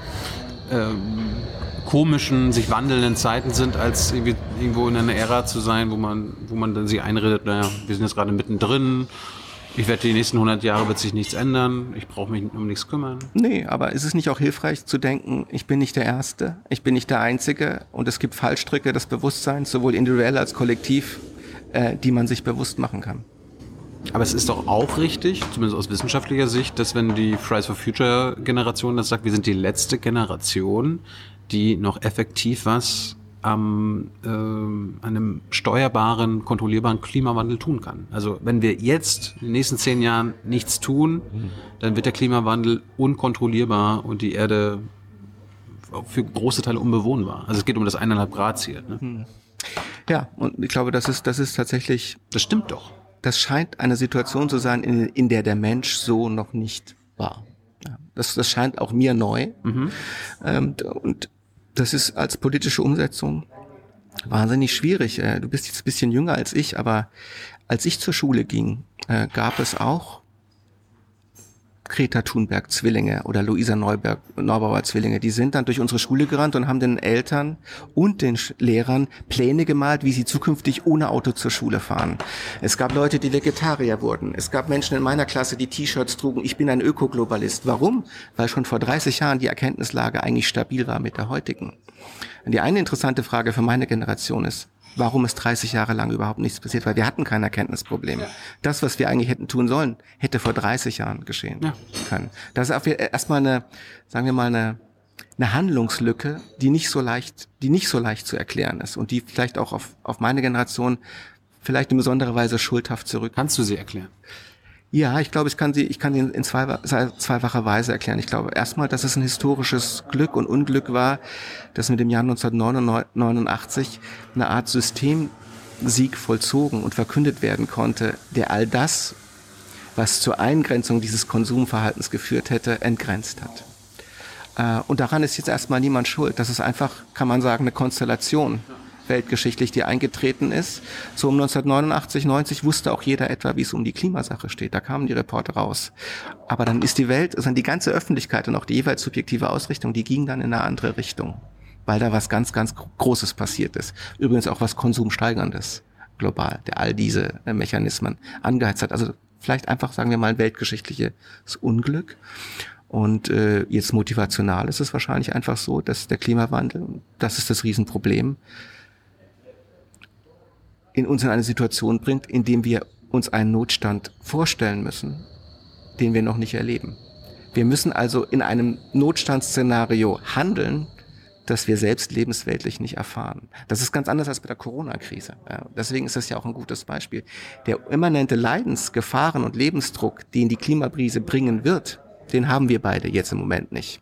komischen, sich wandelnden Zeiten sind, als irgendwo in einer Ära zu sein, wo man, wo man dann sich einredet, naja, wir sind jetzt gerade mittendrin, ich werde die nächsten 100 Jahre wird sich nichts ändern, ich brauche mich um nichts kümmern. Nee, aber ist es nicht auch hilfreich zu denken, ich bin nicht der Erste, ich bin nicht der Einzige und es gibt Fallstricke des Bewusstseins, sowohl individuell als kollektiv, äh, die man sich bewusst machen kann. Aber es ist doch auch richtig, zumindest aus wissenschaftlicher Sicht, dass wenn die Fridays for Future Generation das sagt, wir sind die letzte Generation, die noch effektiv was am ähm, einem steuerbaren, kontrollierbaren Klimawandel tun kann. Also wenn wir jetzt in den nächsten zehn Jahren nichts tun, dann wird der Klimawandel unkontrollierbar und die Erde für große Teile unbewohnbar. Also es geht um das eineinhalb Grad Ziel. Ne? Ja, und ich glaube, das ist, das ist tatsächlich Das stimmt doch. Das scheint eine Situation zu sein, in, in der der Mensch so noch nicht war. Ja, das, das scheint auch mir neu. Ähm, d- und das ist als politische Umsetzung wahnsinnig schwierig. Äh, Du bist jetzt ein bisschen jünger als ich, aber als ich zur Schule ging, äh, gab es auch Greta Thunberg Zwillinge oder Luisa Neuberg, Neubauer Zwillinge, die sind dann durch unsere Schule gerannt und haben den Eltern und den Lehrern Pläne gemalt, wie sie zukünftig ohne Auto zur Schule fahren. Es gab Leute, die Vegetarier wurden. Es gab Menschen in meiner Klasse, die T-Shirts trugen, ich bin ein Ökoglobalist. Warum? Weil schon vor 30 Jahren die Erkenntnislage eigentlich stabil war mit der heutigen. Die eine interessante Frage für meine Generation ist, warum ist 30 Jahre lang überhaupt nichts passiert, weil wir hatten kein Erkenntnisproblem. Ja. Das, was wir eigentlich hätten tun sollen, hätte vor 30 Jahren geschehen ja. können. Das ist erstmal eine, sagen wir mal, eine, eine Handlungslücke, die nicht so leicht, die nicht so leicht zu erklären ist und die vielleicht auch auf, auf meine Generation vielleicht in besonderer Weise schuldhaft zurück. Kannst du sie erklären? Ja, ich glaube, ich kann sie, ich kann sie in zwei, zweifacher Weise erklären. Ich glaube erstmal, dass es ein historisches Glück und Unglück war, dass mit dem Jahr 1989 eine Art Systemsieg vollzogen und verkündet werden konnte, der all das, was zur Eingrenzung dieses Konsumverhaltens geführt hätte, entgrenzt hat. Äh, und daran ist jetzt erstmal niemand schuld. Das ist einfach, kann man sagen, eine Konstellation weltgeschichtlich, die eingetreten ist. So um 1989, 90 wusste auch jeder etwa, wie es um die Klimasache steht. Da kamen die Reporter raus. Aber dann ist die Welt, also die ganze Öffentlichkeit und auch die jeweils subjektive Ausrichtung, die ging dann in eine andere Richtung. Weil da was ganz, ganz Großes passiert ist. Übrigens auch was Konsumsteigerndes global, der all diese äh, Mechanismen angeheizt hat. Also vielleicht einfach, sagen wir mal, ein weltgeschichtliches Unglück. Und äh, jetzt motivational ist es wahrscheinlich einfach so, dass der Klimawandel, das ist das Riesenproblem, in uns in eine Situation bringt, in dem wir uns einen Notstand vorstellen müssen, den wir noch nicht erleben. Wir müssen also in einem Notstandsszenario handeln, das wir selbst lebensweltlich nicht erfahren. Das ist ganz anders als bei der Corona-Krise. Deswegen ist das ja auch ein gutes Beispiel. Der immanente Leidens-, Gefahren- und Lebensdruck, den die Klimabrise bringen wird, den haben wir beide jetzt im Moment nicht.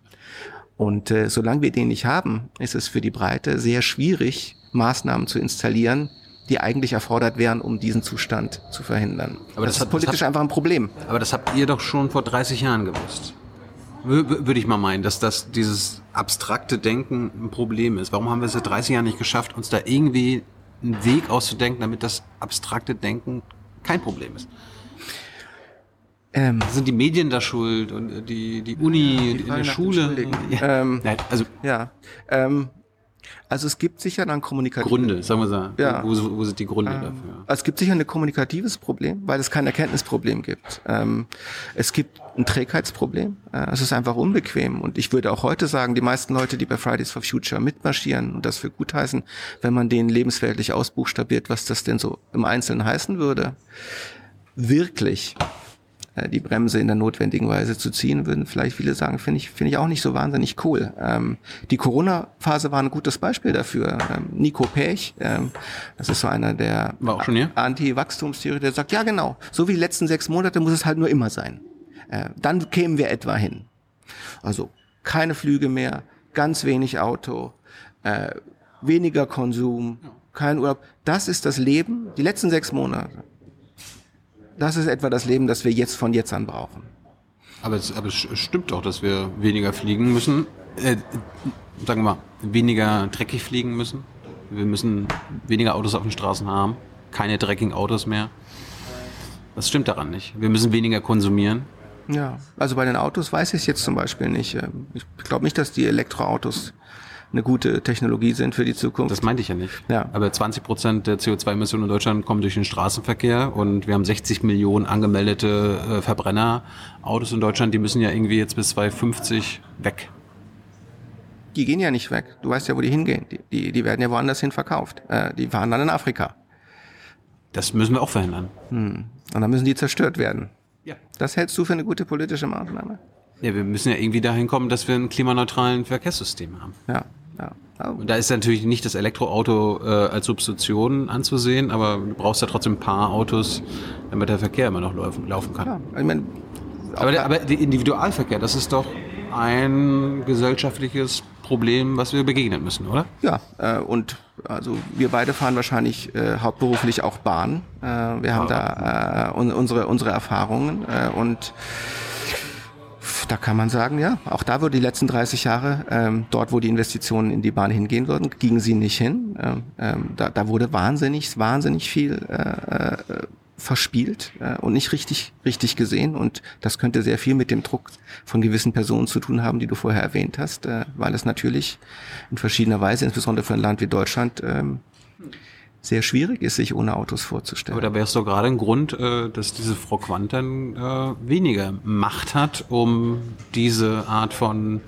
Und äh, solange wir den nicht haben, ist es für die Breite sehr schwierig, Maßnahmen zu installieren, die eigentlich erfordert wären, um diesen Zustand zu verhindern. Aber das, das ist politisch das hat, einfach ein Problem. Aber das habt ihr doch schon vor 30 Jahren gewusst. Würde ich mal meinen, dass das dieses abstrakte Denken ein Problem ist. Warum haben wir es seit 30 Jahren nicht geschafft, uns da irgendwie einen Weg auszudenken, damit das abstrakte Denken kein Problem ist? Ähm, Sind die Medien da schuld und die, die Uni die in der Schule? Ja. Ähm, also ja. Ähm, also es gibt sicher dann kommunikative Gründe, sagen wir so. Ja. Wo, wo sind die Gründe ähm, dafür? Also es gibt sicher ein kommunikatives Problem, weil es kein Erkenntnisproblem gibt. Ähm, es gibt ein Trägheitsproblem. Äh, es ist einfach unbequem. Und ich würde auch heute sagen, die meisten Leute, die bei Fridays for Future mitmarschieren und das für gut heißen, wenn man denen lebensweltlich ausbuchstabiert, was das denn so im Einzelnen heißen würde, wirklich äh, die Bremse in der notwendigen Weise zu ziehen, würden vielleicht viele sagen, finde ich, finde ich auch nicht so wahnsinnig cool. Ähm, die Corona-Phase war ein gutes Beispiel dafür. Ähm, Nico Pech, ähm, das ist so einer der Anti-Wachstumstheorie, der sagt, ja genau, so wie die letzten sechs Monate muss es halt nur immer sein. Äh, dann kämen wir etwa hin. Also keine Flüge mehr, ganz wenig Auto, äh, weniger Konsum, kein Urlaub. Das ist das Leben, die letzten sechs Monate das ist etwa das Leben, das wir jetzt von jetzt an brauchen. Aber es, aber es stimmt doch, dass wir weniger fliegen müssen. Äh, sagen wir mal, weniger dreckig fliegen müssen. Wir müssen weniger Autos auf den Straßen haben. Keine dreckigen Autos mehr. Das stimmt daran nicht. Wir müssen weniger konsumieren. Ja, also bei den Autos weiß ich es jetzt zum Beispiel nicht. Ich glaube nicht, dass die Elektroautos eine gute Technologie sind für die Zukunft. Das meinte ich ja nicht. Ja. Aber 20 Prozent der CO2-Emissionen in Deutschland kommen durch den Straßenverkehr und wir haben 60 Millionen angemeldete äh, Verbrennerautos in Deutschland, die müssen ja irgendwie jetzt bis 2050 weg. Die gehen ja nicht weg. Du weißt ja, wo die hingehen. Die, die, die werden ja woanders hin verkauft. Äh, die fahren dann in Afrika. Das müssen wir auch verhindern. Hm. Und dann müssen die zerstört werden. Ja. Das hältst du für eine gute politische Maßnahme? Ja, wir müssen ja irgendwie dahin kommen, dass wir ein klimaneutralen Verkehrssystem haben. Ja. Ja. Und da ist natürlich nicht das Elektroauto äh, als Substitution anzusehen, aber du brauchst ja trotzdem ein paar Autos, damit der Verkehr immer noch laufen, laufen kann. Ja, ich mein, aber, der, aber der Individualverkehr, das ist doch ein gesellschaftliches Problem, was wir begegnen müssen, oder? Ja, äh, und also wir beide fahren wahrscheinlich äh, hauptberuflich auch Bahn. Äh, wir haben da äh, un unsere unsere Erfahrungen äh, und da kann man sagen, ja, auch da wurde die letzten 30 Jahre, ähm, dort wo die Investitionen in die Bahn hingehen würden, gingen sie nicht hin. Ähm, ähm, da, da wurde wahnsinnig, wahnsinnig viel äh, äh verspielt äh, und nicht richtig, richtig gesehen. Und das könnte sehr viel mit dem Druck von gewissen Personen zu tun haben, die du vorher erwähnt hast, äh, weil es natürlich in verschiedener Weise, insbesondere für ein Land wie Deutschland, ähm, sehr schwierig ist, sich ohne Autos vorzustellen. Aber da wäre es doch gerade ein Grund, äh, dass diese Frau Quandt dann äh, weniger Macht hat, um diese Art von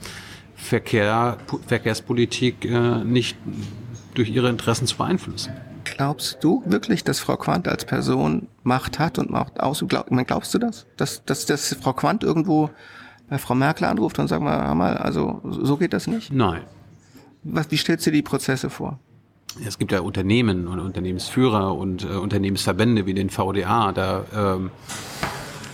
Verkehr, Verkehrspolitik äh, nicht durch ihre Interessen zu beeinflussen. Glaubst du wirklich, dass Frau Quandt als Person Macht hat und Macht aus? Glaub, glaubst du das? Dass, dass, dass Frau Quandt irgendwo bei Frau Merkel anruft und sagt mal, mal, also so geht das nicht? Nein. Was, wie stellst du dir die Prozesse vor? Es gibt ja Unternehmen und Unternehmensführer und äh, Unternehmensverbände wie den VDA. Da ähm,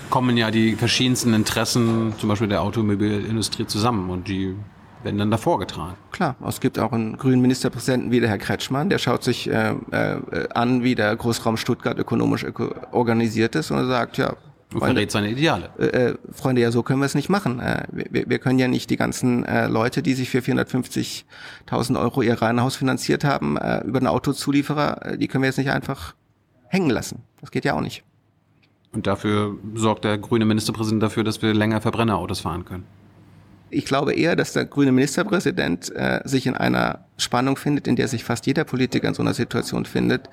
kommen ja die verschiedensten Interessen, zum Beispiel der Automobilindustrie, zusammen und die werden dann davor getragen. Klar, es gibt auch einen grünen Ministerpräsidenten wie der Herr Kretschmann, der schaut sich äh, äh, an, wie der Großraum Stuttgart ökonomisch öko organisiert ist und sagt, ja, und verrät seine Ideale. Äh, äh, Freunde, ja, so können wir es nicht machen. Äh, wir, wir können ja nicht die ganzen äh, Leute, die sich für 450.000 Euro ihr Reihenhaus finanziert haben, äh, über einen Autozulieferer, äh, die können wir jetzt nicht einfach hängen lassen. Das geht ja auch nicht. Und dafür sorgt der grüne Ministerpräsident dafür, dass wir länger Verbrennerautos fahren können. Ich glaube eher, dass der grüne Ministerpräsident sich in einer Spannung findet, in der sich fast jeder Politiker in so einer Situation findet,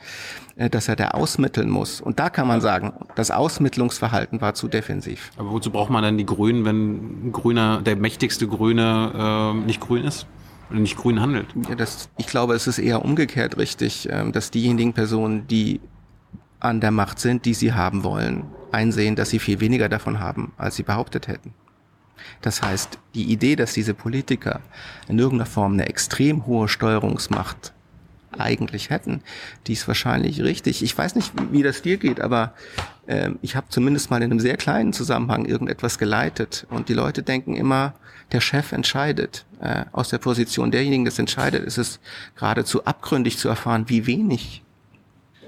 äh, dass er da ausmitteln muss. Und da kann man sagen, das Ausmittlungsverhalten war zu defensiv. Aber wozu braucht man dann die Grünen, wenn ein Grüner, der mächtigste Grüne äh, nicht grün ist? Oder nicht grün handelt? Ja, das, ich glaube, es ist eher umgekehrt richtig, äh, dass diejenigen Personen, die an der Macht sind, die sie haben wollen, einsehen, dass sie viel weniger davon haben, als sie behauptet hätten. Das heißt, die Idee, dass diese Politiker in irgendeiner Form eine extrem hohe Steuerungsmacht eigentlich hätten, die ist wahrscheinlich richtig. Ich weiß nicht, wie das dir geht, aber äh, ich habe zumindest mal in einem sehr kleinen Zusammenhang irgendetwas geleitet und die Leute denken immer, der Chef entscheidet. Äh, aus der Position derjenigen, das entscheidet, ist es geradezu abgründig zu erfahren, wie wenig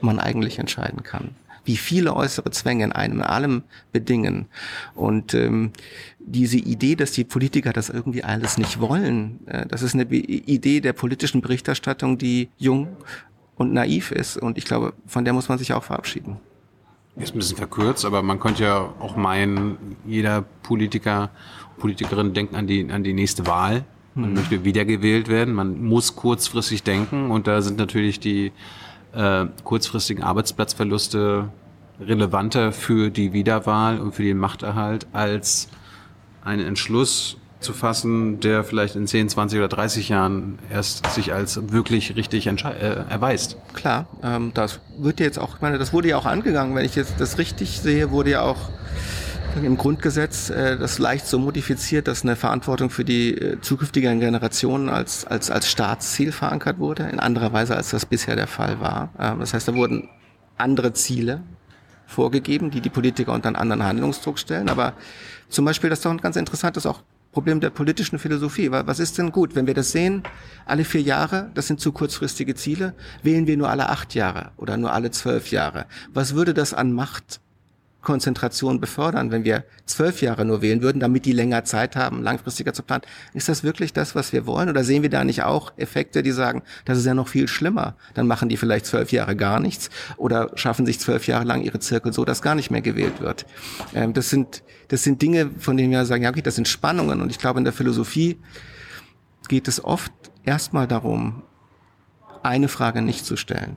man eigentlich entscheiden kann wie viele äußere Zwänge in einem in allem bedingen. Und ähm, diese Idee, dass die Politiker das irgendwie alles nicht wollen, äh, das ist eine Idee der politischen Berichterstattung, die jung und naiv ist. Und ich glaube, von der muss man sich auch verabschieden. Ist ein bisschen verkürzt, aber man könnte ja auch meinen, jeder Politiker, Politikerin denkt an die, an die nächste Wahl. Man hm. möchte wiedergewählt werden. Man muss kurzfristig denken und da sind natürlich die äh, kurzfristigen Arbeitsplatzverluste relevanter für die Wiederwahl und für den Machterhalt als einen Entschluss zu fassen, der vielleicht in 10, 20 oder 30 Jahren erst sich als wirklich richtig äh, erweist. Klar, ähm, das wird jetzt auch, ich meine, das wurde ja auch angegangen, wenn ich jetzt das richtig sehe, wurde ja auch im Grundgesetz äh, das leicht so modifiziert, dass eine Verantwortung für die äh, zukünftigen Generationen als, als, als Staatsziel verankert wurde, in anderer Weise, als das bisher der Fall war. Ähm, das heißt, da wurden andere Ziele vorgegeben, die die Politiker unter einen anderen Handlungsdruck stellen. Aber zum Beispiel, das ist doch ein ganz interessantes auch Problem der politischen Philosophie. Was ist denn gut, wenn wir das sehen, alle vier Jahre, das sind zu kurzfristige Ziele, wählen wir nur alle acht Jahre oder nur alle zwölf Jahre. Was würde das an Macht Konzentration befördern, wenn wir zwölf Jahre nur wählen würden, damit die länger Zeit haben, langfristiger zu planen. Ist das wirklich das, was wir wollen? Oder sehen wir da nicht auch Effekte, die sagen, das ist ja noch viel schlimmer? Dann machen die vielleicht zwölf Jahre gar nichts oder schaffen sich zwölf Jahre lang ihre Zirkel so, dass gar nicht mehr gewählt wird. Ähm, das sind, das sind Dinge, von denen wir sagen, ja, okay, das sind Spannungen. Und ich glaube, in der Philosophie geht es oft erstmal darum, eine Frage nicht zu stellen.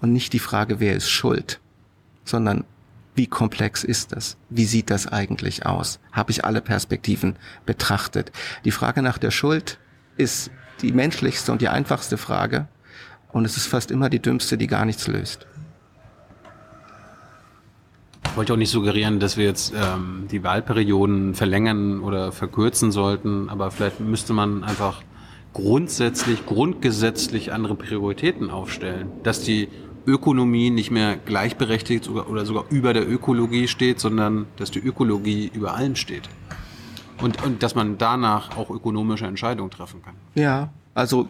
Und nicht die Frage, wer ist schuld, sondern wie komplex ist das? Wie sieht das eigentlich aus? Habe ich alle Perspektiven betrachtet? Die Frage nach der Schuld ist die menschlichste und die einfachste Frage. Und es ist fast immer die dümmste, die gar nichts löst. Ich wollte auch nicht suggerieren, dass wir jetzt ähm, die Wahlperioden verlängern oder verkürzen sollten, aber vielleicht müsste man einfach grundsätzlich, grundgesetzlich andere Prioritäten aufstellen. Dass die Ökonomie nicht mehr gleichberechtigt oder sogar über der Ökologie steht, sondern dass die Ökologie über allem steht. Und, und dass man danach auch ökonomische Entscheidungen treffen kann. Ja, also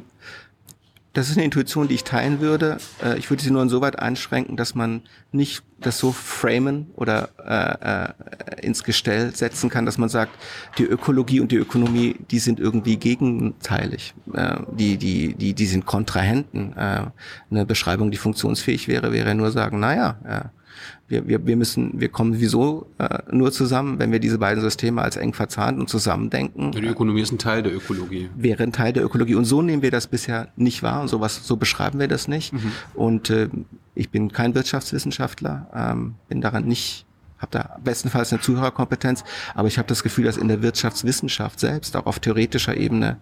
das ist eine Intuition, die ich teilen würde. Äh, ich würde sie nur insoweit einschränken, dass man nicht das so framen oder äh, äh, ins Gestell setzen kann, dass man sagt, die Ökologie und die Ökonomie, die sind irgendwie gegenteilig. Äh, die, die, die, die sind Kontrahenten. Äh, eine Beschreibung, die funktionsfähig wäre, wäre nur sagen, naja, äh, Wir, wir, wir müssen, wir kommen sowieso äh, nur zusammen, wenn wir diese beiden Systeme als eng verzahnt und zusammendenken. Die Ökonomie ist ein Teil der Ökologie. Wäre ein Teil der Ökologie. Und so nehmen wir das bisher nicht wahr und sowas, so beschreiben wir das nicht. Mhm. Und äh, ich bin kein Wirtschaftswissenschaftler, ähm, bin daran nicht habe da bestenfalls eine Zuhörerkompetenz, aber ich habe das Gefühl, dass in der Wirtschaftswissenschaft selbst auch auf theoretischer Ebene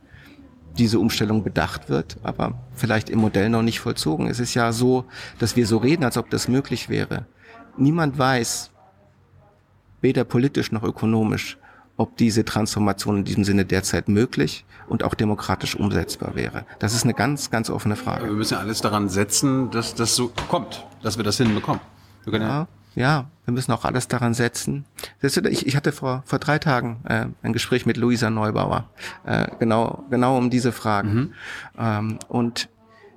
diese Umstellung bedacht wird, aber vielleicht im Modell noch nicht vollzogen. Es ist ja so, dass wir so reden, als ob das möglich wäre. Niemand weiß, weder politisch noch ökonomisch, ob diese Transformation in diesem Sinne derzeit möglich und auch demokratisch umsetzbar wäre. Das ist eine ganz, ganz offene Frage. Wir müssen ja alles daran setzen, dass das so kommt, dass wir das hinbekommen. Wir ja, ja ja, wir müssen auch alles daran setzen. Ich, ich hatte vor, vor drei Tagen äh, ein Gespräch mit Luisa Neubauer, äh, genau, genau um diese Fragen. Mhm. Ähm, und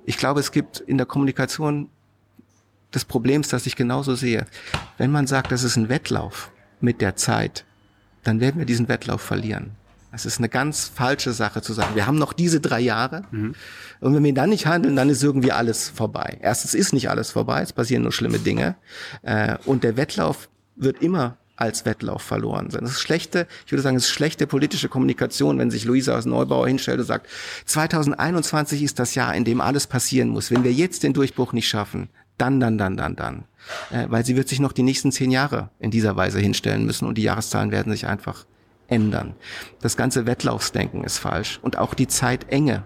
ich glaube, es gibt in der Kommunikation des Problems, das ich genauso sehe. Wenn man sagt, das ist ein Wettlauf mit der Zeit, dann werden wir diesen Wettlauf verlieren. Es ist eine ganz falsche Sache zu sagen. Wir haben noch diese drei Jahre. Mhm. Und wenn wir dann nicht handeln, dann ist irgendwie alles vorbei. Erstens ist nicht alles vorbei. Es passieren nur schlimme Dinge. Äh, und der Wettlauf wird immer als Wettlauf verloren sein. Das ist schlechte, ich würde sagen, es ist schlechte politische Kommunikation, wenn sich Luisa aus Neubauer hinstellt und sagt, 2021 ist das Jahr, in dem alles passieren muss. Wenn wir jetzt den Durchbruch nicht schaffen, dann, dann, dann, dann, dann. Äh, weil sie wird sich noch die nächsten zehn Jahre in dieser Weise hinstellen müssen und die Jahreszahlen werden sich einfach ändern. Das ganze Wettlaufsdenken ist falsch und auch die Zeitenge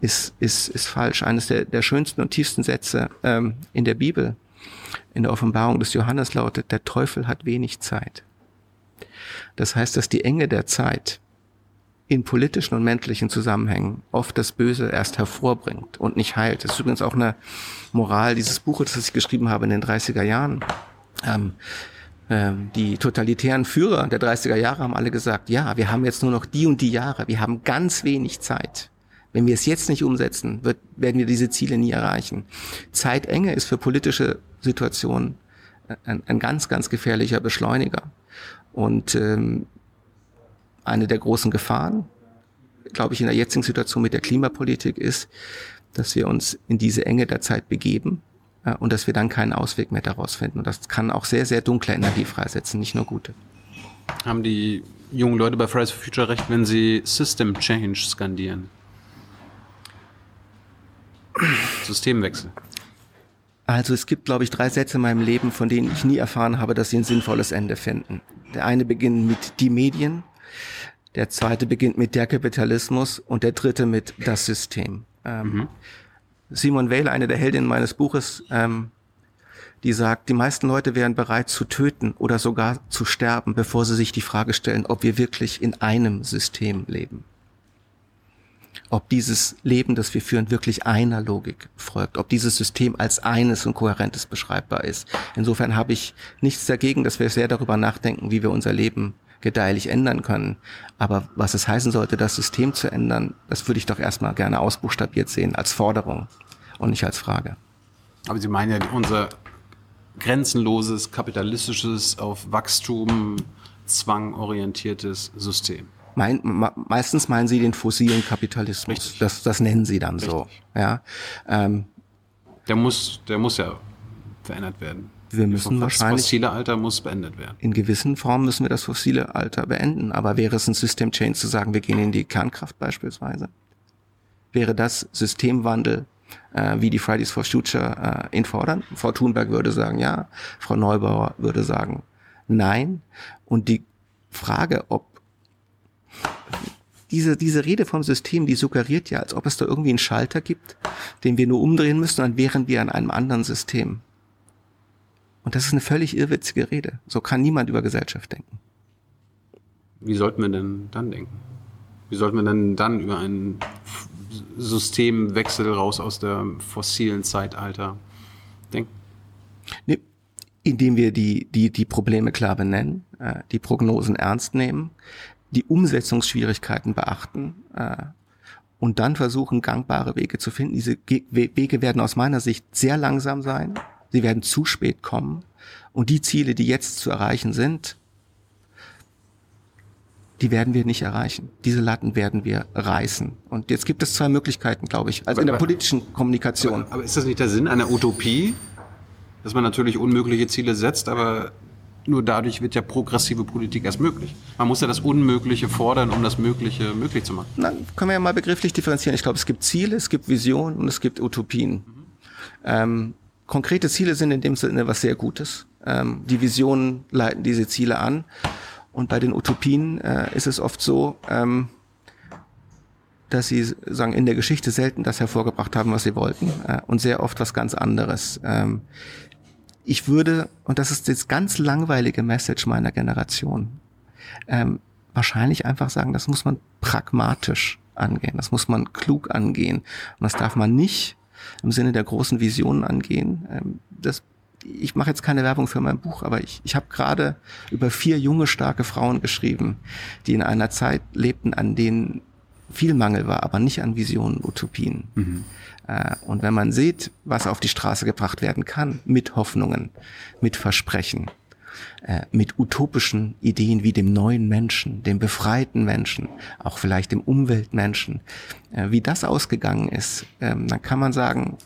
ist, ist, ist falsch. Eines der, der schönsten und tiefsten Sätze ähm, in der Bibel, in der Offenbarung des Johannes lautet, der Teufel hat wenig Zeit. Das heißt, dass die Enge der Zeit in politischen und menschlichen Zusammenhängen oft das Böse erst hervorbringt und nicht heilt. Das ist übrigens auch eine Moral dieses Buches, das ich geschrieben habe in den 30er Jahren. Ähm, ähm, die totalitären Führer der 30er Jahre haben alle gesagt, ja, wir haben jetzt nur noch die und die Jahre, wir haben ganz wenig Zeit. Wenn wir es jetzt nicht umsetzen, wird, werden wir diese Ziele nie erreichen. Zeitenge ist für politische Situationen ein, ein ganz, ganz gefährlicher Beschleuniger. Und ähm, eine der großen Gefahren, glaube ich, in der jetzigen Situation mit der Klimapolitik ist, dass wir uns in diese Enge der Zeit begeben äh, und dass wir dann keinen Ausweg mehr daraus finden. Und das kann auch sehr, sehr dunkle Energie freisetzen, nicht nur gute. Haben die jungen Leute bei Fridays for Future recht, wenn sie System Change skandieren? Systemwechsel. Also es gibt, glaube ich, drei Sätze in meinem Leben, von denen ich nie erfahren habe, dass sie ein sinnvolles Ende finden. Der eine beginnt mit die Medien, der zweite beginnt mit der Kapitalismus und der dritte mit das System. Ähm, mhm. Simon Weil, eine der Heldinnen meines Buches, ähm, die sagt, die meisten Leute wären bereit zu töten oder sogar zu sterben, bevor sie sich die Frage stellen, ob wir wirklich in einem System leben. Ob dieses Leben, das wir führen, wirklich einer Logik folgt, ob dieses System als eines und kohärentes beschreibbar ist. Insofern habe ich nichts dagegen, dass wir sehr darüber nachdenken, wie wir unser Leben gedeihlich ändern können. Aber was es heißen sollte, das System zu ändern, das würde ich doch erstmal gerne ausbuchstabiert sehen als Forderung und nicht als Frage. Aber Sie meinen ja, unser grenzenloses, kapitalistisches, auf Wachstum, Zwang orientiertes System. Mein, meistens meinen Sie den fossilen Kapitalismus. Das, das nennen Sie dann Richtig. so. Ja. Ähm, der muss, der muss ja verändert werden wir müssen das wahrscheinlich. Das fossile Alter muss beendet werden. In gewissen Formen müssen wir das fossile Alter beenden. Aber wäre es ein System Change zu sagen, wir gehen in die Kernkraft beispielsweise? Wäre das Systemwandel, äh, wie die Fridays for Future äh, ihn fordern? Frau Thunberg würde sagen ja, Frau Neubauer würde sagen nein. Und die Frage, ob diese, diese Rede vom System, die suggeriert ja, als ob es da irgendwie einen Schalter gibt, den wir nur umdrehen müssen, dann wären wir an einem anderen System. Und das ist eine völlig irrwitzige Rede. So kann niemand über Gesellschaft denken. Wie sollten wir denn dann denken? Wie sollten wir denn dann über einen Systemwechsel raus aus dem fossilen Zeitalter denken? Nee, indem wir die, die, die Probleme klar benennen, äh, die Prognosen ernst nehmen, die Umsetzungsschwierigkeiten beachten äh, und dann versuchen, gangbare Wege zu finden. Diese Ge Wege werden aus meiner Sicht sehr langsam sein, sie werden zu spät kommen und die Ziele, die jetzt zu erreichen sind, die werden wir nicht erreichen. Diese Latten werden wir reißen. Und jetzt gibt es zwei Möglichkeiten, glaube ich, also aber, in der politischen Kommunikation. Aber, aber, ist das nicht der Sinn einer Utopie? dass man natürlich unmögliche Ziele setzt, aber nur dadurch wird ja progressive Politik erst möglich. Man muss ja das Unmögliche fordern, um das Mögliche möglich zu machen. Na, können wir ja mal begrifflich differenzieren. Ich glaube, es gibt Ziele, es gibt Visionen und es gibt Utopien. Mhm. Ähm, konkrete Ziele sind in dem Sinne was sehr Gutes. Ähm, die Visionen leiten diese Ziele an. Und bei den Utopien äh, ist es oft so, ähm, dass sie sagen in der Geschichte selten das hervorgebracht haben, was sie wollten, äh, und sehr oft was ganz anderes. Ähm, ich würde, und das ist das ganz langweilige Message meiner Generation, ähm, wahrscheinlich einfach sagen, das muss man pragmatisch angehen, das muss man klug angehen und das darf man nicht im Sinne der großen Visionen angehen. Ähm, das, ich mache jetzt keine Werbung für mein Buch, aber ich, ich habe gerade über vier junge, starke Frauen geschrieben, die in einer Zeit lebten, an denen viel Mangel war, aber nicht an Visionen, Utopien. Mhm. Äh, und wenn man sieht, was auf die Straße gebracht werden kann, mit Hoffnungen, mit Versprechen, äh, mit utopischen Ideen wie dem neuen Menschen, dem befreiten Menschen, auch vielleicht dem Umweltmenschen, äh, wie das ausgegangen ist, ähm, dann kann man sagen,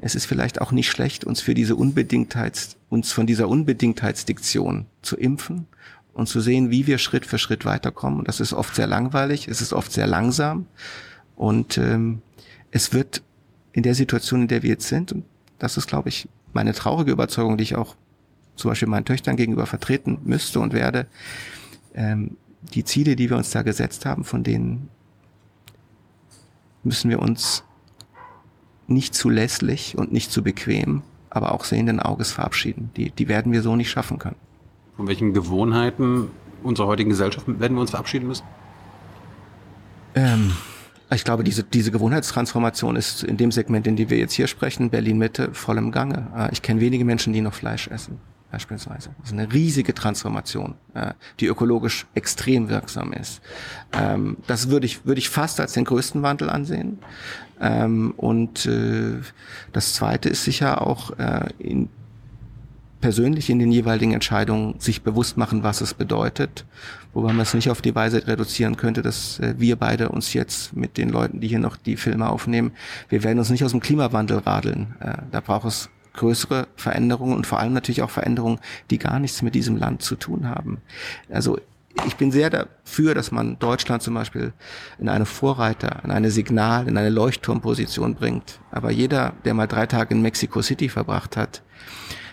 es ist vielleicht auch nicht schlecht, uns für diese Unbedingtheit, uns von dieser Unbedingtheitsdiktion zu impfen und zu sehen, wie wir Schritt für Schritt weiterkommen. Und das ist oft sehr langweilig, es ist oft sehr langsam und ähm, es wird in der Situation, in der wir jetzt sind, und das ist, glaube ich, meine traurige Überzeugung, die ich auch zum Beispiel meinen Töchtern gegenüber vertreten müsste und werde, ähm, die Ziele, die wir uns da gesetzt haben, von denen müssen wir uns nicht zu lässlich und nicht zu bequem, aber auch sehenden Auges verabschieden. Die, die werden wir so nicht schaffen können. Von welchen Gewohnheiten unserer heutigen Gesellschaft werden wir uns verabschieden müssen? Ähm, ich glaube, diese, diese Gewohnheitstransformation ist in dem Segment, in dem wir jetzt hier sprechen, Berlin-Mitte, voll im Gange. Äh, ich kenne wenige Menschen, die noch Fleisch essen, beispielsweise. Das ist eine riesige Transformation, äh, die ökologisch extrem wirksam ist. Ähm, das würde ich, würde ich fast als den größten Wandel ansehen. Ähm, und äh, das Zweite ist sicher auch in persönlich in den jeweiligen Entscheidungen sich bewusst machen, was es bedeutet, wobei man es nicht auf die Weise reduzieren könnte, dass äh, wir beide uns jetzt mit den Leuten, die hier noch die Filme aufnehmen, wir werden uns nicht aus dem Klimawandel radeln. Äh, da braucht es größere Veränderungen und vor allem natürlich auch Veränderungen, die gar nichts mit diesem Land zu tun haben. Also ich bin sehr dafür, dass man Deutschland zum Beispiel in eine Vorreiter, in eine Signal, in eine Leuchtturmposition bringt. Aber jeder, der mal drei Tage in Mexico City verbracht hat,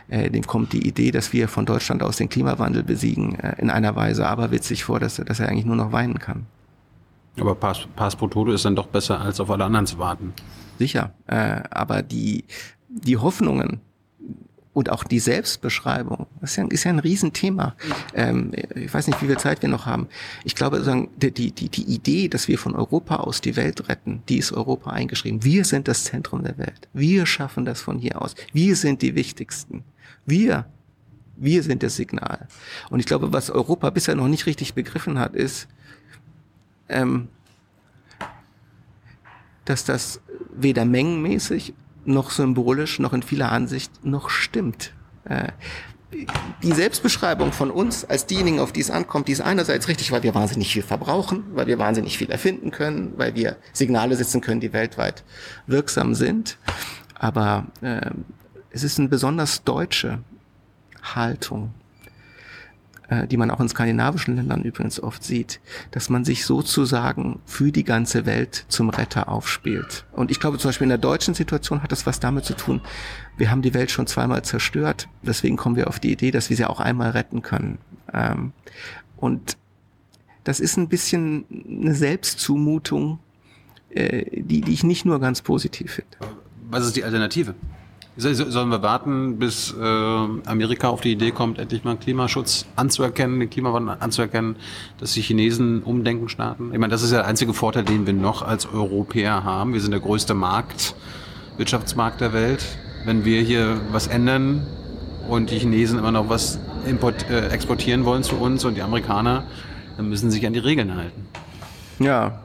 äh, dem kommt die Idee, dass wir von Deutschland aus den Klimawandel besiegen, äh, in einer Weise aber witzig vor, dass, dass er eigentlich nur noch weinen kann. Aber Pass, Pass pro Toto ist dann doch besser, als auf alle anderen zu warten. Sicher, äh, aber die, die Hoffnungen, und auch die Selbstbeschreibung, das ist ja, ist ja ein Riesenthema. Ähm, ich weiß nicht, wie viel Zeit wir noch haben. Ich glaube, die, die, die Idee, dass wir von Europa aus die Welt retten, die ist Europa eingeschrieben. Wir sind das Zentrum der Welt. Wir schaffen das von hier aus. Wir sind die Wichtigsten. Wir, wir sind das Signal. Und ich glaube, was Europa bisher noch nicht richtig begriffen hat, ist, ähm, dass das weder mengenmäßig noch symbolisch noch in vieler Ansicht noch stimmt. Äh, die Selbstbeschreibung von uns als diejenigen, auf die es ankommt, die ist einerseits richtig, weil wir wahnsinnig viel verbrauchen, weil wir wahnsinnig viel erfinden können, weil wir Signale setzen können, die weltweit wirksam sind. Aber äh, es ist eine besonders deutsche Haltung, äh, die man auch in skandinavischen Ländern übrigens oft sieht, dass man sich sozusagen für die ganze Welt zum Retter aufspielt. Und ich glaube zum Beispiel in der deutschen Situation hat das was damit zu tun, wir haben die Welt schon zweimal zerstört, deswegen kommen wir auf die Idee, dass wir sie auch einmal retten können. Ähm, und das ist ein bisschen eine Selbstzumutung, äh, die, die ich nicht nur ganz positiv finde. Was ist die Alternative? Sollen wir warten, bis äh, Amerika auf die Idee kommt, endlich mal Klimaschutz anzuerkennen, den Klimawandel anzuerkennen, dass die Chinesen umdenken starten? Ich meine, das ist ja der einzige Vorteil, den wir noch als Europäer haben. Wir sind der größte Markt, Wirtschaftsmarkt der Welt. Wenn wir hier was ändern und die Chinesen immer noch was import, äh, exportieren wollen zu uns und die Amerikaner, dann müssen sie sich an die Regeln halten. Ja.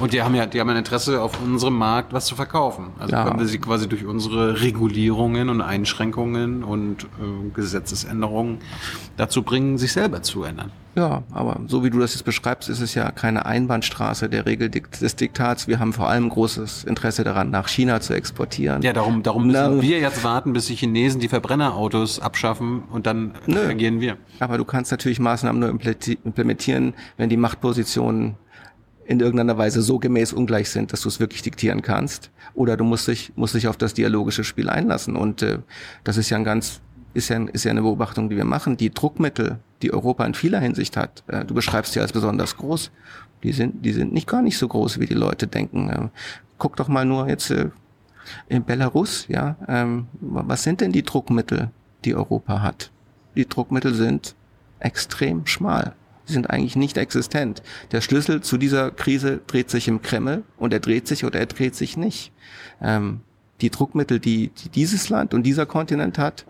Und die haben ja, die haben ein Interesse auf unserem Markt, was zu verkaufen. Also Ja. können wir sie quasi durch unsere Regulierungen und Einschränkungen und äh, Gesetzesänderungen dazu bringen, sich selber zu ändern. Ja, aber so wie du das jetzt beschreibst, ist es ja keine Einbahnstraße der Regel des Diktats. Wir haben vor allem großes Interesse daran, nach China zu exportieren. Ja, darum, darum müssen Na, wir jetzt warten, bis die Chinesen die Verbrennerautos abschaffen und dann Nö. reagieren wir. Aber du kannst natürlich Maßnahmen nur implementieren, wenn die Machtpositionen in irgendeiner Weise so gemäß ungleich sind, dass du es wirklich diktieren kannst. Oder du musst dich, musst dich auf das dialogische Spiel einlassen. Und äh, das ist ja ein ganz, ist ja, ist ja eine Beobachtung, die wir machen. Die Druckmittel, die Europa in vieler Hinsicht hat, äh, du beschreibst sie als besonders groß, die sind, die sind nicht gar nicht so groß, wie die Leute denken. Äh, guck doch mal nur jetzt äh, in Belarus, ja, ähm, was sind denn die Druckmittel, die Europa hat? Die Druckmittel sind extrem schmal. Sie sind eigentlich nicht existent. Der Schlüssel zu dieser Krise dreht sich im Kreml und er dreht sich oder er dreht sich nicht. Ähm, die Druckmittel, die, die dieses Land und dieser Kontinent hat,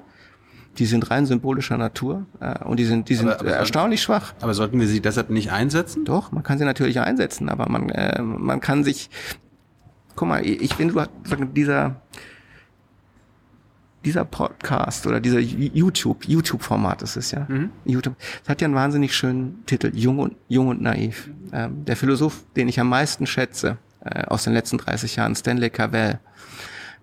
die sind rein symbolischer Natur äh, und die sind, die sind Aber- aber- erstaunlich schwach. Aber sollten wir sie deshalb nicht einsetzen? Doch, man kann sie natürlich einsetzen, aber man, äh, man kann sich, guck mal, ich finde, du hast dieser, dieser Podcast oder dieser YouTube, YouTube-Format ist es ja. YouTube. Es hat ja einen wahnsinnig schönen Titel, Jung und, Jung und Naiv. Ähm, der Philosoph, den ich am meisten schätze, äh, aus den letzten 30 Jahren, Stanley Cavell,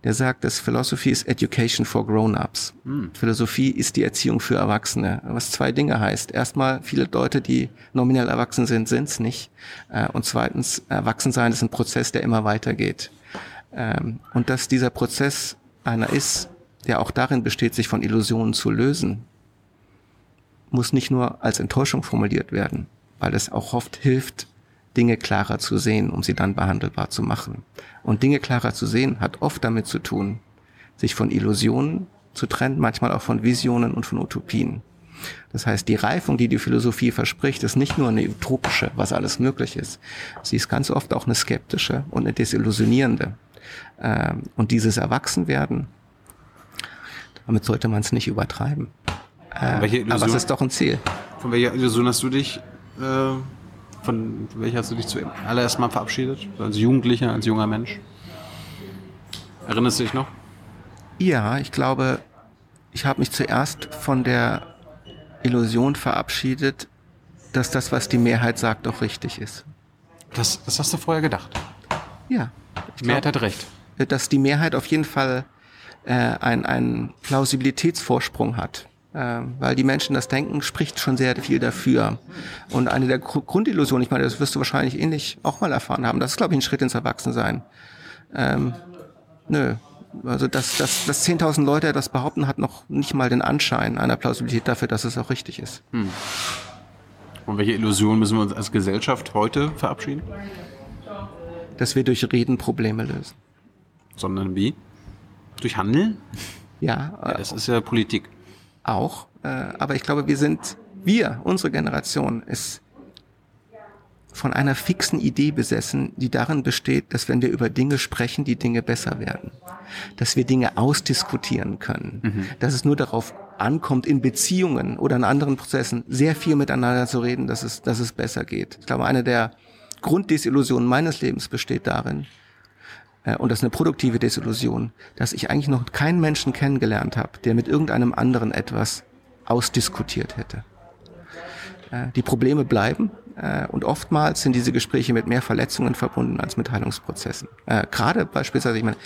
der sagt, dass Philosophy is Education for Grown-ups. Philosophie ist die Erziehung für Erwachsene, was zwei Dinge heißt. Erstmal, viele Leute, die nominell erwachsen sind, sind's nicht. Äh, Und zweitens, Erwachsensein ist ein Prozess, der immer weitergeht. Ähm, Und dass dieser Prozess einer ist, der auch darin besteht, sich von Illusionen zu lösen, muss nicht nur als Enttäuschung formuliert werden, weil es auch oft hilft, Dinge klarer zu sehen, um sie dann behandelbar zu machen. Und Dinge klarer zu sehen hat oft damit zu tun, sich von Illusionen zu trennen, manchmal auch von Visionen und von Utopien. Das heißt, die Reifung, die die Philosophie verspricht, ist nicht nur eine utopische, was alles möglich ist. Sie ist ganz oft auch eine skeptische und eine desillusionierende. Ähm, Und dieses Erwachsenwerden, damit sollte man es nicht übertreiben. Äh, aber es ist doch ein Ziel. Von welcher Illusion hast du dich, äh, von welcher hast du dich zuallererst mal verabschiedet? Als Jugendlicher, als junger Mensch? Erinnerst du dich noch? Ja, ich glaube, ich habe mich zuerst von der Illusion verabschiedet, dass das, was die Mehrheit sagt, auch richtig ist. Das, das hast du vorher gedacht. Ja. Die Mehrheit hat recht. Dass die Mehrheit auf jeden Fall äh, einen, einen Plausibilitätsvorsprung hat. Äh, weil die Menschen das denken, spricht schon sehr viel dafür. Und eine der Gru- Grundillusionen, ich meine, das wirst du wahrscheinlich ähnlich auch mal erfahren haben, das ist, glaube ich, ein Schritt ins Erwachsensein. Ähm, nö. Also, dass, dass, dass 10.000 Leute das behaupten, hat noch nicht mal den Anschein einer Plausibilität dafür, dass es auch richtig ist. Von welcher Illusion müssen wir uns als Gesellschaft heute verabschieden? Dass wir durch Reden Probleme lösen. Sondern wie? Durch Handeln? Ja, Ja, äh, das ist ja Politik. auch. Äh, aber ich glaube, wir sind, wir, unsere Generation, ist von einer fixen Idee besessen, die darin besteht, dass wenn wir über Dinge sprechen, die Dinge besser werden. Dass wir Dinge ausdiskutieren können. Dass es nur darauf ankommt, in Beziehungen oder in anderen Prozessen sehr viel miteinander zu reden, dass es, dass es besser geht. Ich glaube, eine der Grunddesillusionen meines Lebens besteht darin, äh, und das ist eine produktive Desillusion, dass ich eigentlich noch keinen Menschen kennengelernt habe, der mit irgendeinem anderen etwas ausdiskutiert hätte. Äh, Die Probleme bleiben äh, und oftmals sind diese Gespräche mit mehr Verletzungen verbunden als mit Heilungsprozessen. Äh, Gerade beispielsweise, ich meine,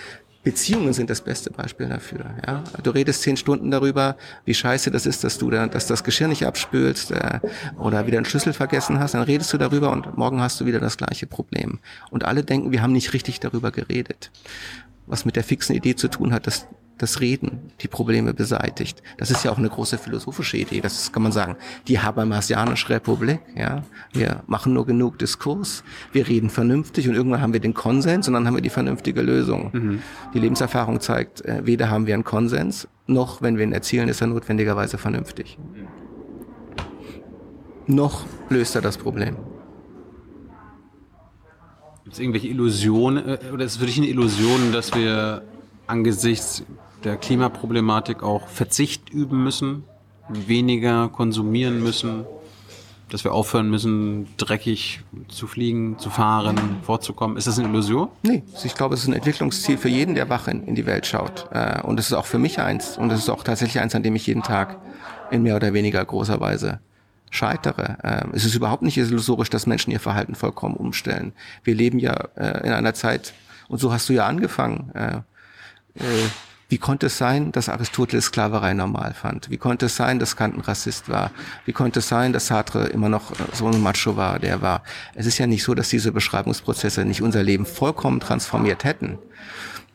Beziehungen sind das beste Beispiel dafür. Ja? Du redest zehn Stunden darüber, wie scheiße das ist, dass du da, dass das Geschirr nicht abspülst äh, oder wieder einen Schlüssel vergessen hast. Dann redest du darüber und morgen hast du wieder das gleiche Problem. Und alle denken, wir haben nicht richtig darüber geredet. Was mit der fixen Idee zu tun hat, dass das Reden die Probleme beseitigt. Das ist ja auch eine große philosophische Idee. Das ist, kann man sagen, die Habermasianische Republik. Ja, wir machen nur genug Diskurs, wir reden vernünftig und irgendwann haben wir den Konsens und dann haben wir die vernünftige Lösung. Die Lebenserfahrung zeigt, äh, weder haben wir einen Konsens noch, wenn wir ihn erzielen, ist er notwendigerweise vernünftig. Noch löst er das Problem. Gibt es irgendwelche Illusionen, äh, oder ist es für dich eine Illusion, dass wir angesichts der Klimaproblematik auch Verzicht üben müssen, weniger konsumieren müssen, dass wir aufhören müssen, dreckig zu fliegen, zu fahren, vorzukommen. Ist das eine Illusion? Nee, ich glaube, es ist ein Entwicklungsziel für jeden, der wach in, in die Welt schaut. Äh, und es ist auch für mich eins. Und es ist auch tatsächlich eins, an dem ich jeden Tag in mehr oder weniger großer Weise scheitere. Ähm, es ist überhaupt nicht illusorisch, dass Menschen ihr Verhalten vollkommen umstellen. Wir leben ja äh, in einer Zeit, und so hast du ja angefangen, äh, äh, wie konnte es sein, dass Aristoteles Sklaverei normal fand? Wie konnte es sein, dass Kant ein Rassist war? Wie konnte es sein, dass Sartre immer noch so ein Macho war, der war? Es ist ja nicht so, dass diese Beschreibungsprozesse nicht unser Leben vollkommen transformiert hätten.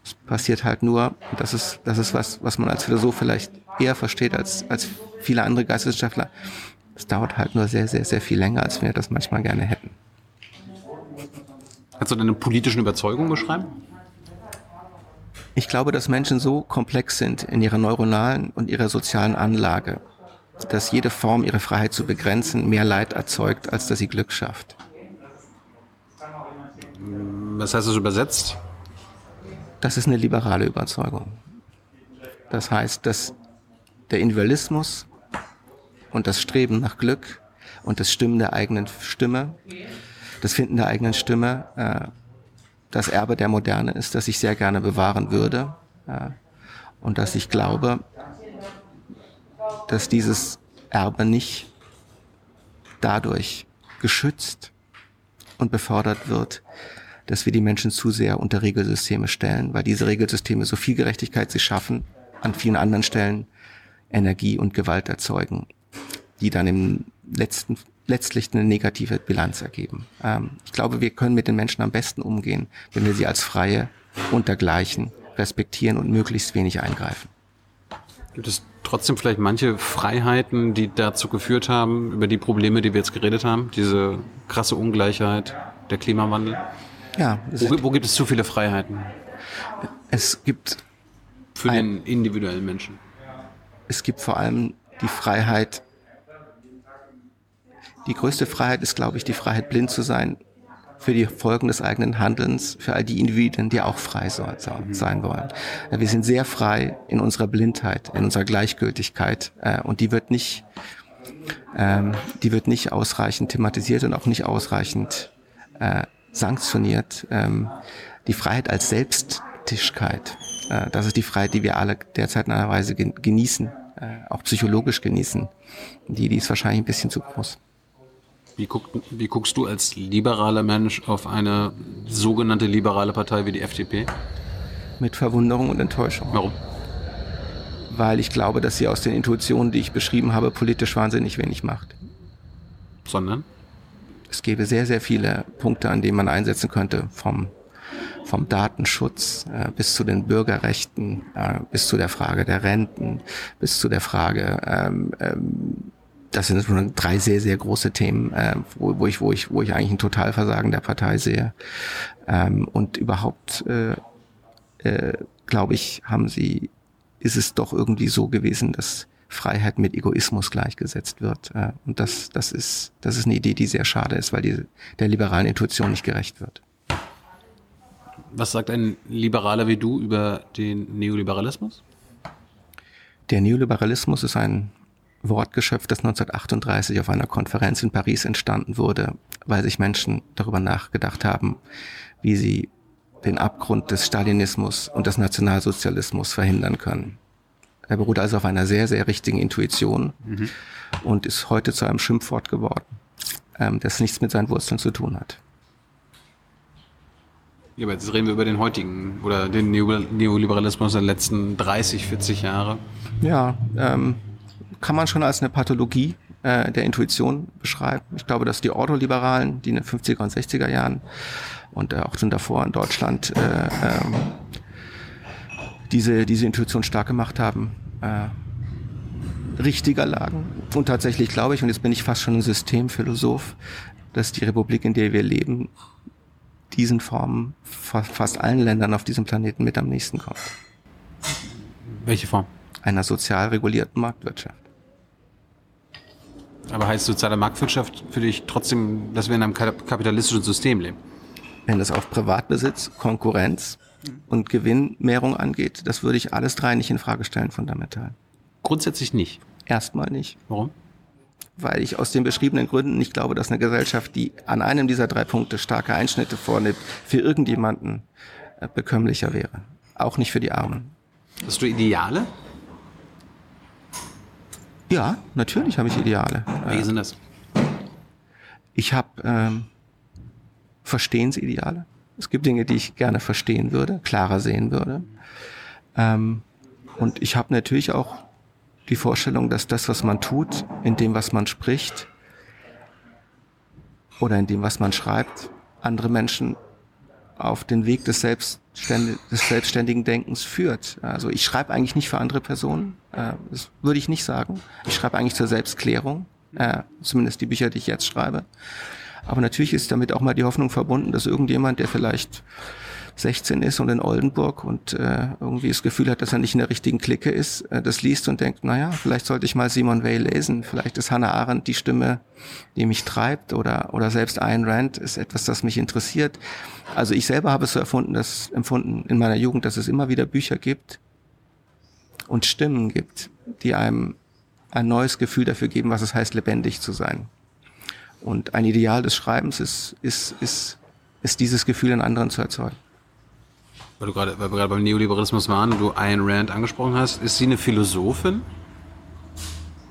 Es passiert halt nur, das ist, das ist was, was man als Philosoph vielleicht eher versteht als, als viele andere Geisteswissenschaftler. Es dauert halt nur sehr, sehr, sehr viel länger, als wir das manchmal gerne hätten. Kannst du deine politischen Überzeugungen beschreiben? Ich glaube, dass Menschen so komplex sind in ihrer neuronalen und ihrer sozialen Anlage, dass jede Form, ihre Freiheit zu begrenzen, mehr Leid erzeugt, als dass sie Glück schafft. Was heißt das übersetzt? Das ist eine liberale Überzeugung. Das heißt, dass der Individualismus und das Streben nach Glück und das Stimmen der eigenen Stimme, das Finden der eigenen Stimme äh, das Erbe der Moderne ist, das ich sehr gerne bewahren würde äh, und dass ich glaube, dass dieses Erbe nicht dadurch geschützt und befördert wird, dass wir die Menschen zu sehr unter Regelsysteme stellen, weil diese Regelsysteme so viel Gerechtigkeit sie schaffen, an vielen anderen Stellen Energie und Gewalt erzeugen, die dann im letzten letztlich eine negative Bilanz ergeben. Ähm, ich glaube, wir können mit den Menschen am besten umgehen, wenn wir sie als Freie untergleichen, respektieren und möglichst wenig eingreifen. Gibt es trotzdem vielleicht manche Freiheiten, die dazu geführt haben, über die Probleme, die wir jetzt geredet haben, diese krasse Ungleichheit, der Klimawandel? Ja. Wo, wo gibt es zu viele Freiheiten? Es gibt für den individuellen Menschen. Es gibt vor allem die Freiheit, die größte Freiheit ist, glaube ich, die Freiheit, blind zu sein für die Folgen des eigenen Handelns, für all die Individuen, die auch frei so, so, sein wollen. Wir sind sehr frei in unserer Blindheit, in unserer Gleichgültigkeit äh, und die wird nicht, ähm, die wird nicht ausreichend thematisiert und auch nicht ausreichend äh, sanktioniert. Ähm, die Freiheit als Selbstigkeit, äh, das ist die Freiheit, die wir alle derzeit in einer Weise genießen, äh, auch psychologisch genießen. Die, die ist wahrscheinlich ein bisschen zu groß. Wie, guck, wie guckst du als liberaler Mensch auf eine sogenannte liberale Partei wie die FDP? Mit Verwunderung und Enttäuschung. Warum? Weil ich glaube, dass sie aus den Intuitionen, die ich beschrieben habe, politisch wahnsinnig wenig macht. Sondern? Es gäbe sehr, sehr viele Punkte, an denen man einsetzen könnte, vom, vom Datenschutz äh, bis zu den Bürgerrechten, äh, bis zu der Frage der Renten, bis zu der Frage ähm, ähm, das sind schon drei sehr, sehr große Themen, äh, wo, wo, ich, wo, ich, wo ich eigentlich ein Totalversagen der Partei sehe. Ähm, und überhaupt, äh, äh, glaube ich, haben sie, ist es doch irgendwie so gewesen, dass Freiheit mit Egoismus gleichgesetzt wird. Äh, und das, das, ist, das ist eine Idee, die sehr schade ist, weil die der liberalen Intuition nicht gerecht wird. Was sagt ein Liberaler wie du über den Neoliberalismus? Der Neoliberalismus ist ein Wortgeschöpf, das 1938 auf einer Konferenz in Paris entstanden wurde, weil sich Menschen darüber nachgedacht haben, wie sie den Abgrund des Stalinismus und des Nationalsozialismus verhindern können. Er beruht also auf einer sehr, sehr richtigen Intuition mhm. und ist heute zu einem Schimpfwort geworden, ähm, das nichts mit seinen Wurzeln zu tun hat. Ja, aber jetzt reden wir über den heutigen oder den Neoliberalismus der letzten 30, 40 Jahre. Ja, ähm, kann man schon als eine Pathologie äh, der Intuition beschreiben. Ich glaube, dass die Ordoliberalen, die in den 50er und 60er Jahren und äh, auch schon davor in Deutschland äh, äh, diese, diese Intuition stark gemacht haben, äh, richtiger lagen. Und tatsächlich glaube ich, und jetzt bin ich fast schon ein Systemphilosoph, dass die Republik, in der wir leben, diesen Formen fast allen Ländern auf diesem Planeten mit am nächsten kommt. Welche Form? Einer sozial regulierten Marktwirtschaft. Aber heißt soziale Marktwirtschaft für dich trotzdem, dass wir in einem kapitalistischen System leben? Wenn es auf Privatbesitz, Konkurrenz und Gewinnmehrung angeht, das würde ich alles drei nicht in Frage stellen, fundamental. Grundsätzlich nicht. Erstmal nicht. Warum? weil ich aus den beschriebenen Gründen nicht glaube, dass eine Gesellschaft, die an einem dieser drei Punkte starke Einschnitte vornimmt, für irgendjemanden äh, bekömmlicher wäre. Auch nicht für die Armen. Hast du Ideale? Ja, natürlich habe ich Ideale. Welche sind das? Ich habe ähm, Verstehensideale. Es gibt Dinge, die ich gerne verstehen würde, klarer sehen würde. Ähm, und ich habe natürlich auch die Vorstellung, dass das, was man tut, in dem, was man spricht oder in dem, was man schreibt, andere Menschen auf den Weg des, Selbstständ des selbstständigen Denkens führt. Also ich schreibe eigentlich nicht für andere Personen, äh, das würde ich nicht sagen. Ich schreibe eigentlich zur Selbstklärung, äh, zumindest die Bücher, die ich jetzt schreibe. Aber natürlich ist damit auch mal die Hoffnung verbunden, dass irgendjemand, der vielleicht 16 ist und in Oldenburg und äh, irgendwie das Gefühl hat, dass er nicht in der richtigen Clique ist, äh, das liest und denkt, naja, vielleicht sollte ich mal Simon Weil lesen. Vielleicht ist Hannah Arendt die Stimme, die mich treibt oder, oder selbst Ayn Rand ist etwas, das mich interessiert. Also ich selber habe es so erfunden, dass, empfunden in meiner Jugend, dass es immer wieder Bücher gibt und Stimmen gibt, die einem ein neues Gefühl dafür geben, was es heißt, lebendig zu sein. Und ein Ideal des Schreibens ist, ist, ist, ist dieses Gefühl in anderen zu erzeugen weil du gerade, weil wir gerade beim Neoliberalismus waren und du Ayn Rand angesprochen hast, ist sie eine Philosophin?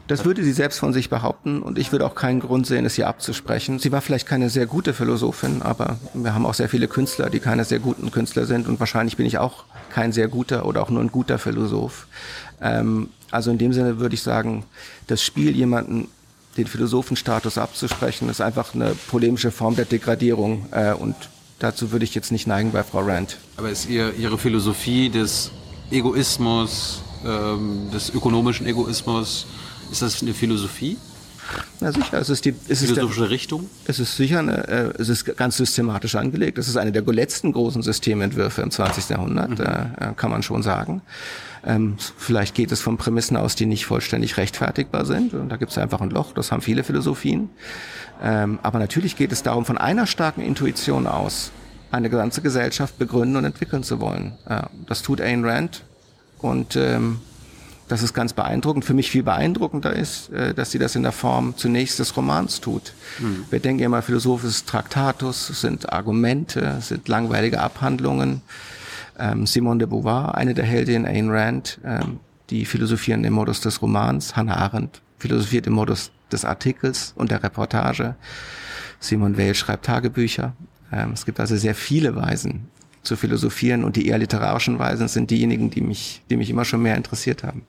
Das würde sie selbst von sich behaupten und ich würde auch keinen Grund sehen, es ihr abzusprechen. Sie war vielleicht keine sehr gute Philosophin, aber wir haben auch sehr viele Künstler, die keine sehr guten Künstler sind und wahrscheinlich bin ich auch kein sehr guter oder auch nur ein guter Philosoph. Ähm, also in dem Sinne würde ich sagen, das Spiel jemanden den Philosophenstatus abzusprechen, ist einfach eine polemische Form der Degradierung äh, und Dazu würde ich jetzt nicht neigen bei Frau Rand. Aber ist ihr, Ihre Philosophie des Egoismus, ähm, des ökonomischen Egoismus, ist das eine Philosophie? Na sicher, es ist die es philosophische ist der, Richtung. Es ist sicher, eine, äh, es ist ganz systematisch angelegt. Es ist eine der letzten großen Systementwürfe im 20. Jahrhundert, mhm. äh, kann man schon sagen. Ähm, vielleicht geht es von Prämissen aus, die nicht vollständig rechtfertigbar sind. Und da gibt es einfach ein Loch. Das haben viele Philosophien. Ähm, aber natürlich geht es darum, von einer starken Intuition aus eine ganze Gesellschaft begründen und entwickeln zu wollen. Äh, das tut Ayn Rand und ähm, das ist ganz beeindruckend. Für mich viel beeindruckender ist, äh, dass sie das in der Form zunächst des Romans tut. Mhm. Wir denken immer, philosophisches Traktatus sind Argumente, sind langweilige Abhandlungen. Ähm, Simone de Beauvoir, eine der Heldinnen, Ayn Rand, ähm, die philosophieren im Modus des Romans. Hannah Arendt philosophiert im Modus des Artikels und der Reportage. Simon Weil schreibt Tagebücher. Ähm, es gibt also sehr viele Weisen zu philosophieren und die eher literarischen Weisen sind diejenigen, die mich, die mich immer schon mehr interessiert haben.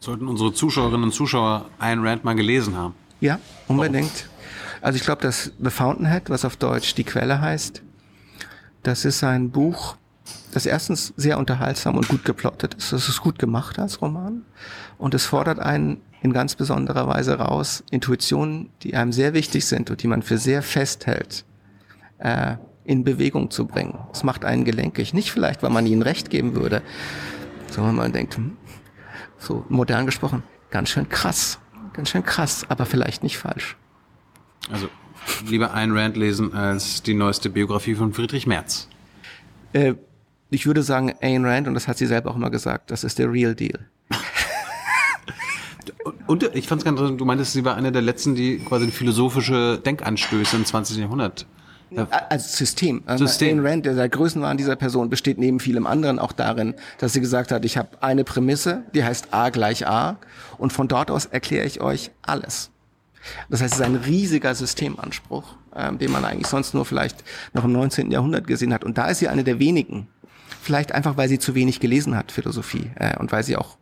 Sollten unsere Zuschauerinnen und Zuschauer Ayn Rand mal gelesen haben? Ja, unbedingt. Also ich glaube, dass The Fountainhead, was auf Deutsch die Quelle heißt, das ist ein Buch, das erstens sehr unterhaltsam und gut geplottet ist. Es ist gut gemacht als Roman und es fordert einen in ganz besonderer Weise raus, Intuitionen, die einem sehr wichtig sind und die man für sehr festhält, äh, in Bewegung zu bringen. Es macht einen gelenkig. Nicht vielleicht, weil man ihnen recht geben würde, sondern man denkt, hm, so modern gesprochen, ganz schön krass, ganz schön krass, aber vielleicht nicht falsch. Also lieber Ayn Rand lesen als die neueste Biografie von Friedrich Merz. Äh, ich würde sagen, Ayn Rand, und das hat sie selber auch immer gesagt, das ist der Real Deal. (laughs) Und ich fand es ganz interessant, du meintest, sie war eine der letzten, die quasi philosophische Denkanstöße im 20. Jahrhundert. Als System. Ähm, System. Ayn Rand, der, der Größenwahn dieser Person, besteht neben vielem anderen auch darin, dass sie gesagt hat, ich habe eine Prämisse, die heißt A gleich A und von dort aus erkläre ich euch alles. Das heißt, es ist ein riesiger Systemanspruch, ähm, den man eigentlich sonst nur vielleicht noch im 19. Jahrhundert gesehen hat. Und da ist sie eine der wenigen. Vielleicht einfach, weil sie zu wenig gelesen hat, Philosophie, äh, und weil sie auch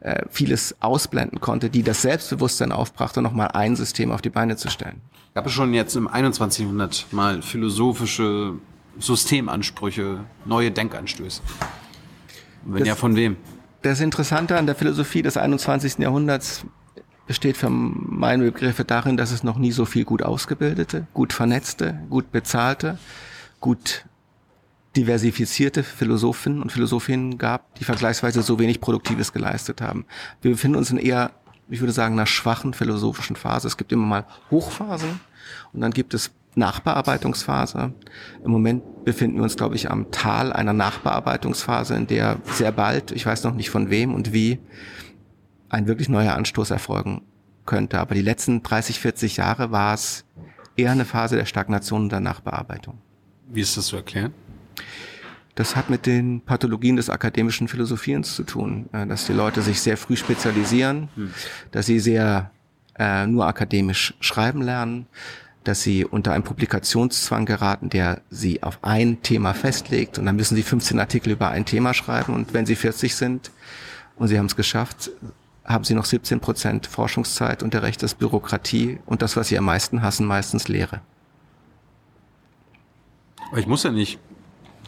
äh, vieles ausblenden konnte, die das Selbstbewusstsein aufbrachte, nochmal ein System auf die Beine zu stellen. Gab es schon jetzt im 21. Jahrhundert mal philosophische Systemansprüche, neue Denkanstöße? Wenn das, ja, von wem? Das Interessante an der Philosophie des 21. Jahrhunderts besteht für meine Begriffe darin, dass es noch nie so viel gut ausgebildete, gut vernetzte, gut bezahlte, gut diversifizierte Philosophen und Philosophinnen gab, die vergleichsweise so wenig Produktives geleistet haben. Wir befinden uns in eher, ich würde sagen, einer schwachen philosophischen Phase. Es gibt immer mal Hochphasen und dann gibt es Nachbearbeitungsphase. Im Moment befinden wir uns, glaube ich, am Tal einer Nachbearbeitungsphase, in der sehr bald, ich weiß noch nicht von wem und wie, ein wirklich neuer Anstoß erfolgen könnte. Aber die letzten 30, 40 Jahre war es eher eine Phase der Stagnation und der Nachbearbeitung. Wie ist das zu erklären? Das hat mit den Pathologien des akademischen Philosophierens zu tun, äh, dass die Leute sich sehr früh spezialisieren, hm. dass sie sehr äh, nur akademisch schreiben lernen, dass sie unter einen Publikationszwang geraten, der sie auf ein Thema festlegt und dann müssen sie 15 Artikel über ein Thema schreiben und wenn sie 40 sind und sie haben es geschafft, haben sie noch 17 Prozent Forschungszeit und der Rest ist Bürokratie und das, was sie am meisten hassen, meistens Lehre. Ich muss ja nicht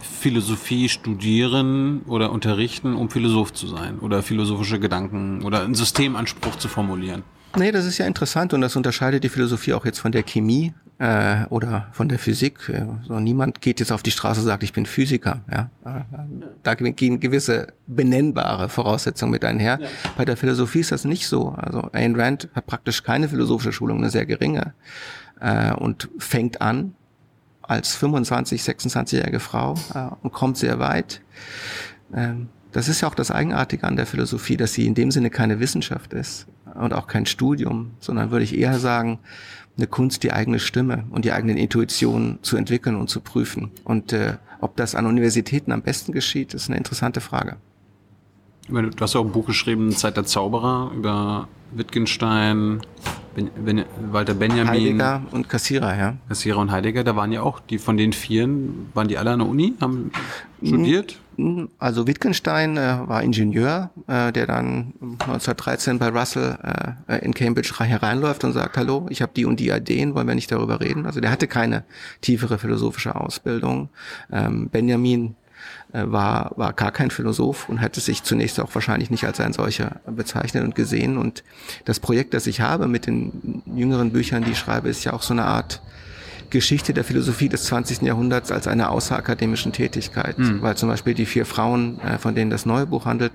Philosophie studieren oder unterrichten, um Philosoph zu sein oder philosophische Gedanken oder einen Systemanspruch zu formulieren. Nee, das ist ja interessant und das unterscheidet die Philosophie auch jetzt von der Chemie äh, oder von der Physik. So, niemand geht jetzt auf die Straße und sagt, ich bin Physiker. Ja? Da gehen gewisse benennbare Voraussetzungen mit einher. Ja. Bei der Philosophie ist das nicht so. Also Ayn Rand hat praktisch keine philosophische Schulung, eine sehr geringe äh, und fängt an als 25, 26-jährige Frau äh, und kommt sehr weit. Ähm, das ist ja auch das Eigenartige an der Philosophie, dass sie in dem Sinne keine Wissenschaft ist und auch kein Studium, sondern würde ich eher sagen, eine Kunst, die eigene Stimme und die eigenen Intuitionen zu entwickeln und zu prüfen. Und äh, ob das an Universitäten am besten geschieht, ist eine interessante Frage. Du hast auch ein Buch geschrieben, Zeit der Zauberer, über Wittgenstein, ben, ben, Walter Benjamin. Heidegger und Kassierer, ja. Kassierer und Heidegger, da waren ja auch, die von den Vieren, waren die alle an der Uni, haben studiert? Also Wittgenstein äh, war Ingenieur, äh, der dann 1913 bei Russell äh, in Cambridge hereinläuft und sagt, hallo, ich habe die und die Ideen, wollen wir nicht darüber reden? Also der hatte keine tiefere philosophische Ausbildung. Ähm, Benjamin äh, war, war gar kein Philosoph und hätte sich zunächst auch wahrscheinlich nicht als ein solcher bezeichnet und gesehen. Und das Projekt, das ich habe mit den jüngeren Büchern, die ich schreibe, ist ja auch so eine Art Geschichte der Philosophie des 20. Jahrhunderts als einer außerakademischen Tätigkeit. Mhm. Weil zum Beispiel die vier Frauen, äh, von denen das neue Buch handelt,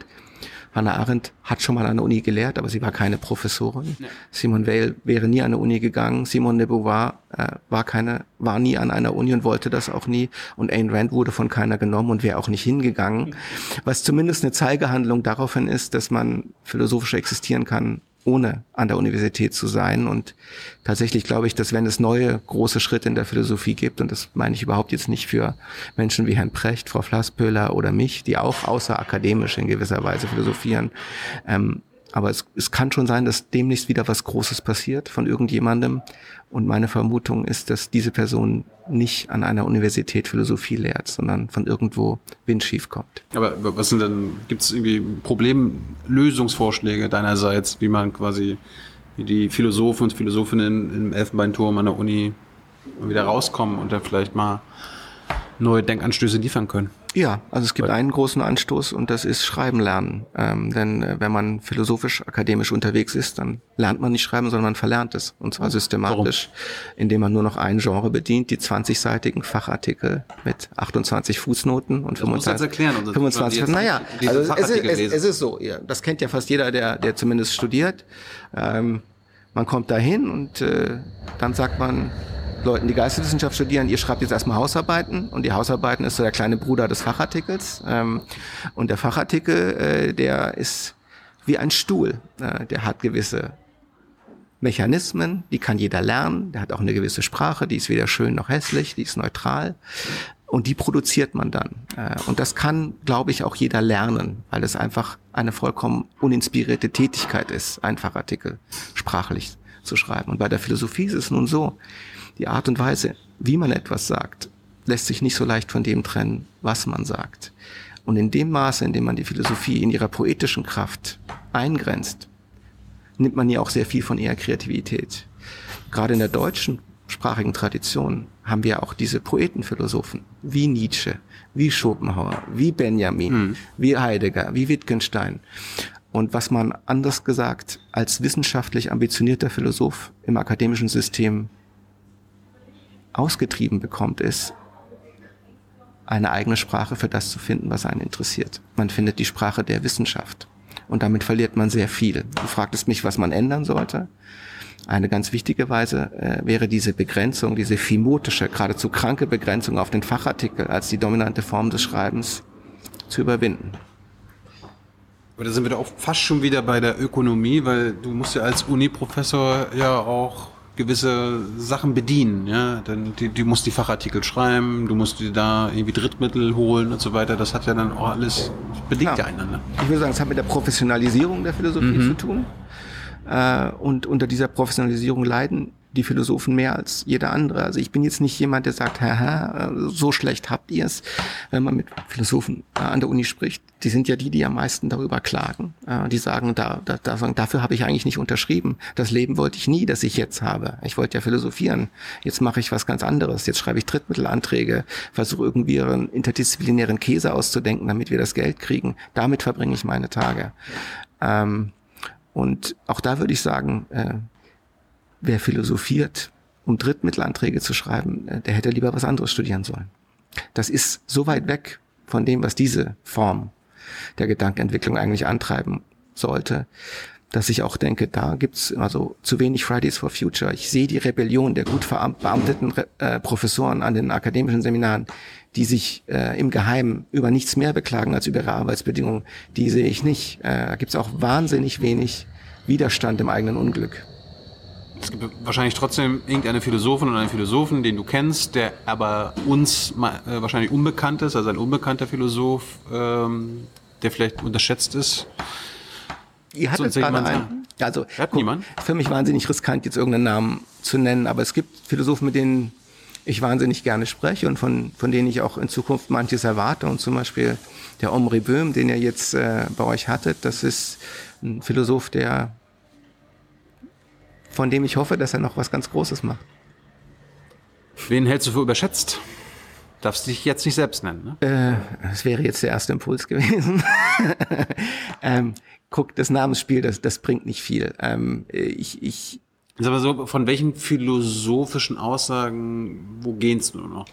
Hannah Arendt hat schon mal an der Uni gelehrt, aber sie war keine Professorin. Ja. Simone Weil wäre nie an der Uni gegangen. Simone de Beauvoir äh, war keine, war nie an einer Uni und wollte das auch nie. Und Ayn Rand wurde von keiner genommen und wäre auch nicht hingegangen. Was zumindest eine Zeigehandlung daraufhin ist, dass man philosophisch existieren kann, ohne an der Universität zu sein. Und tatsächlich glaube ich, dass wenn es neue große Schritte in der Philosophie gibt, und das meine ich überhaupt jetzt nicht für Menschen wie Herrn Precht, Frau Flasspöhler oder mich, die auch außerakademisch in gewisser Weise philosophieren, ähm, aber es, es kann schon sein, dass demnächst wieder was Großes passiert von irgendjemandem. Und meine Vermutung ist, dass diese Person nicht an einer Universität Philosophie lehrt, sondern von irgendwo windschief kommt. Aber was sind denn, gibt es irgendwie Problemlösungsvorschläge deinerseits, wie man quasi, die Philosophen und Philosophinnen im Elfenbeinturm an der Uni wieder rauskommen und dann vielleicht mal neue Denkanstöße liefern können? Ja, also es gibt einen großen Anstoß und das ist Schreiben lernen. Ähm, denn äh, wenn man philosophisch, akademisch unterwegs ist, dann lernt man nicht schreiben, sondern man verlernt es. Und zwar systematisch, Warum? indem man nur noch ein Genre bedient, die 20-seitigen Fachartikel mit 28 Fußnoten und das 25. erklären, 25. Naja, also es ist, es, es ist so, ja, das kennt ja fast jeder, der, der zumindest studiert. Ähm, man kommt dahin und äh, dann sagt man, Leuten, die Geisteswissenschaft studieren, ihr schreibt jetzt erstmal Hausarbeiten und die Hausarbeiten ist so der kleine Bruder des Fachartikels. Ähm, und der Fachartikel, äh, der ist wie ein Stuhl. Äh, der hat gewisse Mechanismen, die kann jeder lernen. Der hat auch eine gewisse Sprache, die ist weder schön noch hässlich, die ist neutral. Und die produziert man dann. Äh, und das kann, glaube ich, auch jeder lernen, weil es einfach eine vollkommen uninspirierte Tätigkeit ist, ein Fachartikel sprachlich zu schreiben. Und bei der Philosophie ist es nun so, die Art und Weise, wie man etwas sagt, lässt sich nicht so leicht von dem trennen, was man sagt. Und in dem Maße, in dem man die Philosophie in ihrer poetischen Kraft eingrenzt, nimmt man ja auch sehr viel von ihrer Kreativität. Gerade in der deutschen sprachigen Tradition haben wir auch diese Poetenphilosophen, wie Nietzsche, wie Schopenhauer, wie Benjamin, mhm. wie Heidegger, wie Wittgenstein. Und was man anders gesagt als wissenschaftlich ambitionierter Philosoph im akademischen System ausgetrieben bekommt, ist, eine eigene Sprache für das zu finden, was einen interessiert. Man findet die Sprache der Wissenschaft. Und damit verliert man sehr viel. Du fragtest mich, was man ändern sollte. Eine ganz wichtige Weise äh, wäre diese Begrenzung, diese phimotische, geradezu kranke Begrenzung auf den Fachartikel als die dominante Form des Schreibens zu überwinden. Aber da sind wir doch fast schon wieder bei der Ökonomie, weil du musst ja als Uni-Professor ja auch gewisse Sachen bedienen, ja. Dann die, du musst die Fachartikel schreiben, du musst dir da irgendwie Drittmittel holen und so weiter. Das hat ja dann auch alles bedingt ja einander. Ich würde sagen, es hat mit der Professionalisierung der Philosophie zu tun. Äh, und unter dieser Professionalisierung leiden die Philosophen mehr als jeder andere. Also ich bin jetzt nicht jemand, der sagt, haha, äh, so schlecht habt ihr es. Wenn man mit Philosophen äh, an der Uni spricht, die sind ja die, die am meisten darüber klagen. Äh, Die sagen, da, da, da sagen, dafür habe ich eigentlich nicht unterschrieben. Das Leben wollte ich nie, das ich jetzt habe. Ich wollte ja philosophieren. Jetzt mache ich was ganz anderes. Jetzt schreibe ich Drittmittelanträge, versuche irgendwie einen interdisziplinären Käse auszudenken, damit wir das Geld kriegen. Damit verbringe ich meine Tage. Ähm, und auch da würde ich sagen, wer philosophiert, um Drittmittelanträge zu schreiben, äh, der hätte lieber was anderes studieren sollen. Das ist so weit weg von dem, was diese Form der Gedankenentwicklung eigentlich antreiben sollte, dass ich auch denke, da gibt's also zu wenig Fridays for Future. Ich sehe die Rebellion der gut verbeamteten äh, Professoren an den akademischen Seminaren, die sich äh, im Geheimen über nichts mehr beklagen als über ihre Arbeitsbedingungen. Die sehe ich nicht. Äh, da gibt's auch wahnsinnig wenig Widerstand im eigenen Unglück. Es gibt wahrscheinlich trotzdem irgendeine Philosophin oder einen Philosophen, den du kennst, der aber uns äh, wahrscheinlich unbekannt ist, also ein unbekannter Philosoph, ähm, der vielleicht unterschätzt ist. Ihr hattet Sonst gerade einen. Also, Hat niemand? Für mich wahnsinnig riskant, jetzt irgendeinen Namen zu nennen, aber es gibt Philosophen, mit denen ich wahnsinnig gerne spreche und von, von denen ich auch in Zukunft manches erwarte. Und zum Beispiel der Omri Böhm, den ihr jetzt äh, bei euch hattet, das ist ein Philosoph, der von dem ich hoffe, dass er noch was ganz Großes macht. Wen hältst du für überschätzt? Darfst dich jetzt nicht selbst nennen, ne? Äh, das wäre jetzt der erste Impuls gewesen. (laughs) ähm, guck, das Namensspiel, das, das bringt nicht viel. Ähm, ich, ich, Ist aber so, von welchen philosophischen Aussagen, wo gehen's nur noch?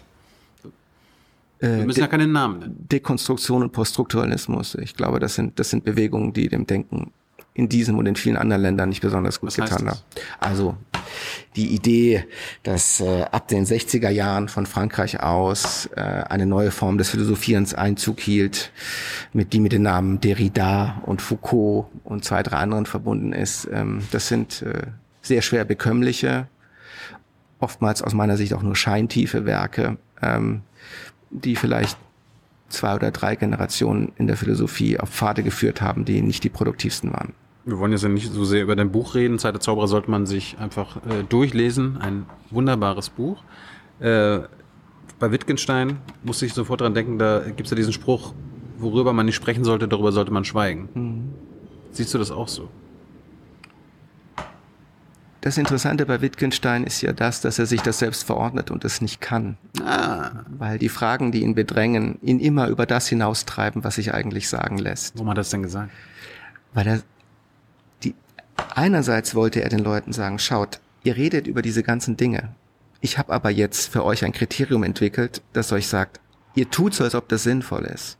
Wir müssen ja keine Namen nennen. Dekonstruktion und Poststrukturalismus. Ich glaube, das sind, das sind Bewegungen, die dem Denken in diesem und in vielen anderen Ländern nicht besonders gut Was getan haben. Also die Idee, dass äh, ab den 60er Jahren von Frankreich aus äh, eine neue Form des Philosophierens Einzug hielt, mit die mit den Namen Derrida und Foucault und zwei, drei anderen verbunden ist. Ähm, das sind äh, sehr schwer bekömmliche, oftmals aus meiner Sicht auch nur scheintiefe Werke, ähm, die vielleicht zwei oder drei Generationen in der Philosophie auf Pfade geführt haben, die nicht die produktivsten waren. Wir wollen jetzt ja nicht so sehr über dein Buch reden. Zeit der Zauberer sollte man sich einfach äh, durchlesen. Ein wunderbares Buch. Äh, bei Wittgenstein musste ich sofort dran denken, da gibt's ja diesen Spruch, worüber man nicht sprechen sollte, darüber sollte man schweigen. Siehst du das auch so? Das Interessante bei Wittgenstein ist ja das, dass er sich das selbst verordnet und es nicht kann. Weil die Fragen, die ihn bedrängen, ihn immer über das hinaustreiben, was sich eigentlich sagen lässt. Warum hat er das denn gesagt? Weil er einerseits wollte er den Leuten sagen, schaut, ihr redet über diese ganzen Dinge. Ich habe aber jetzt für euch ein Kriterium entwickelt, das euch sagt, ihr tut so, als ob das sinnvoll ist.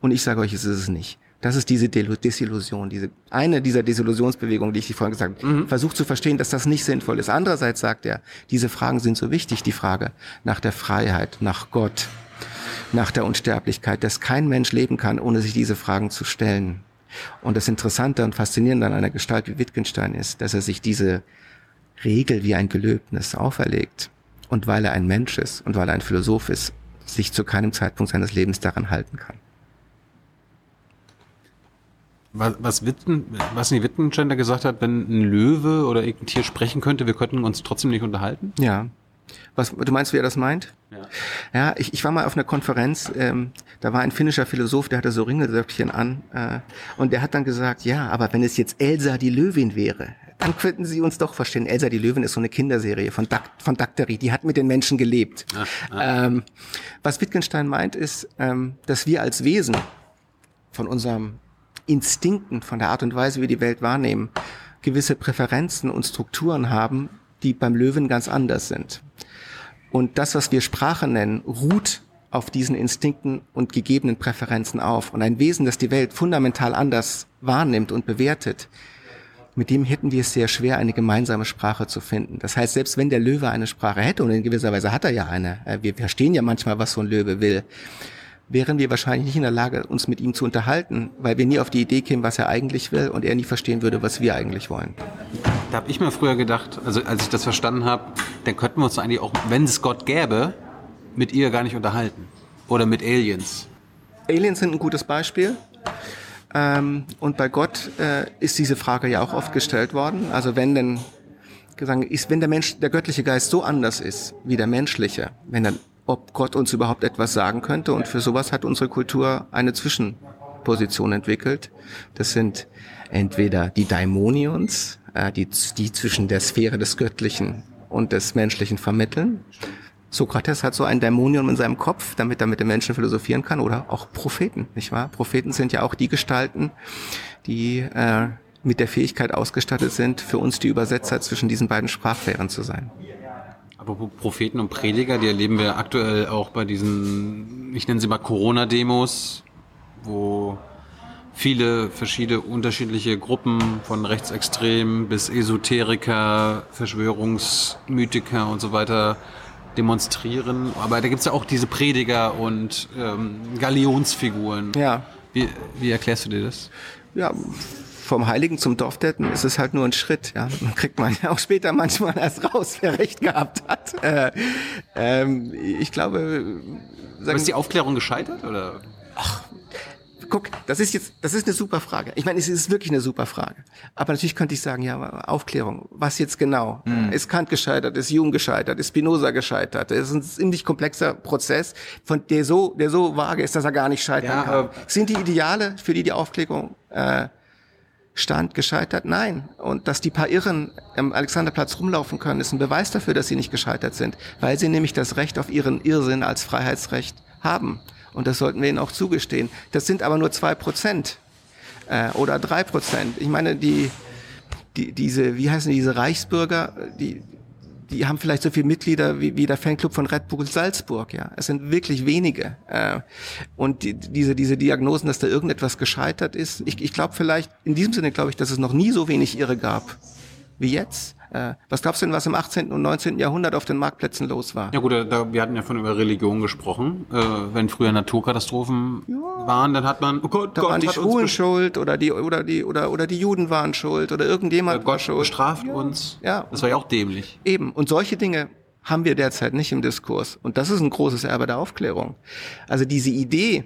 Und ich sage euch, es ist es nicht. Das ist diese Desillusion, diese eine dieser Desillusionsbewegungen, die ich vorhin gesagt habe. Versucht zu verstehen, dass das nicht sinnvoll ist. Andererseits sagt er, diese Fragen sind so wichtig, die Frage nach der Freiheit, nach Gott, nach der Unsterblichkeit, dass kein Mensch leben kann, ohne sich diese Fragen zu stellen. Und das Interessante und Faszinierende an einer Gestalt wie Wittgenstein ist, dass er sich diese Regel wie ein Gelöbnis auferlegt. Und weil er ein Mensch ist und weil er ein Philosoph ist, sich zu keinem Zeitpunkt seines Lebens daran halten kann. Was, was, Witten, was Wittgenstein da gesagt hat, wenn ein Löwe oder irgendein Tier sprechen könnte, wir könnten uns trotzdem nicht unterhalten? Ja. Was, du meinst, wie er das meint? Ja. Ja, ich, ich war mal auf einer Konferenz, ähm, da war ein finnischer Philosoph, der hatte so Ringelsöckchen an äh, und der hat dann gesagt, ja, aber wenn es jetzt Elsa die Löwin wäre, dann könnten Sie uns doch verstehen. Elsa die Löwin ist so eine Kinderserie von, Dak von Daktari, die hat mit den Menschen gelebt. Ähm, was Wittgenstein meint, ist, ähm, dass wir als Wesen von unserem Instinkten, von der Art und Weise, wie wir die Welt wahrnehmen, gewisse Präferenzen und Strukturen haben, die beim Löwen ganz anders sind. Und das, was wir Sprache nennen, ruht auf diesen Instinkten und gegebenen Präferenzen auf. Und ein Wesen, das die Welt fundamental anders wahrnimmt und bewertet, mit dem hätten wir es sehr schwer, eine gemeinsame Sprache zu finden. Das heißt, selbst wenn der Löwe eine Sprache hätte, und in gewisser Weise hat er ja eine, äh, wir verstehen ja manchmal, was so ein Löwe will, wären wir wahrscheinlich nicht in der Lage, uns mit ihm zu unterhalten, weil wir nie auf die Idee kämen, was er eigentlich will und er nie verstehen würde, was wir eigentlich wollen. Da habe ich mir früher gedacht, also als ich das verstanden habe, dann könnten wir uns eigentlich auch, wenn es Gott gäbe, mit ihr gar nicht unterhalten. Oder mit Aliens. Aliens sind ein gutes Beispiel. Ähm, und bei Gott äh, ist diese Frage ja auch oft gestellt worden. Also wenn denn gesagt ist, wenn der Mensch, der göttliche Geist so anders ist wie der menschliche, wenn dann, ob Gott uns überhaupt etwas sagen könnte. Und für sowas hat unsere Kultur eine Zwischenposition entwickelt. Das sind entweder die Daimonions, äh, die, die zwischen der Sphäre des Göttlichen und des Menschlichen vermitteln. Sokrates hat so ein Dämonium in seinem Kopf, damit er mit den Menschen philosophieren kann, oder auch Propheten, nicht wahr? Propheten sind ja auch die Gestalten, die äh, mit der Fähigkeit ausgestattet sind, für uns die Übersetzer zwischen diesen beiden Sprachfähren zu sein. Aber Propheten und Prediger, die erleben wir aktuell auch bei diesen, ich nenne sie mal Corona-Demos, wo viele verschiedene unterschiedliche Gruppen von Rechtsextremen bis Esoteriker, Verschwörungsmythiker und so weiter demonstrieren. Aber da gibt es ja auch diese Prediger und ähm, Galionsfiguren. Ja. Wie, wie erklärst du dir das? Ja, vom Heiligen zum Dorfdetten ist es halt nur ein Schritt. Ja, dann kriegt man ja auch später manchmal erst raus, wer recht gehabt hat. Äh, ähm, ich glaube, sagen, ist die Aufklärung gescheitert oder? Ach, guck, das ist jetzt, das ist eine super Frage. Ich meine, es ist wirklich eine super Frage. Aber natürlich könnte ich sagen, ja, Aufklärung, was jetzt genau? Mhm. Ist Kant gescheitert? Ist Jung gescheitert? Ist Spinoza gescheitert? Das ist ein ziemlich komplexer Prozess, von der so, der so vage ist, dass er gar nicht scheitern ja, kann. Sind die Ideale, für die die Aufklärung äh, stand, gescheitert? Nein. Und dass die paar Irren am Alexanderplatz rumlaufen können, ist ein Beweis dafür, dass sie nicht gescheitert sind, weil sie nämlich das Recht auf ihren Irrsinn als Freiheitsrecht haben. Und das sollten wir ihnen auch zugestehen. Das sind aber nur zwei Prozent äh, oder drei Prozent. Ich meine, die, die, diese, wie heißen die, diese Reichsbürger, die, die haben vielleicht so viele Mitglieder wie, wie der Fanclub von Red Bull Salzburg, ja. Es sind wirklich wenige. Äh, und die, diese, diese Diagnosen, dass da irgendetwas gescheitert ist, ich, ich glaube vielleicht, in diesem Sinne glaube ich, dass es noch nie so wenig Irre gab wie jetzt. Äh, was glaubst du denn, was im 18. und 19. Jahrhundert auf den Marktplätzen los war? Ja gut, da, wir hatten ja von über Religion gesprochen. Äh, wenn früher Naturkatastrophen ja. waren, dann hat man, oh Gott, da Gott waren die Schwulen schuld oder die oder die oder oder die Juden waren schuld oder irgendjemand äh, Gott schuld. bestraft ja. uns. Ja. Das war ja auch dämlich. Eben. Und solche Dinge haben wir derzeit nicht im Diskurs. Und das ist ein großes Erbe der Aufklärung. Also diese Idee,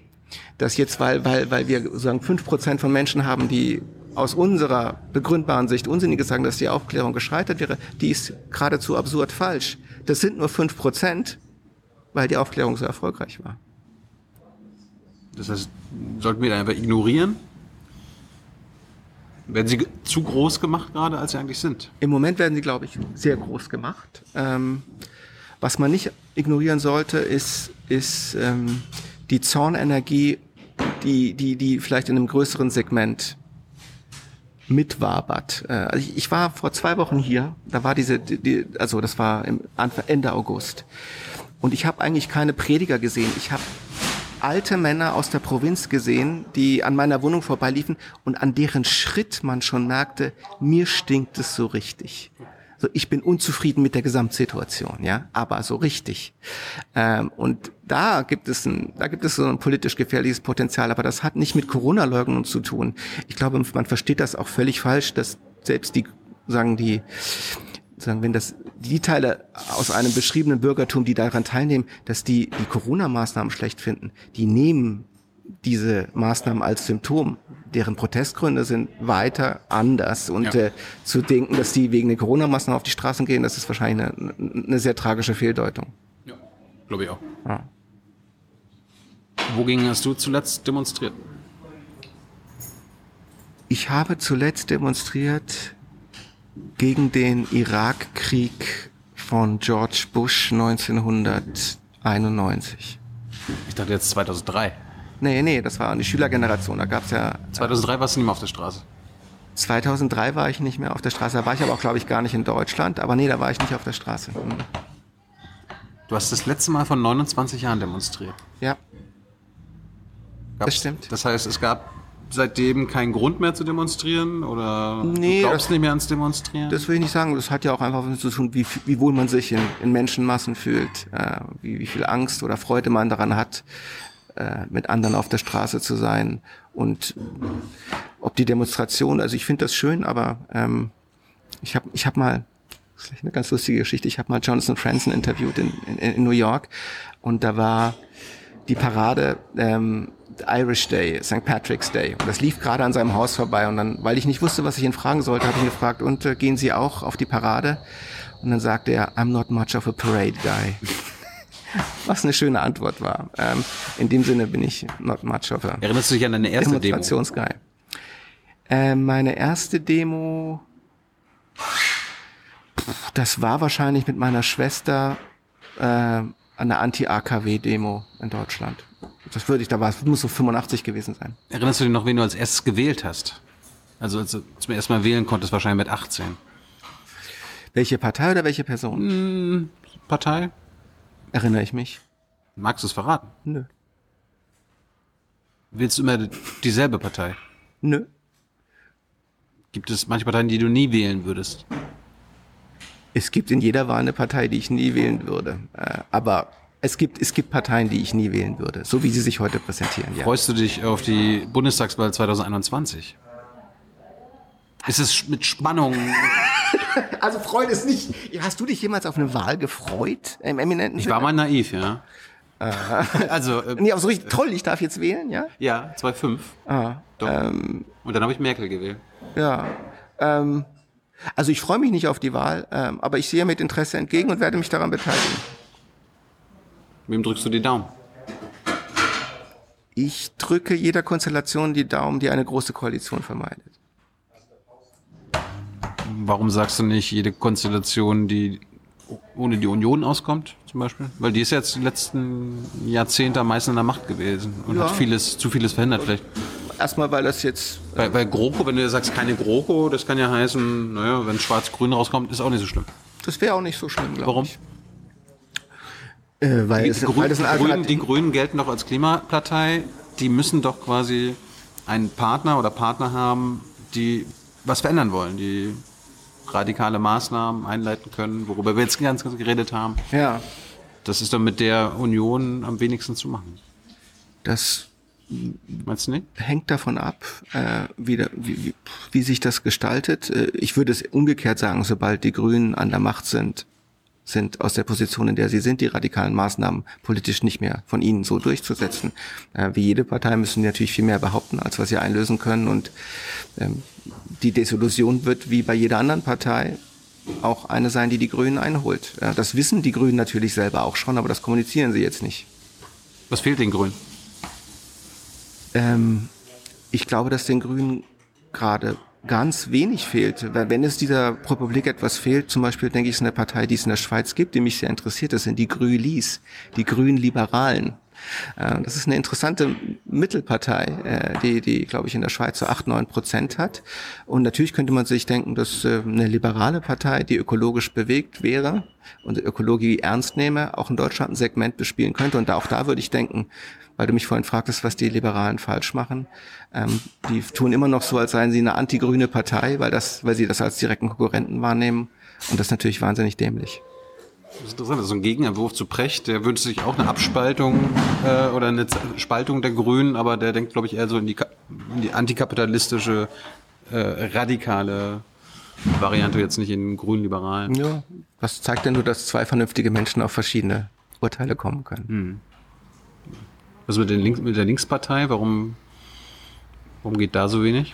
dass jetzt, weil, weil, weil wir sozusagen fünf Prozent von Menschen haben, die aus unserer begründbaren Sicht Unsinniges sagen, dass die Aufklärung gescheitert wäre, die ist geradezu absurd falsch. Das sind nur fünf Prozent, weil die Aufklärung so erfolgreich war. Das heißt, sollten wir da einfach ignorieren? Werden sie zu groß gemacht gerade, als sie eigentlich sind? Im Moment werden sie, glaube ich, sehr groß gemacht. Ähm, was man nicht ignorieren sollte, ist, ist ähm, die Zornenergie, die, die, die vielleicht in einem größeren Segment mitwabert. Äh, also ich, ich war vor zwei Wochen hier, da war diese, die, also das war im Ende August. Und ich habe eigentlich keine Prediger gesehen. Ich habe alte Männer aus der Provinz gesehen, die an meiner Wohnung vorbeiliefen und an deren Schritt man schon merkte, mir stinkt es so richtig. So, ich bin unzufrieden mit der Gesamtsituation, ja, aber so richtig. Ähm, und da gibt es ein, da gibt es so ein politisch gefährliches Potenzial, aber das hat nicht mit Corona-Leugnung zu tun. Ich glaube, man versteht das auch völlig falsch, dass selbst die, sagen die, sagen, wenn das die Teile aus einem beschriebenen Bürgertum, die daran teilnehmen, dass die die Corona-Maßnahmen schlecht finden, die nehmen diese Maßnahmen als Symptom deren Protestgründe sind weiter anders. Und ja. äh, zu denken, dass die wegen den Corona-Maßnahmen auf die Straßen gehen, das ist wahrscheinlich eine, eine sehr tragische Fehldeutung. Glaube ich auch. Ja. Wogegen hast du zuletzt demonstriert? Ich habe zuletzt demonstriert gegen den Irakkrieg von George Bush 1991. Ich dachte jetzt 2003. Nee, nee, das war die Schülergeneration. Da gab's ja. 2003 warst du nicht mehr auf der Straße. 2003 war ich nicht mehr auf der Straße. Da war ich aber auch, glaube ich, gar nicht in Deutschland. Aber nee, da war ich nicht auf der Straße. Hm. Du hast das letzte Mal von 29 Jahren demonstriert. Ja. Gab's, das stimmt. Das heißt, es gab seitdem keinen Grund mehr zu demonstrieren oder nee, du glaubst das, nicht mehr ans Demonstrieren? Das will ich nicht sagen. Das hat ja auch einfach damit zu tun, wie, wie wohl man sich in, in Menschenmassen fühlt, äh, wie, wie viel Angst oder Freude man daran hat, äh, mit anderen auf der Straße zu sein und ob die Demonstration, also ich finde das schön, aber ähm, ich habe ich hab mal, das ist vielleicht eine ganz lustige Geschichte, ich habe mal Jonathan Franzen interviewt in, in, in New York und da war die Parade ähm, Irish Day, St. Patrick's Day. Und das lief gerade an seinem Haus vorbei. Und dann, weil ich nicht wusste, was ich ihn fragen sollte, habe ich ihn gefragt, und äh, gehen Sie auch auf die Parade? Und dann sagte er, I'm not much of a parade guy. (laughs) Was eine schöne Antwort war. Ähm, in dem Sinne bin ich not much of a Erinnerst du dich an deine erste Demo? Demonstrationsguy. Ähm, meine erste Demo, das war wahrscheinlich mit meiner Schwester äh, an der Anti-AKW-Demo in Deutschland. Das würde ich, da war es, muss so 85 gewesen sein. Erinnerst du dich noch, wen du als erstes gewählt hast? Also als du zum ersten Mal wählen konntest, wahrscheinlich mit 18. Welche Partei oder welche Person? Partei? Erinnere ich mich? Magst du es verraten? Nö. Willst du immer dieselbe Partei? Nö. Gibt es manche Parteien, die du nie wählen würdest? Es gibt in jeder Wahl eine Partei, die ich nie wählen würde. Äh, aber es gibt, es gibt Parteien, die ich nie wählen würde, so wie sie sich heute präsentieren. Ja. Freust du dich auf die Bundestagswahl 2021? Ist es mit Spannung? (laughs) Also Freude ist nicht. Hast du dich jemals auf eine Wahl gefreut? Im eminenten Ich war mal naiv, ja. Also, äh, Nee, aber so richtig toll, ich darf jetzt wählen, ja? ja, 2,5. Ah, Doch. Und dann habe ich Merkel gewählt. ja. Ähm, also ich freue mich nicht auf die Wahl, ähm, aber ich sehe mit Interesse entgegen und werde mich daran beteiligen. Wem drückst du die Daumen? Ich drücke jeder Konstellation die Daumen, die eine große Koalition vermeidet. Warum sagst du nicht jede Konstellation, die ohne die Union auskommt, zum Beispiel? Weil die ist jetzt die letzten Jahrzehnte am meisten in der Macht gewesen und Ja. hat vieles, zu vieles verhindert vielleicht. Erstmal, weil das jetzt Bei, bei GroKo, wenn du sagst keine GroKo, das kann ja heißen, naja, wenn Schwarz-Grün rauskommt, ist auch nicht so schlimm. Das wäre auch nicht so schlimm, glaube Warum? ich. Äh, weil, Die, es, Grün, weil das ein die, Grünen, Alternativ- die Grünen gelten doch als Klimapartei. Die müssen doch quasi einen Partner oder Partner haben, die was verändern wollen, die radikale Maßnahmen einleiten können, worüber wir jetzt ganz, ganz geredet haben. Ja, Das ist doch mit der Union am wenigsten zu machen. das Meinst du nicht? hängt davon ab, äh, wie, da- wie, wie, wie sich das gestaltet. Äh, ich würde es umgekehrt sagen, sobald die Grünen an der Macht sind, sind aus der Position, in der sie sind, die radikalen Maßnahmen politisch nicht mehr von ihnen so durchzusetzen. Äh, wie jede Partei müssen die natürlich viel mehr behaupten, als was sie einlösen können. Und ähm, die Desillusion wird wie bei jeder anderen Partei auch eine sein, die die Grünen einholt. Äh, das wissen die Grünen natürlich selber auch schon, aber das kommunizieren sie jetzt nicht. Was fehlt den Grünen? Ähm, ich glaube, dass den Grünen gerade ganz wenig fehlt. Weil Wenn es dieser Republik etwas fehlt, zum Beispiel denke ich, es ist eine Partei, die es in der Schweiz gibt, die mich sehr interessiert, das sind die Grülis, die Grünen-Liberalen. Äh, Das ist eine interessante Mittelpartei, äh, die, die glaube ich, in der Schweiz so 8, 9 Prozent hat. Und natürlich könnte man sich denken, dass äh, eine liberale Partei, die ökologisch bewegt wäre und Ökologie ernst nehme, auch in Deutschland ein Segment bespielen könnte. Und auch da würde ich denken, weil du mich vorhin fragtest, was die Liberalen falsch machen. Ähm, die tun immer noch so, als seien sie eine antigrüne Partei, weil das, weil sie das als direkten Konkurrenten wahrnehmen. Und das ist natürlich wahnsinnig dämlich. Das ist interessant, das ist so ein Gegenentwurf zu Precht, der wünscht sich auch eine Abspaltung äh, oder eine Z- Spaltung der Grünen, aber der denkt, glaube ich, eher so in die, in die antikapitalistische, äh, radikale Variante, jetzt nicht in grün-liberalen. Ja. Was zeigt denn nur, dass zwei vernünftige Menschen auf verschiedene Urteile kommen können? Was mit, Links, mit der Linkspartei? Warum, warum geht da so wenig?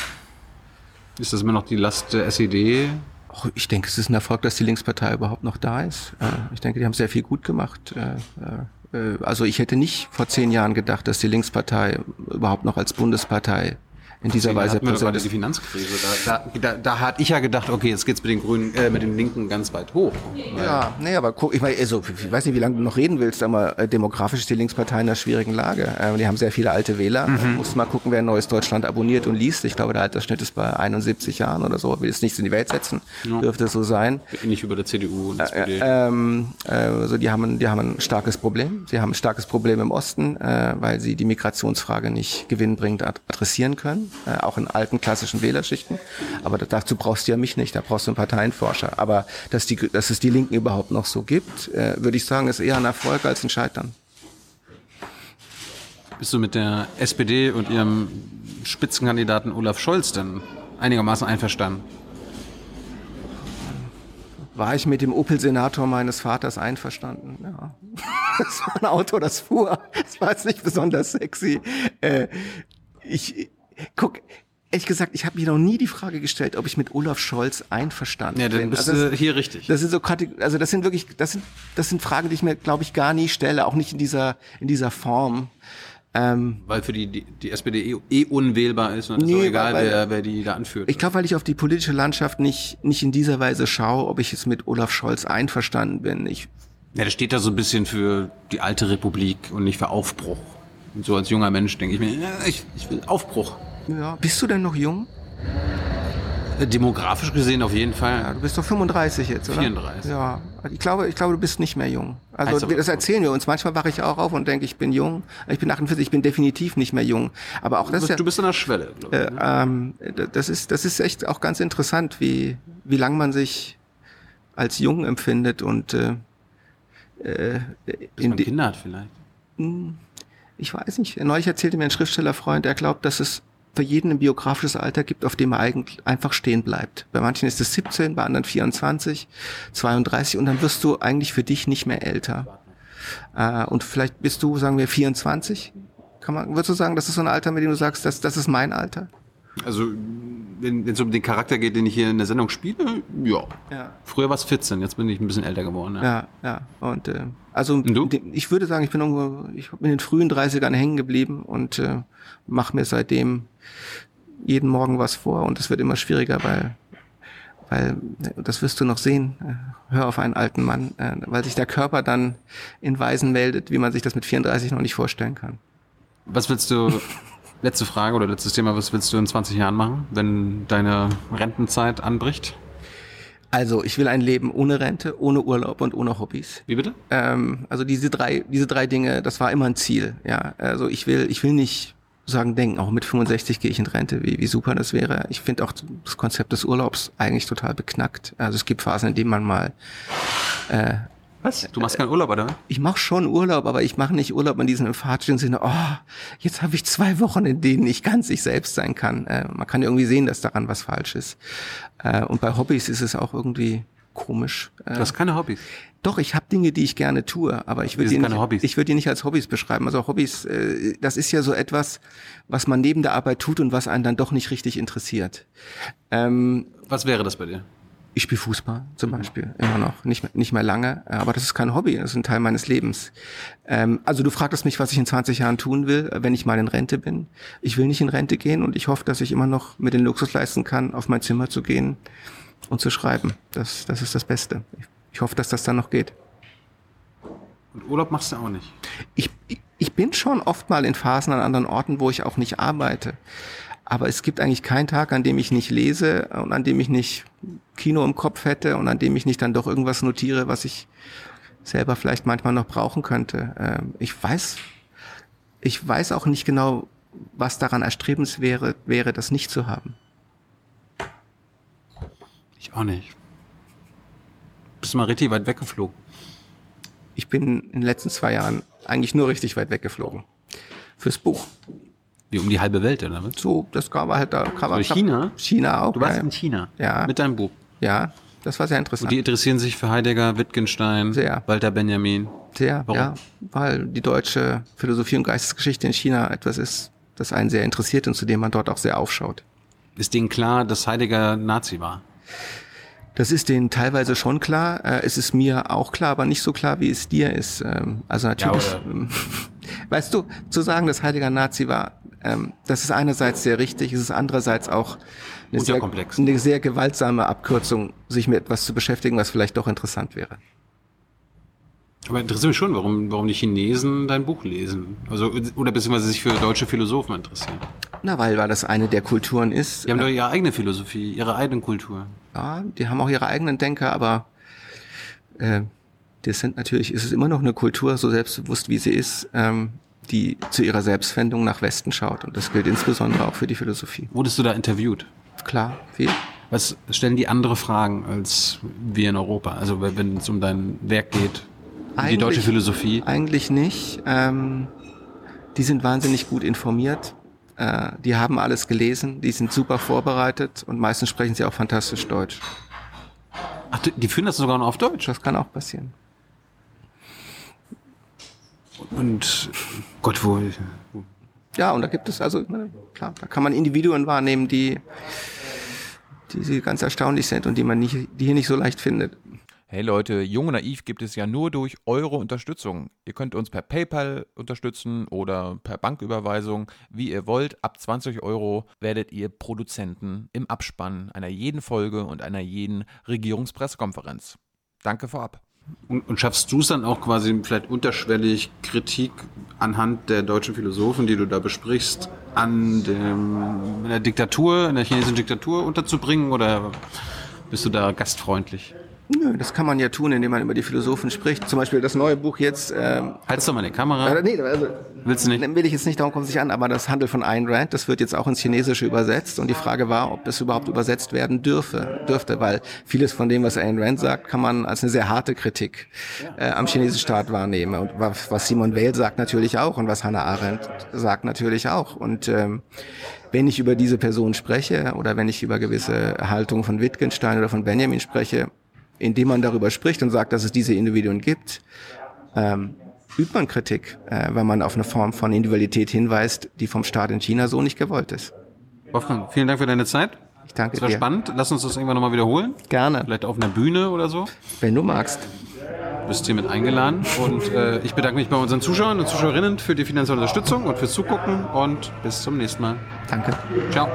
Ist das immer noch die Last der SED? Och, ich denke, es ist ein Erfolg, dass die Linkspartei überhaupt noch da ist. Äh, ich denke, die haben sehr viel gut gemacht. Äh, äh, also ich hätte nicht vor zehn Jahren gedacht, dass die Linkspartei überhaupt noch als Bundespartei in dieser Da Weise hatten wir präsent gerade die ist. Finanzkrise. Da, da, da, da hatte ich ja gedacht, okay, jetzt geht's mit den Grünen, äh, mit den Linken ganz weit hoch. Ja, nee, aber guck, ich meine, also, ich weiß nicht, wie lange du noch reden willst, aber äh, demografisch ist die Linkspartei in einer schwierigen Lage. Äh, die haben sehr viele alte Wähler. Mhm. Musst mal gucken, wer Neues Deutschland abonniert und liest. Ich glaube, der Altersschnitt ist bei 71 Jahren oder so. Will jetzt nichts in die Welt setzen. Dürfte so sein. Wie bei der CDU und SPD. Ähm, äh, also die haben, die haben ein starkes Problem. Sie haben ein starkes Problem im Osten, äh, weil sie die Migrationsfrage nicht gewinnbringend ad- adressieren können, äh, auch in alten klassischen Wählerschichten. Aber da- dazu brauchst du ja mich nicht, da brauchst du einen Parteienforscher. Aber dass, die, dass es die Linken überhaupt noch so gibt, äh, würde ich sagen, ist eher ein Erfolg als ein Scheitern. Bist du mit der SPD und ihrem Spitzenkandidaten Olaf Scholz denn einigermaßen einverstanden? War ich mit dem Opel-Senator meines Vaters einverstanden? Ja. (laughs) Das war ein Auto, das fuhr. Das war jetzt nicht besonders sexy. Äh, ich guck, ehrlich gesagt, ich habe mir noch nie die Frage gestellt, ob ich mit Olaf Scholz einverstanden Ja, dann bin. bist Also du hier richtig. das sind so Kategorien, also das sind wirklich, das sind, das sind Fragen, die ich mir, glaube ich, gar nie stelle, auch nicht in dieser, in dieser Form. Ähm, Weil für die, die, die SPD eh, eh unwählbar ist und es ist Nee, auch egal, weil- wer, wer die da anführt. ich glaube, weil ich auf die politische Landschaft nicht, nicht in dieser Weise schaue, ob ich jetzt mit Olaf Scholz einverstanden bin. Ich, ja, das steht da so ein bisschen für die alte Republik und nicht für Aufbruch. Und so als junger Mensch denke ich mir, ich, ich will Aufbruch. Ja, bist du denn noch jung? Äh, Demografisch gesehen auf jeden Fall. Ja, du bist doch 35 jetzt, oder? 34. Ja, ich glaube, ich glaube, du bist nicht mehr jung. Also Heißt aber- das erzählen wir uns. Manchmal wache ich auch auf und denke, ich bin jung. Ich bin 48, ich bin definitiv nicht mehr jung. Aber auch das ist ja, du bist an der Schwelle, glaube ich. äh, ähm, das ist, das ist echt auch ganz interessant, wie, wie lang man sich als jung empfindet und äh, äh, Bis in man Kinder hat vielleicht. ich weiß nicht. Neulich erzählte mir ein Schriftstellerfreund, er glaubt, dass es für jeden ein biografisches Alter gibt, auf dem er eigentlich einfach stehen bleibt. Bei manchen ist es 17, bei anderen 24, 32 und dann wirst du eigentlich für dich nicht mehr älter. Äh, und vielleicht bist du, sagen wir, 24. Kann man, würdest du sagen, das ist so ein Alter, mit dem du sagst, das, das ist mein Alter? Also, wenn es um den Charakter geht, den ich hier in der Sendung spiele, ja. Ja. Früher war es 14, jetzt bin ich ein bisschen älter geworden. Ja. Ja, ja. Und äh, also du? ich würde sagen, ich bin irgendwo, ich bin in den frühen 30ern hängen geblieben und äh, mache mir seitdem jeden Morgen was vor und es wird immer schwieriger, weil weil das wirst du noch sehen. äh, Hör auf einen alten Mann, äh, weil sich der Körper dann in Weisen meldet, wie man sich das mit 34 noch nicht vorstellen kann. Was willst du, letzte Frage oder letztes Thema, was willst du in 20 Jahren machen, wenn deine Rentenzeit anbricht? Also ich will ein Leben ohne Rente, ohne Urlaub und ohne Hobbys. Wie bitte? Ähm, also diese drei, diese drei Dinge, das war immer ein Ziel. Ja, also ich will, ich will nicht sagen denken, auch mit 65 gehe ich in Rente, wie, wie super das wäre. Ich finde auch das Konzept des Urlaubs eigentlich total beknackt. Also es gibt Phasen, in denen man mal, Was? Du machst keinen Urlaub, oder? ich mache schon Urlaub, aber ich mache nicht Urlaub in diesem emphatischen Sinne, oh, jetzt habe ich zwei Wochen, in denen ich ganz ich selbst sein kann. Äh, man kann irgendwie sehen, dass daran was falsch ist. Äh, und bei Hobbys ist es auch irgendwie komisch. Äh, Du hast keine Hobbys. Doch, ich habe Dinge, die ich gerne tue, aber ich würde die, nicht, ich würde die nicht als Hobbys beschreiben. Also Hobbys, äh, das ist ja so etwas, was man neben der Arbeit tut und was einen dann doch nicht richtig interessiert. Ähm, Was wäre das bei dir? Ich spiele Fußball zum Beispiel immer noch, nicht mehr, nicht mehr lange, aber das ist kein Hobby, das ist ein Teil meines Lebens. Ähm, also du fragtest mich, was ich in 20 Jahren tun will, wenn ich mal in Rente bin. Ich will nicht in Rente gehen und ich hoffe, dass ich immer noch mir den Luxus leisten kann, auf mein Zimmer zu gehen und zu schreiben. Das, das ist das Beste. Ich, ich hoffe, dass das dann noch geht. Und Urlaub machst du auch nicht. ich, ich bin schon oft mal in Phasen an anderen Orten, wo ich auch nicht arbeite. Aber es gibt eigentlich keinen Tag, an dem ich nicht lese und an dem ich nicht Kino im Kopf hätte und an dem ich nicht dann doch irgendwas notiere, was ich selber vielleicht manchmal noch brauchen könnte. Ähm, ich weiß, ich weiß auch nicht genau, was daran erstrebens wäre, wäre, das nicht zu haben. Ich auch nicht. Bist du mal richtig weit weggeflogen? Ich bin in den letzten zwei Jahren eigentlich nur richtig weit weggeflogen. Fürs Buch. Wie um die halbe Welt, oder was? So, das war halt da. Kam, So China? China auch. Du warst ja. in China. Ja. Mit deinem Buch. Ja, das war sehr Und interessant. die interessieren sich für Heidegger, Wittgenstein, Sehr. Walter Benjamin. sehr, Warum? ja, weil die deutsche Philosophie und Geistesgeschichte in China etwas ist, das einen sehr interessiert und zu dem man dort auch sehr aufschaut. Ist denen klar, dass Heidegger Nazi war? Das ist denen teilweise schon klar. Äh, es ist mir auch klar, aber nicht so klar, wie es dir ist. Ähm, also natürlich, Ja, ähm, (laughs) weißt du, zu sagen, dass Heidegger Nazi war, ähm, das ist einerseits sehr richtig, es ist andererseits auch eine sehr, eine sehr gewaltsame Abkürzung, sich mit etwas zu beschäftigen, was vielleicht doch interessant wäre. Aber interessiert mich schon, warum, warum die Chinesen dein Buch lesen. Also, oder beziehungsweise sich für deutsche Philosophen interessieren. Na, weil, weil das eine der Kulturen ist. Die haben doch ihre eigene Philosophie, ihre eigene Kultur. Ja, die haben auch ihre eigenen Denker, aber äh, das sind natürlich, ist es immer noch eine Kultur, so selbstbewusst wie sie ist, ähm, die zu ihrer Selbstfindung nach Westen schaut. Und das gilt insbesondere auch für die Philosophie. Wurdest du da interviewt? Klar, viel. Was stellen die andere Fragen als wir in Europa? Also wenn es um dein Werk geht, um die deutsche Philosophie. Eigentlich nicht. Ähm, die sind wahnsinnig gut informiert. Äh, die haben alles gelesen, die sind super vorbereitet und meistens sprechen sie auch fantastisch Deutsch. Ach, die- führen das sogar noch auf Deutsch. Das kann auch passieren. Und Gott, wo Ja, und da gibt es also, ne, klar, da kann man Individuen wahrnehmen, die, die ganz erstaunlich sind und die man nicht, die hier nicht so leicht findet. Hey Leute, Jung und Naiv gibt es ja nur durch eure Unterstützung. Ihr könnt uns per PayPal unterstützen oder per Banküberweisung, wie ihr wollt. Ab 20 Euro werdet ihr Produzenten im Abspann einer jeden Folge und einer jeden Regierungspressekonferenz. Danke vorab. Und, und schaffst du es dann auch quasi vielleicht unterschwellig Kritik anhand der deutschen Philosophen, die du da besprichst, an dem, der Diktatur, in der chinesischen Diktatur unterzubringen oder bist du da gastfreundlich? Nö, das kann man ja tun, indem man über die Philosophen spricht. Zum Beispiel das neue Buch jetzt, ähm, Halt's doch mal die Kamera. äh, nee, also, Willst du nicht? will ich jetzt nicht, darum kommt es nicht an, aber das Handel von Ayn Rand, das wird jetzt auch ins Chinesische übersetzt und die Frage war, ob es überhaupt übersetzt werden dürfe, dürfte, weil vieles von dem, was Ayn Rand sagt, kann man als eine sehr harte Kritik äh, am chinesischen Staat wahrnehmen und was, was Simon Weil sagt natürlich auch und was Hannah Arendt sagt natürlich auch und ähm, wenn ich über diese Person spreche oder wenn ich über gewisse Haltungen von Wittgenstein oder von Benjamin spreche, indem man darüber spricht und sagt, dass es diese Individuen gibt, ähm, übt man Kritik, äh, weil man auf eine Form von Individualität hinweist, die vom Staat in China so nicht gewollt ist. Wolfgang, vielen Dank für deine Zeit. Ich danke Das war dir. spannend. Lass uns das irgendwann nochmal wiederholen. Gerne, Vielleicht auf einer Bühne oder so. wenn du magst. Du bist hiermit eingeladen. Und äh, ich bedanke mich bei unseren Zuschauern und Zuschauerinnen für die finanzielle Unterstützung und fürs Zugucken. Und bis zum nächsten Mal. Danke. Ciao.